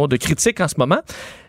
de critiques en ce moment,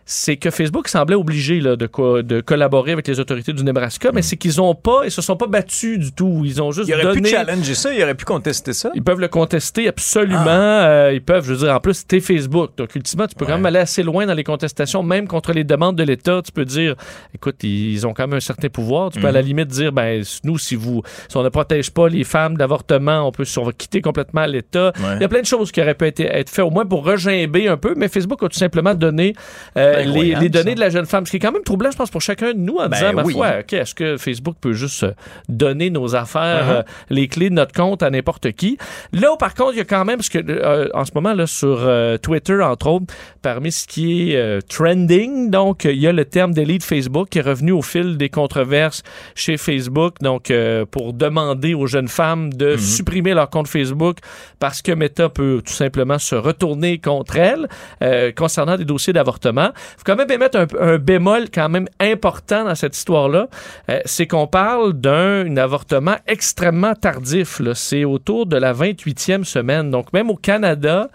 c'est que Facebook semblait obligé là, de, co- de collaborer avec les autorités du Nebraska, mais c'est qu'ils ont pas, ils se sont pas battus du tout. Ils ont juste Il aurait donné. pu challenger ça, il aurait pu contester ça. Ils peuvent le contester absolument. Ah. Euh, ils peuvent, je veux dire, en plus, c'était Facebook. Donc, ultimement, tu peux quand même aller assez loin dans les contestations, même contre les demandes de l'État. Tu peux dire, écoute, ils ont quand même un certain pouvoir. Tu peux à la Mhm. limite dire, ben, nous, si vous, si on ne protège pas les femmes d'avortement, on peut on va quitter complètement l'État. Ouais. Il y a plein de choses qui auraient pu être, être faites au moins pour regimber un peu, mais Facebook a tout simplement donné euh, Les, les données ça. de la jeune femme, ce qui est quand même troublant, je pense, pour chacun de nous en Ben disant, ma oui. foi, OK, est-ce que Facebook peut juste euh, donner nos affaires, Uh-huh. euh, les clés de notre compte à n'importe qui? Là, par contre, il y a quand même, parce que euh, en ce moment, là, sur euh, Twitter, entre autres, parmi ce qui est euh, trending, donc, il y a le terme delete Facebook qui est revenu au fil des controverses chez Facebook, donc, euh, pour demander aux jeunes femmes de supprimer leur compte Facebook parce que Meta peut tout simplement se retourner contre elles euh, concernant des dossiers d'avortement. Faut quand même émettre un, bémol quand même important dans cette histoire-là, euh, c'est qu'on parle d'un avortement extrêmement tardif. C'est autour de la 28e semaine. Donc même au Canada,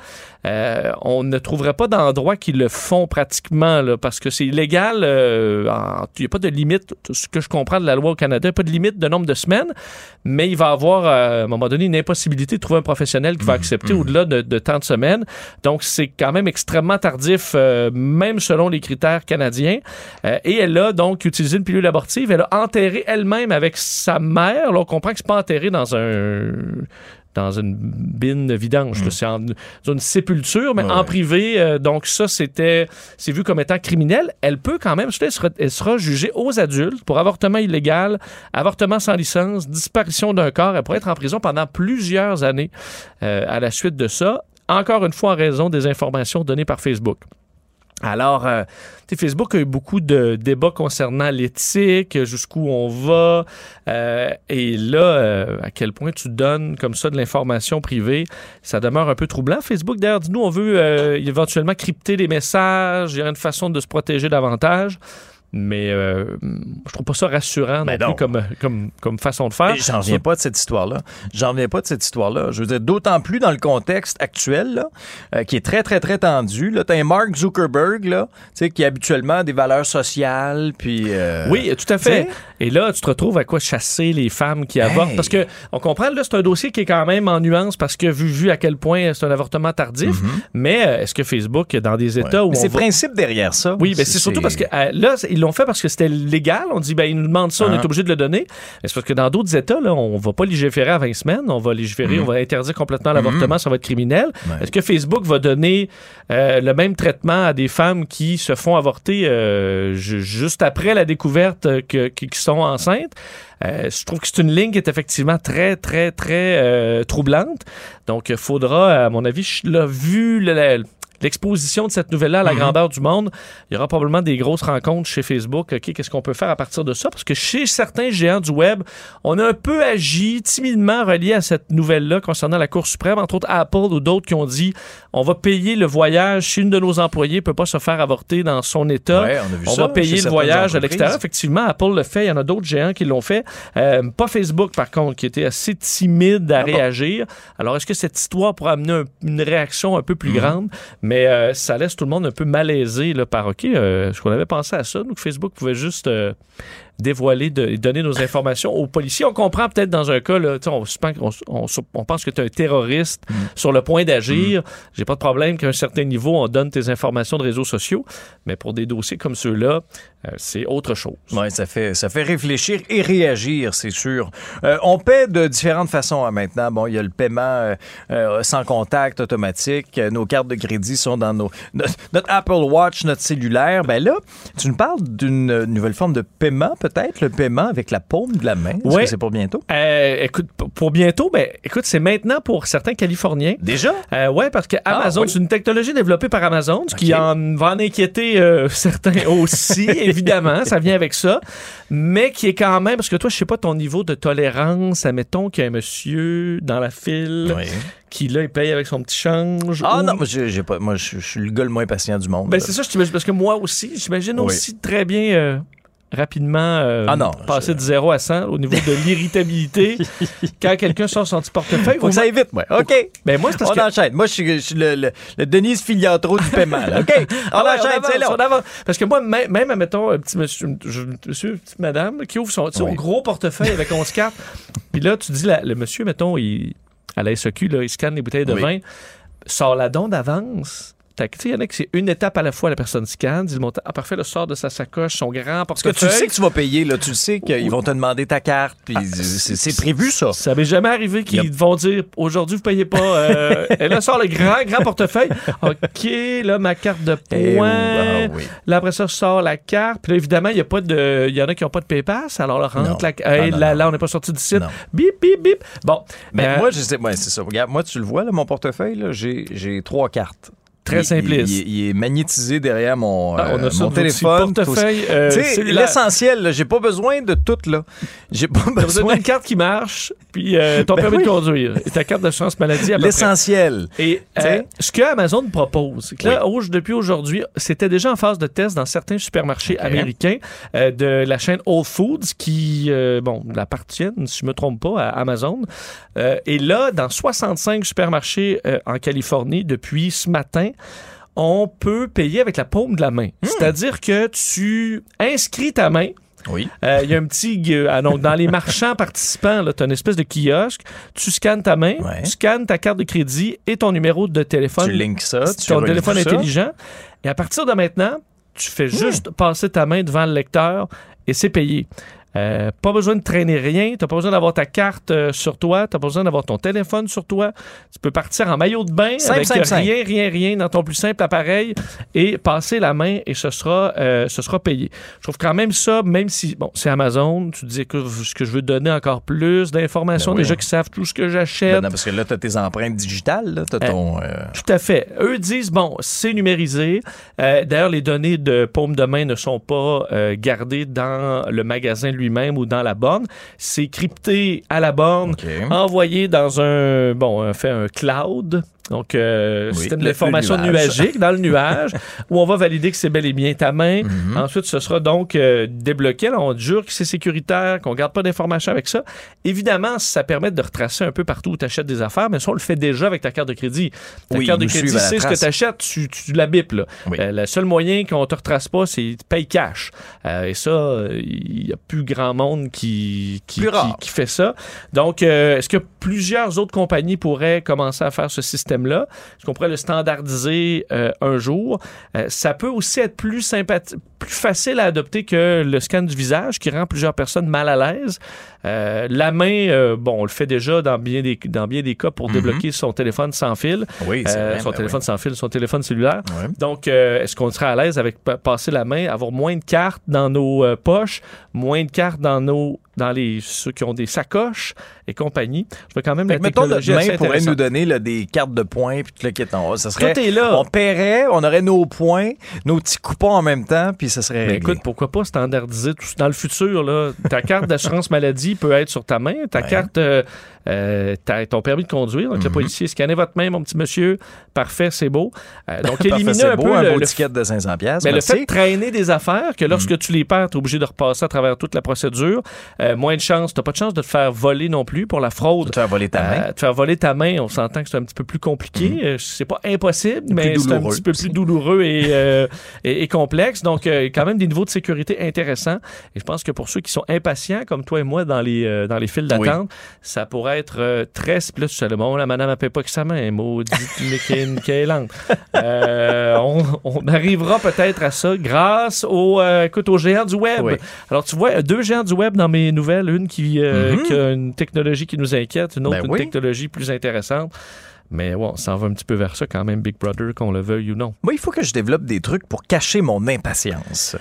euh, on ne trouverait pas d'endroits qui le font pratiquement là, parce que c'est illégal. euh, Il n'y a pas de limite, tout ce que je comprends de la loi au Canada, il n'y a pas de limite de nombre de semaines, mais il va avoir euh, à un moment donné une impossibilité de trouver un professionnel qui va accepter au-delà de, de tant de semaines. Donc c'est quand même extrêmement tardif, euh, même selon les critères canadiens. Et elle a donc utilisé une pilule abortive. Elle a enterré elle-même avec sa mère. Là, on comprend que c'est pas enterré dans un dans une bine vidange. là. C'est dans une sépulture, mais en privé. euh, donc ça, c'était c'est vu comme étant criminel. Elle peut quand même, elle sera, elle sera jugée aux adultes pour avortement illégal, avortement sans licence, disparition d'un corps. Elle pourrait être en prison pendant plusieurs années euh, à la suite de ça. Encore une fois, en raison des informations données par Facebook. Alors, euh, Facebook a eu beaucoup de débats concernant l'éthique, jusqu'où on va, euh, et là, euh, à quel point tu donnes comme ça de l'information privée, ça demeure un peu troublant. Facebook, d'ailleurs, dit nous, on veut euh, éventuellement crypter les messages, il y a une façon de se protéger davantage. Mais euh, je trouve pas ça rassurant Ben non non. plus comme, comme, comme façon de faire. J'en reviens pas de cette histoire-là. J'en reviens pas de cette histoire-là. Je veux dire, d'autant plus dans le contexte actuel, là, euh, qui est très, très, très tendu. Là, t'as un Mark Zuckerberg, là, qui a habituellement des valeurs sociales, puis... euh, Oui, tout à fait. Et là, tu te retrouves à quoi chasser les femmes qui avortent? Hey. Parce que on comprend, là, c'est un dossier qui est quand même en nuance parce que vu, vu à quel point c'est un avortement tardif. Mais euh, est-ce que Facebook, dans des États où Mm-hmm. Mais on c'est va- le principe derrière ça. Oui, mais c'est surtout parce que là, c'est- ils l'ont fait parce que c'était légal. On dit, ben, ils nous demandent ça, on Ah. est obligé de le donner. Mais c'est parce que dans d'autres États, là, on va pas légiférer à 20 semaines. On va légiférer, Mhm. on va interdire complètement l'avortement, ça va être criminel. Ouais. Est-ce que Facebook va donner euh, le même traitement à des femmes qui se font avorter euh, ju- juste après la découverte euh, que, qui sont enceintes? Euh, je trouve que c'est une ligne qui est effectivement très, très, très euh, troublante. Donc, il faudra, à mon avis, je- là, vu le- le- l'exposition de cette nouvelle-là à la Mhm. grandeur du monde, il y aura probablement des grosses rencontres chez Facebook. OK, qu'est-ce qu'on peut faire à partir de ça? Parce que chez certains géants du web, on a un peu agi timidement relié à cette nouvelle-là concernant la Cour suprême, entre autres Apple ou d'autres qui ont dit on va payer le voyage si une de nos employés peut pas se faire avorter dans son État. Ouais, on a vu ça va payer le voyage à l'extérieur. Effectivement, Apple le fait. Il y en a d'autres géants qui l'ont fait. Euh, pas Facebook, par contre, qui était assez timide Ah à réagir. Alors, est-ce que cette histoire pourra amener un- une réaction un peu plus Mhm. grande? Mais euh, ça laisse tout le monde un peu malaisé là, par OK, euh, est-ce qu'on avait pensé à ça? Donc, Facebook pouvait juste euh, dévoiler, de, donner nos informations aux policiers. On comprend peut-être dans un cas, là, tu sais, on, on, on- pense que tu es un terroriste Mhm. sur le point d'agir. J'ai pas de problème qu'à un certain niveau, on donne tes informations de réseaux sociaux. Mais pour des dossiers comme ceux-là, euh, c'est autre chose. Oui, ça fait, ça fait réfléchir et réagir, c'est sûr. Euh, on paie de différentes façons hein, maintenant. Bon, il y a le paiement euh, sans contact automatique. Nos cartes de crédit sont dans nos, notre, notre Apple Watch, notre cellulaire. Ben là, tu nous parles d'une nouvelle forme de paiement, peut-être, le paiement avec la paume de la main? Est-ce Ouais. que c'est pour bientôt? Euh, écoute, pour bientôt, ben, écoute, c'est maintenant pour certains Californiens. Déjà? Euh, ouais, parce que Amazon, Ah, oui. c'est une technologie développée par Amazon, ce qui en va en inquiéter euh, [laughs] certains aussi, [laughs] évidemment, ça vient avec ça, mais qui est quand même, parce que toi, je sais pas ton niveau de tolérance, admettons qu'il y a un monsieur dans la file Oui. qui, là, il paye avec son petit change. Ah ou- non, moi, j'ai pas, moi je, suis le gars le moins patient du monde. Ben, c'est ça, je t'imagine, parce que moi aussi, j'imagine Oui. aussi très bien euh, rapidement euh, Ah non, passer de 0 à 100 au niveau de l'irritabilité [laughs] quand quelqu'un sort son petit portefeuille. Faut que ça aille vite, moi. OK. Ben, moi, c'est parce on que... enchaîne. Moi, je suis, je suis le, le, le Denise Filiatro du paiement. là. OK. [laughs] On Ah ouais, enchaîne, c'est là. on avance. Parce que moi, même, même admettons, un petit monsieur, je- monsieur, une petite madame, qui ouvre son, son Oui. gros portefeuille avec 11 cartes, [laughs] puis là, tu dis, la- le monsieur, mettons, il, à la SEQ, là, il scanne les bouteilles de Oui. vin, sort la don d'avance. Il y en a qui c'est une étape à la fois, la personne scanne, dit le montant. Ah, parfait, le sort de sa sacoche, son grand Parce que portefeuille. tu sais que tu vas payer, là. Tu sais qu'ils vont te demander ta carte, puis c'est c'est prévu, ça. Ça m'est jamais arrivé qu'ils vont dire aujourd'hui vous payez pas. euh, et là sort le grand grand portefeuille. Ok, là ma carte de Eh, points. ah oui. Là après ça je sors la carte. Puis là évidemment il y a pas de, il y en a qui ont pas de PayPass. Alors là rentre la, Ah, non, là, non. là on n'est pas sorti du site. Non. Bip bip bip. Bon, Mais euh, moi, je sais, ouais, c'est ça. Regarde, moi, tu le vois, là, mon portefeuille, là, j'ai j'ai trois cartes. Très Il- simpliste. Il, est magnétisé derrière mon, Ah, on a euh, mon téléphone. portefeuille, euh, l'essentiel, j'ai pas besoin de tout, là. J'ai pas besoin d'une carte qui marche, puis euh, [laughs] ton Ben permis oui. de conduire et ta carte d'assurance maladie à. L'essentiel. Et euh, ce que Amazon propose, c'est que là, au- depuis aujourd'hui, c'était déjà en phase de test dans certains supermarchés américains euh, de la chaîne Whole Foods qui, euh, bon, appartiennent, si je me trompe pas, à Amazon. Et là, dans 65 supermarchés en Californie depuis ce matin, on peut payer avec la paume de la main. C'est-à-dire que tu inscris ta main. Oui. Euh, Il y a un petit. gu- ah, donc, dans les marchands participants, tu as une espèce de kiosque. Tu scannes ta main, Ouais. tu scannes ta carte de crédit et ton numéro de téléphone. Tu links ça, tu ton téléphone ça. intelligent. Et à partir de maintenant, tu fais juste passer ta main devant le lecteur et c'est payé. Euh, pas besoin de traîner rien. Tu pas besoin d'avoir ta carte euh, sur toi. Tu pas besoin d'avoir ton téléphone sur toi. Tu peux partir en maillot de bain Simple, avec simple, simple. rien, rien, rien dans ton plus simple appareil et passer la main et ce sera, euh, ce sera payé. Je trouve quand même ça, même si, bon, c'est Amazon, tu dis que ce que je veux donner encore plus d'informations, Ben oui. déjà qui savent tout ce que Ben j'achète. non, parce que là, tu as tes empreintes digitales. T'as ton. Tout à fait. Eux disent, bon, c'est numérisé. D'ailleurs, les données de paume de main ne sont pas gardées dans le magasin lui-même ou dans la borne. C'est crypté à la borne, envoyé dans un, bon, un, fait un cloud. Donc, euh, Oui, système d'information nuagique dans le nuage, [laughs] où on va valider que c'est bel et bien ta main. Mhm. Ensuite, ce sera donc euh, débloqué. Là, on te jure que c'est sécuritaire, qu'on garde pas d'informations avec ça. Évidemment, ça permet de retracer un peu partout où tu achètes des affaires, mais ça, on le fait déjà avec ta carte de crédit. Ta Oui, carte de crédit, c'est ce que tu achètes, tu, tu la bipes. Là. Euh, le seul moyen qu'on te retrace pas, c'est tu payes cash. Euh, et ça, il y a plus grand monde qui, qui, qui- qui fait ça. Donc, euh, est-ce que plusieurs autres compagnies pourraient commencer à faire ce système-là? Est-ce qu'on pourrait le standardiser euh, un jour? Euh, ça peut aussi être plus sympathi- plus facile à adopter que le scan du visage qui rend plusieurs personnes mal à l'aise. Euh, la main, euh, bon, on le fait déjà dans bien des, dans bien des cas pour débloquer son téléphone sans fil. Mhm. Oui, c'est Euh, vrai, son ben téléphone oui. sans fil, son téléphone cellulaire. Donc, euh, est-ce qu'on serait à l'aise avec pa- passer la main, avoir moins de cartes dans nos poches, moins de cartes dans nos dans les ceux qui ont des sacoches et compagnie? Je veux quand même Fait la que, mettons, technologie assez main pourrait nous donner là, des cartes de points puis tout le kit en haut. Ça serait, Tout est là. On paierait, on aurait nos points, nos petits coupons en même temps, puis ça serait Mais réglé. écoute, pourquoi pas standardiser tout dans le futur là, ta carte d'assurance maladie peut être sur ta main, ta carte euh, euh, ton permis de conduire, donc le policier scannez votre main mon petit monsieur, parfait, c'est beau. Euh, donc [laughs] éliminer un beau, peu un le, beau le ticket de 500 pièces. mais le fait de traîner des affaires, que lorsque tu les perds, tu es obligé de repasser à travers toute la procédure, euh, moins de chance, tu pas de chance de te faire voler non plus pour la fraude. te faire voler ta main. Euh, te faire voler ta main, on s'entend que c'est un petit peu plus compliqué. Euh, c'est pas impossible, mais c'est un petit peu plus douloureux et, et, et complexe. Donc, quand même des niveaux de sécurité intéressants. Et je pense que pour ceux qui sont impatients, comme toi et moi, dans les, dans les files d'attente, ça pourrait être euh, très... Puis là, tu sais, bon, la madame, elle paye pas que sa main. Maudite, [laughs] lente. Euh, on, on arrivera peut-être à ça grâce au, euh, écoute, aux géants du web. Oui. Alors, tu vois, deux géants du web dans mes nouvelles. Une qui, euh, Mhm. qui a une technologie qui nous inquiète, une autre, Ben une oui. technologie plus intéressante. Mais bon, ça en va un petit peu vers ça quand même, Big Brother, qu'on le veuille ou non. Moi, il faut que je développe des trucs pour cacher mon impatience.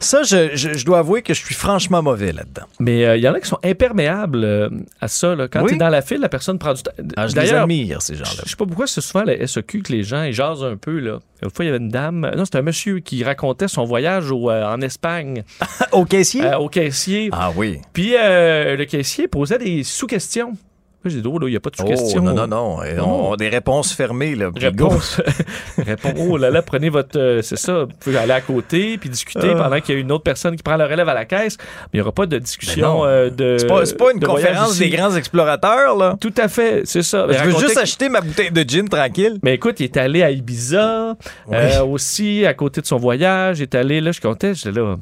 Ça, je, je- je dois avouer que je suis franchement mauvais là-dedans. Mais euh, il y en a qui sont imperméables euh, à ça. là. Quand Oui. tu es dans la file, la personne prend du temps. Ah, je les D'ailleurs, admire, ces gens-là. Je sais pas pourquoi c'est souvent la SEQ que les gens ils jasent un peu. Là. Une fois, il y avait une dame, non, c'était un monsieur qui racontait son voyage au, euh, en Espagne. [laughs] au caissier? Euh, au caissier. Ah oui. Puis euh, le caissier posait des sous-questions. J'ai dit, oh là, il n'y a pas de Oh, sous-questions. non, non, non. On a des réponses fermées, là. Réponse. [laughs] Réponse. Oh là là, prenez votre. euh, c'est ça. Vous pouvez aller à côté puis discuter Ah. pendant qu'il y a une autre personne qui prend le relève à la caisse. Mais il n'y aura pas de discussion euh, de. C'est pas, une de conférence des grands explorateurs, là. Tout à fait, c'est ça. Je veux juste que- acheter ma bouteille de gin tranquille. Mais écoute, il est allé à Ibiza Oui. euh, aussi, à côté de son voyage. Il est allé, là, je comptais, j'étais là.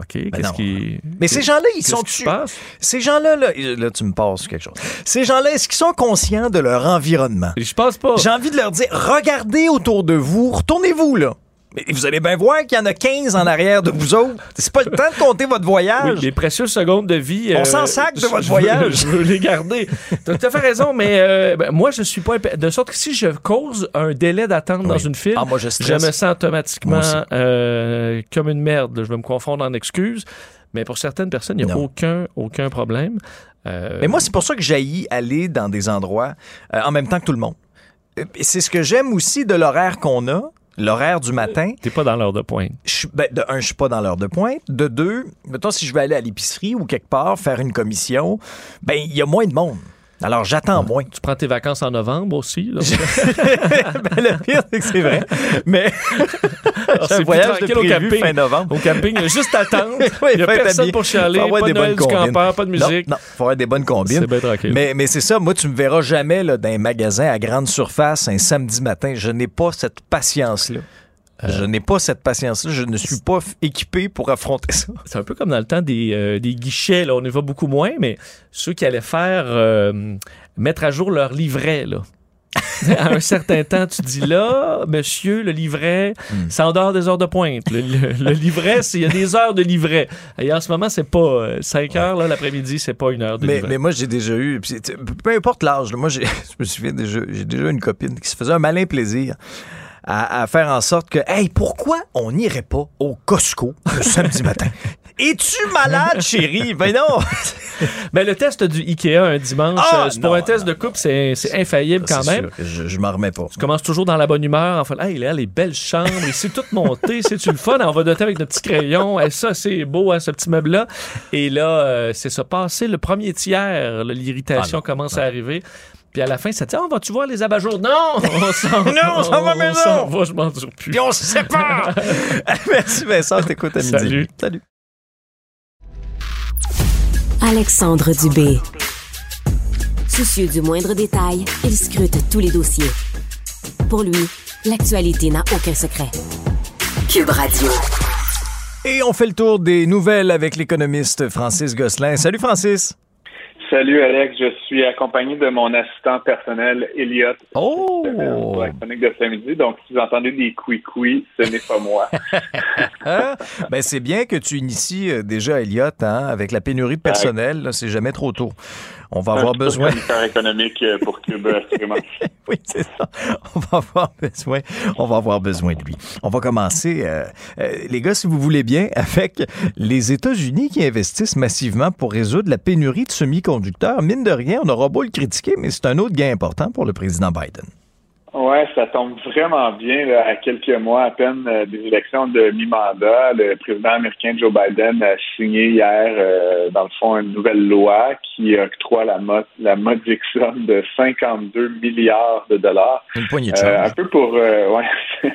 OK, Ben qui. Mais ces gens-là, ils qu'est-ce sont tu? Ces gens-là, là, là, tu me passes quelque chose. Ces gens-là, est-ce qu'ils sont conscients de leur environnement? Je pense pas. J'ai envie de leur dire, regardez autour de vous, retournez-vous, là. Mais vous allez bien voir qu'il y en a 15 en arrière de vous autres. C'est pas le temps de compter votre voyage. Oui, les précieuses secondes de vie. On euh, s'en sac de je- votre je voyage. veux- Je veux les garder. Tu as tout à fait raison, mais euh, ben, moi, je suis pas. De sorte que si je cause un délai d'attente dans une file, Ah, moi, je me sens automatiquement euh, comme une merde. Je vais me confondre en excuses. Mais pour certaines personnes, il n'y a Non. aucun, aucun problème. Euh, Mais moi, c'est pour ça que j'haïs aller dans des endroits euh, en même temps que tout le monde. Euh, C'est ce que j'aime aussi de l'horaire qu'on a, l'horaire du matin. T'es pas dans l'heure de pointe. Je ben, de un, je suis pas dans l'heure de pointe. De deux, mettons, si je vais aller à l'épicerie ou quelque part faire une commission, ben, il y a moins de monde. Alors, j'attends moins. Tu prends tes vacances en novembre aussi. là? [laughs] Ben, le pire, c'est que c'est vrai. Mais [laughs] j'ai un c'est voyage de tranquille au prévu camping. fin novembre. Au camping, il y a juste attendre. [laughs] Oui, il n'y a personne pour chialer. Pas des de Noël du campeur, pas de musique. Non, non, faut avoir des bonnes combines. C'est bien tranquille. Mais, mais c'est ça, moi, tu me verras jamais là, dans un magasin à grande surface un samedi matin. Je n'ai pas cette patience-là. Euh. Je n'ai pas cette patience-là. Je ne suis pas équipé pour affronter ça. [laughs] C'est un peu comme dans le temps des, euh, des guichets. Là. On y va beaucoup moins, mais ceux qui allaient faire euh, mettre à jour leur livret. Là. [laughs] à un certain temps, tu dis là, monsieur, le livret, Hmm. c'est en dehors des heures de pointe. Le, le- le livret, il y a des heures de livret. Et en ce moment, c'est pas 5 heures là, l'après-midi, c'est pas une heure de Mais, livret. mais moi, j'ai déjà eu, peu importe l'âge, moi, [laughs] je me souviens déjà, j'ai déjà eu une copine qui se faisait un malin plaisir à, à faire en sorte que, hey, pourquoi on n'irait pas au Costco le [laughs] samedi matin? Es-tu malade, chérie? Ben non! [laughs] Ben, le test du Ikea un dimanche, Ah, euh, pour non, un test de coupe, c'est c'est infaillible quand même. sûr Je, je m'en remets pas. Tu commences toujours dans la bonne humeur. Enfin, hey, là, les belles chambres, c'est tout monté, [laughs] c'est-tu le fun? On va doter avec notre petit crayon. Et ça, c'est beau, hein, ce petit meuble-là. Et là, euh, c'est ça. Passé le premier tiers, l'irritation Ah commence à arriver. Puis à la fin, ça dit oh, vas-tu voir les abat-jours? Non [laughs] On s'en Non, on s'en va maison. s'en va, je m'en plus. Puis on se sépare! [laughs] [laughs] Merci Vincent, je t'écoute à midi. Salut. Salut. Alexandre Dubé. Soucieux du moindre détail, il scrute tous les dossiers. Pour lui, l'actualité n'a aucun secret. Cube Radio. Et on fait le tour des nouvelles avec l'économiste Francis Gosselin. Salut Francis. Salut Alex, je suis accompagné de mon assistant personnel Elliot. Oh! Pour la chronique de. Donc, si vous entendez des couis-couis, ce n'est pas moi. [laughs] Hein? ben, c'est bien que tu inities euh, déjà Elliot hein, avec la pénurie de personnel. C'est jamais trop tôt. On va avoir besoin. économique euh, pour assurément. [laughs] oui, c'est ça. On va avoir besoin. On va avoir besoin de lui. On va commencer, euh, euh, les gars, si vous voulez bien, [laughs] avec les États-Unis qui investissent massivement pour résoudre la pénurie de semi-conducteurs. Mine de rien, on aura beau le critiquer, mais c'est un autre gain important pour le président Biden. Ouais, ça tombe vraiment bien là, à quelques mois à peine euh, des élections de mi-mandat. Le président américain Joe Biden a signé hier, euh, dans le fond, une nouvelle loi qui octroie la, mo- la modique somme de 52 milliards de dollars. Une poignée de Euh, un peu pour euh, ouais. [laughs]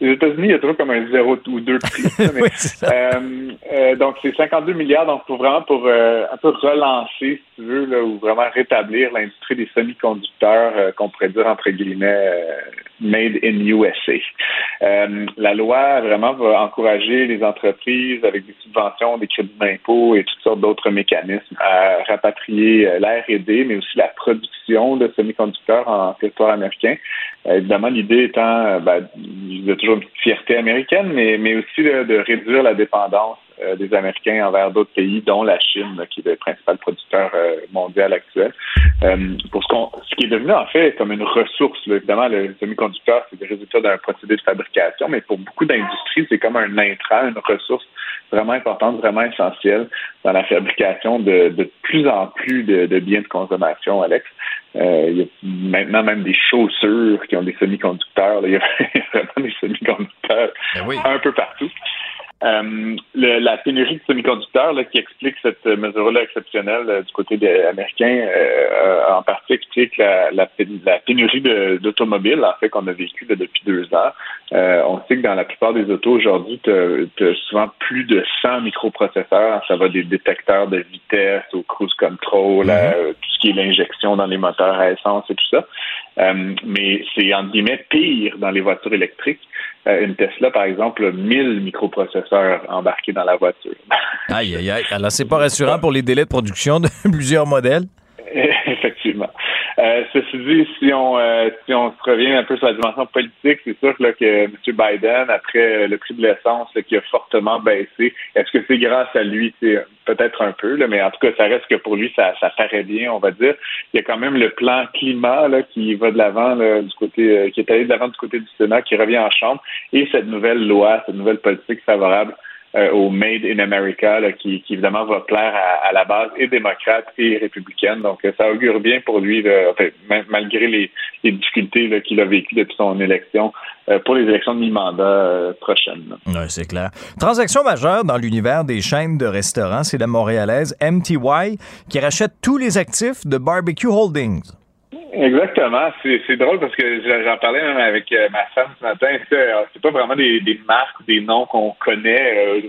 les États-Unis, il y a toujours comme un zéro ou deux [laughs] euh, euh, donc c'est 52 milliards, donc pour vraiment pour euh, un peu relancer, si tu veux, là, ou vraiment rétablir l'industrie des semi-conducteurs qu'on pourrait dire entre guillemets euh, made in USA. Euh, la loi vraiment va encourager les entreprises avec des subventions, des crédits d'impôt et toutes sortes d'autres mécanismes à rapatrier euh, la R&D, mais aussi la production de semi-conducteurs en territoire américain. Évidemment, l'idée étant, ben, il y a toujours une fierté américaine, mais, aussi de réduire la dépendance euh, des Américains envers d'autres pays, dont la Chine, qui est le principal producteur euh, mondial actuel. Euh, pour ce, qu'on, ce qui est devenu en fait comme une ressource. là. Évidemment, le semi-conducteur, c'est le résultat d'un procédé de fabrication, mais pour beaucoup d'industries, c'est comme un intrant, une ressource vraiment importante, vraiment essentielle dans la fabrication de, de plus en plus de, de biens de consommation, Alex. Euh, il y a maintenant même des chaussures qui ont des semi-conducteurs. là. Il y a [laughs] vraiment des semi-conducteurs un peu partout. Euh, le- la pénurie de semi-conducteurs là, qui explique cette mesure-là exceptionnelle euh, du côté des Américains, euh, euh, en partie explique la, la, pé- la pénurie de- d'automobiles, en fait, qu'on a vécu là, depuis deux ans. Euh, on sait que dans la plupart des autos aujourd'hui, tu as souvent plus de 100 microprocesseurs. Ça va des détecteurs de vitesse au cruise control, à, euh, tout ce qui est l'injection dans les moteurs à essence et tout ça. Euh, mais c'est entre guillemets pire dans les voitures électriques. Euh, une Tesla, par exemple, a 1000 microprocesseurs embarqués dans la voiture. Aïe, aïe, aïe. Alors, c'est pas rassurant pour les délais de production de [laughs] plusieurs modèles? [laughs] Effectivement. Euh, ceci dit, si on euh, si on se revient un peu sur la dimension politique, c'est sûr là, que M. Biden, après euh, le prix de l'essence qui a fortement baissé, est-ce que c'est grâce à lui? C'est peut-être un peu, là, mais en tout cas, ça reste que pour lui, ça, ça paraît bien, on va dire. Il y a quand même le plan climat là, qui va de l'avant là, du côté euh, qui est allé de l'avant du côté du Sénat, qui revient en Chambre, et cette nouvelle loi, cette nouvelle politique favorable euh, au Made in America, qui, évidemment va plaire à, la base et démocrate et républicaine. Donc, euh, ça augure bien pour lui, ma- malgré les, difficultés qu'il a vécues depuis son élection euh, pour les élections de mi-mandat euh, prochaines. Oui, c'est clair. Transaction majeure dans l'univers des chaînes de restaurants, c'est la montréalaise MTY qui rachète tous les actifs de Barbecue Holdings. Exactement. C'est drôle parce que j'en parlais même avec euh, ma femme ce matin. C'est euh, c'est pas vraiment des, des marques ou des noms qu'on connaît euh,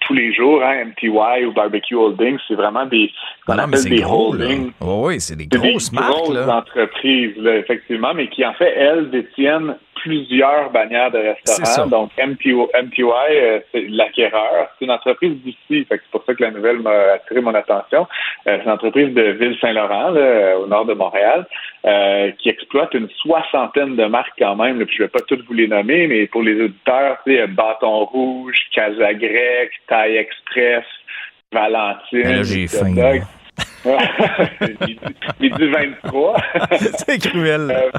tous les jours, hein, MTY ou Barbecue Holdings. C'est vraiment des, non, mais des gros, holdings. Oui, oui, c'est des grosses des marques. grosses là. entreprises, là, effectivement, mais qui en fait, elles, détiennent plusieurs bannières de C'est restaurants. Donc, MTO MTY, euh, c'est l'acquéreur. C'est une entreprise d'ici. C'est pour ça que la nouvelle m'a attiré mon attention. Euh, c'est une entreprise de Ville-Saint-Laurent, au nord de Montréal, euh, qui exploite une soixantaine de marques quand même. Là, puis je vais pas toutes vous les nommer, mais pour les auditeurs, sais, Bâton Rouge, Casa Grec, Taille Express, Valentine, j'ai faim. [laughs] [laughs] Midi 23. [laughs] C'est cruel.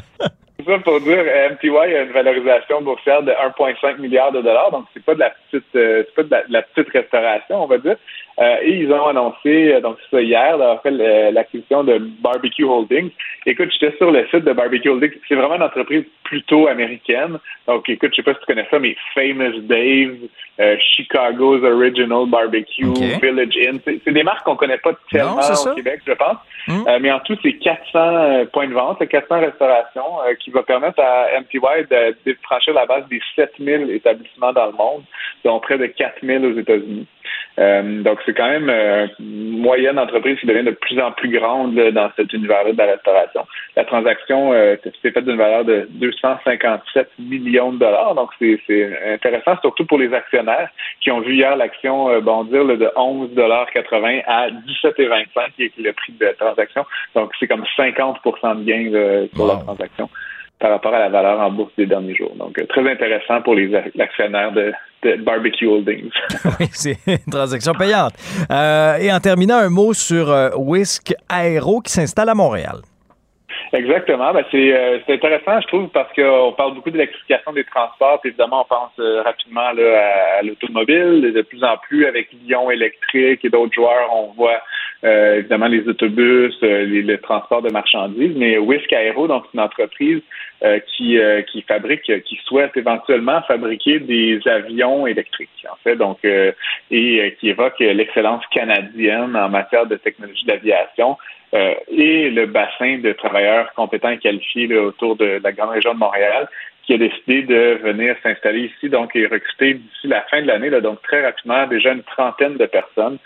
Tout ça pour dire, euh, MTY a une valorisation boursière de 1,5 milliard de dollars, donc c'est pas de la petite, euh, c'est pas de la, de la petite restauration, on va dire. Euh, et ils ont annoncé, euh, donc c'est ça hier, d'avoir fait l'acquisition de Barbecue Holdings. Écoute, j'étais sur le site de Barbecue Holdings. C'est vraiment une entreprise plutôt américaine. Donc, écoute, je sais pas si tu connais ça, mais Famous Dave, euh, Chicago's Original Barbecue, Village Inn. C'est c'est des marques qu'on connaît pas tellement c'est au ça. Québec, je pense. Euh, mais en tout, c'est 400 euh, points de vente, 400 restaurations euh, qui va permettre à MTY de, de franchir la base des 7000 établissements dans le monde, dont près de 4000 aux États-Unis. Euh, donc, c'est quand même une moyenne entreprise qui devient de plus en plus grande là, dans cet univers-là de la restauration. La transaction s'est faite d'une valeur de 257 millions de dollars. Donc, c'est intéressant, surtout pour les actionnaires qui ont vu hier l'action bondir là, de 11,80 à 17,25 qui le prix de la transaction. Donc, c'est comme 50% de gain là, sur la transaction par rapport à la valeur en bourse des derniers jours. Donc, euh, très intéressant pour les ac- actionnaires de, de Barbecue Holdings. [laughs] oui, c'est une transaction payante. Euh, et en terminant, un mot sur euh, Whisk Aéro qui s'installe à Montréal. Exactement. Ben, c'est euh, c'est intéressant, je trouve, parce qu'on parle beaucoup d'électrification des transports. Évidemment, on pense euh, rapidement là, à, l'automobile. De plus en plus, avec Lyon électrique et d'autres joueurs, on voit euh, évidemment les autobus, euh, les, le transport de marchandises. Mais Whisk Aero, donc une entreprise euh, qui, euh, qui fabrique, qui souhaite éventuellement fabriquer des avions électriques, en fait, donc euh, et qui évoque l'excellence canadienne en matière de technologie d'aviation. Et le bassin de travailleurs compétents et qualifiés là, autour de la grande région de Montréal qui a décidé de venir s'installer ici, donc et recruter d'ici la fin de l'année, donc très rapidement, déjà une trentaine de personnes.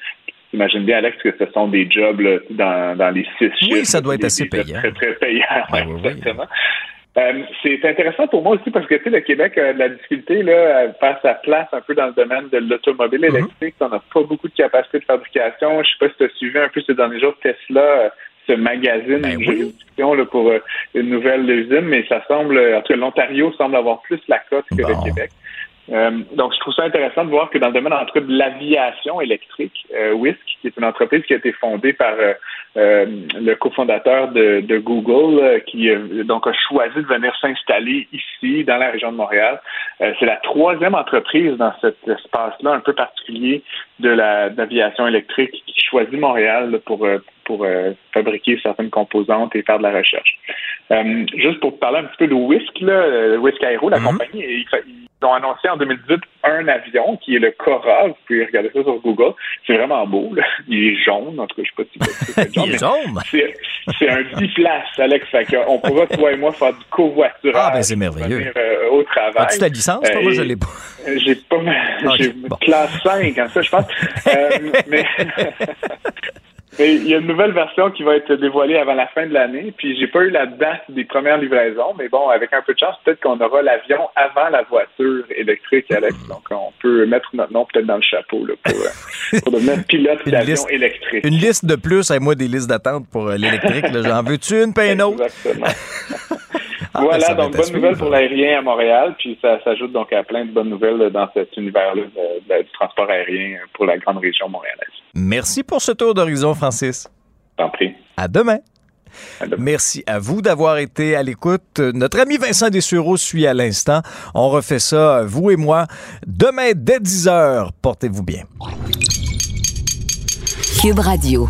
Imagine bien, Alex, que ce sont des jobs là, dans, dans les six chiffres. Oui, ça doit être assez payant. Très, très payant, ouais, [laughs] exactement. Euh, c'est intéressant pour moi aussi parce que tu sais, le Québec a de la difficulté là, à faire sa place un peu dans le domaine de l'automobile électrique. On n'a pas beaucoup de capacité de fabrication. Je sais pas si tu as suivi un peu ces derniers jours Tesla, euh, ce magazine, une juridiction là, pour euh, une nouvelle usine, mais ça semble, en tout cas, l'Ontario semble avoir plus la cote que le Québec. Euh, donc, je trouve ça intéressant de voir que dans le domaine, en tout cas, de l'aviation électrique, euh, Whisk, qui est une entreprise qui a été fondée par euh, euh, le cofondateur de, de Google, qui donc a choisi de venir s'installer ici, dans la région de Montréal. C'est la troisième entreprise dans cet espace-là un peu particulier de la d'aviation électrique qui choisit Montréal là, pour pour euh, fabriquer certaines composantes et faire de la recherche. Euh, juste pour parler un petit peu de Whisk, là, Whisk Aero, la compagnie, ils, fa- ils ont annoncé en 2018 un avion qui est le Cora. Vous pouvez regarder ça sur Google. C'est vraiment beau. Là. Il est jaune. En tout cas, je sais pas si c'est jaune. [laughs] Il est jaune? C'est, un 10 places, Alex. Fait on pourra, toi et moi, faire du covoiturage. Ah, ben, c'est merveilleux. venir, euh, au travail. As-tu ta licence? Euh, moi, je et- l'ai pas. euh, J'ai pas ma- j'ai classe 5 en ça, je pense. Euh, [laughs] mais [laughs] mais il y a une nouvelle version qui va être dévoilée avant la fin de l'année. Puis j'ai pas eu la date des premières livraisons, mais bon, avec un peu de chance, peut-être qu'on aura l'avion avant la voiture électrique, Alex. Donc on peut mettre notre nom peut-être dans le chapeau là, pour, euh, pour devenir [laughs] pilote d'avion électrique. Une liste de plus, et moi, des listes d'attente pour euh, l'électrique. J'en veux-tu une, paye une autre? [laughs] Exactement. Ah, ben, voilà, donc bonne nouvelle pour l'aérien à Montréal, puis ça s'ajoute donc à plein de bonnes nouvelles dans cet univers-là de- de- du transport aérien pour la grande région montréalaise. Merci pour ce tour d'horizon, Francis. T'en prie. À demain. Merci à vous d'avoir été à l'écoute. Notre ami Vincent Dessureau suit à l'instant. On refait ça, vous et moi, demain dès 10h. Portez-vous bien. Cube Radio.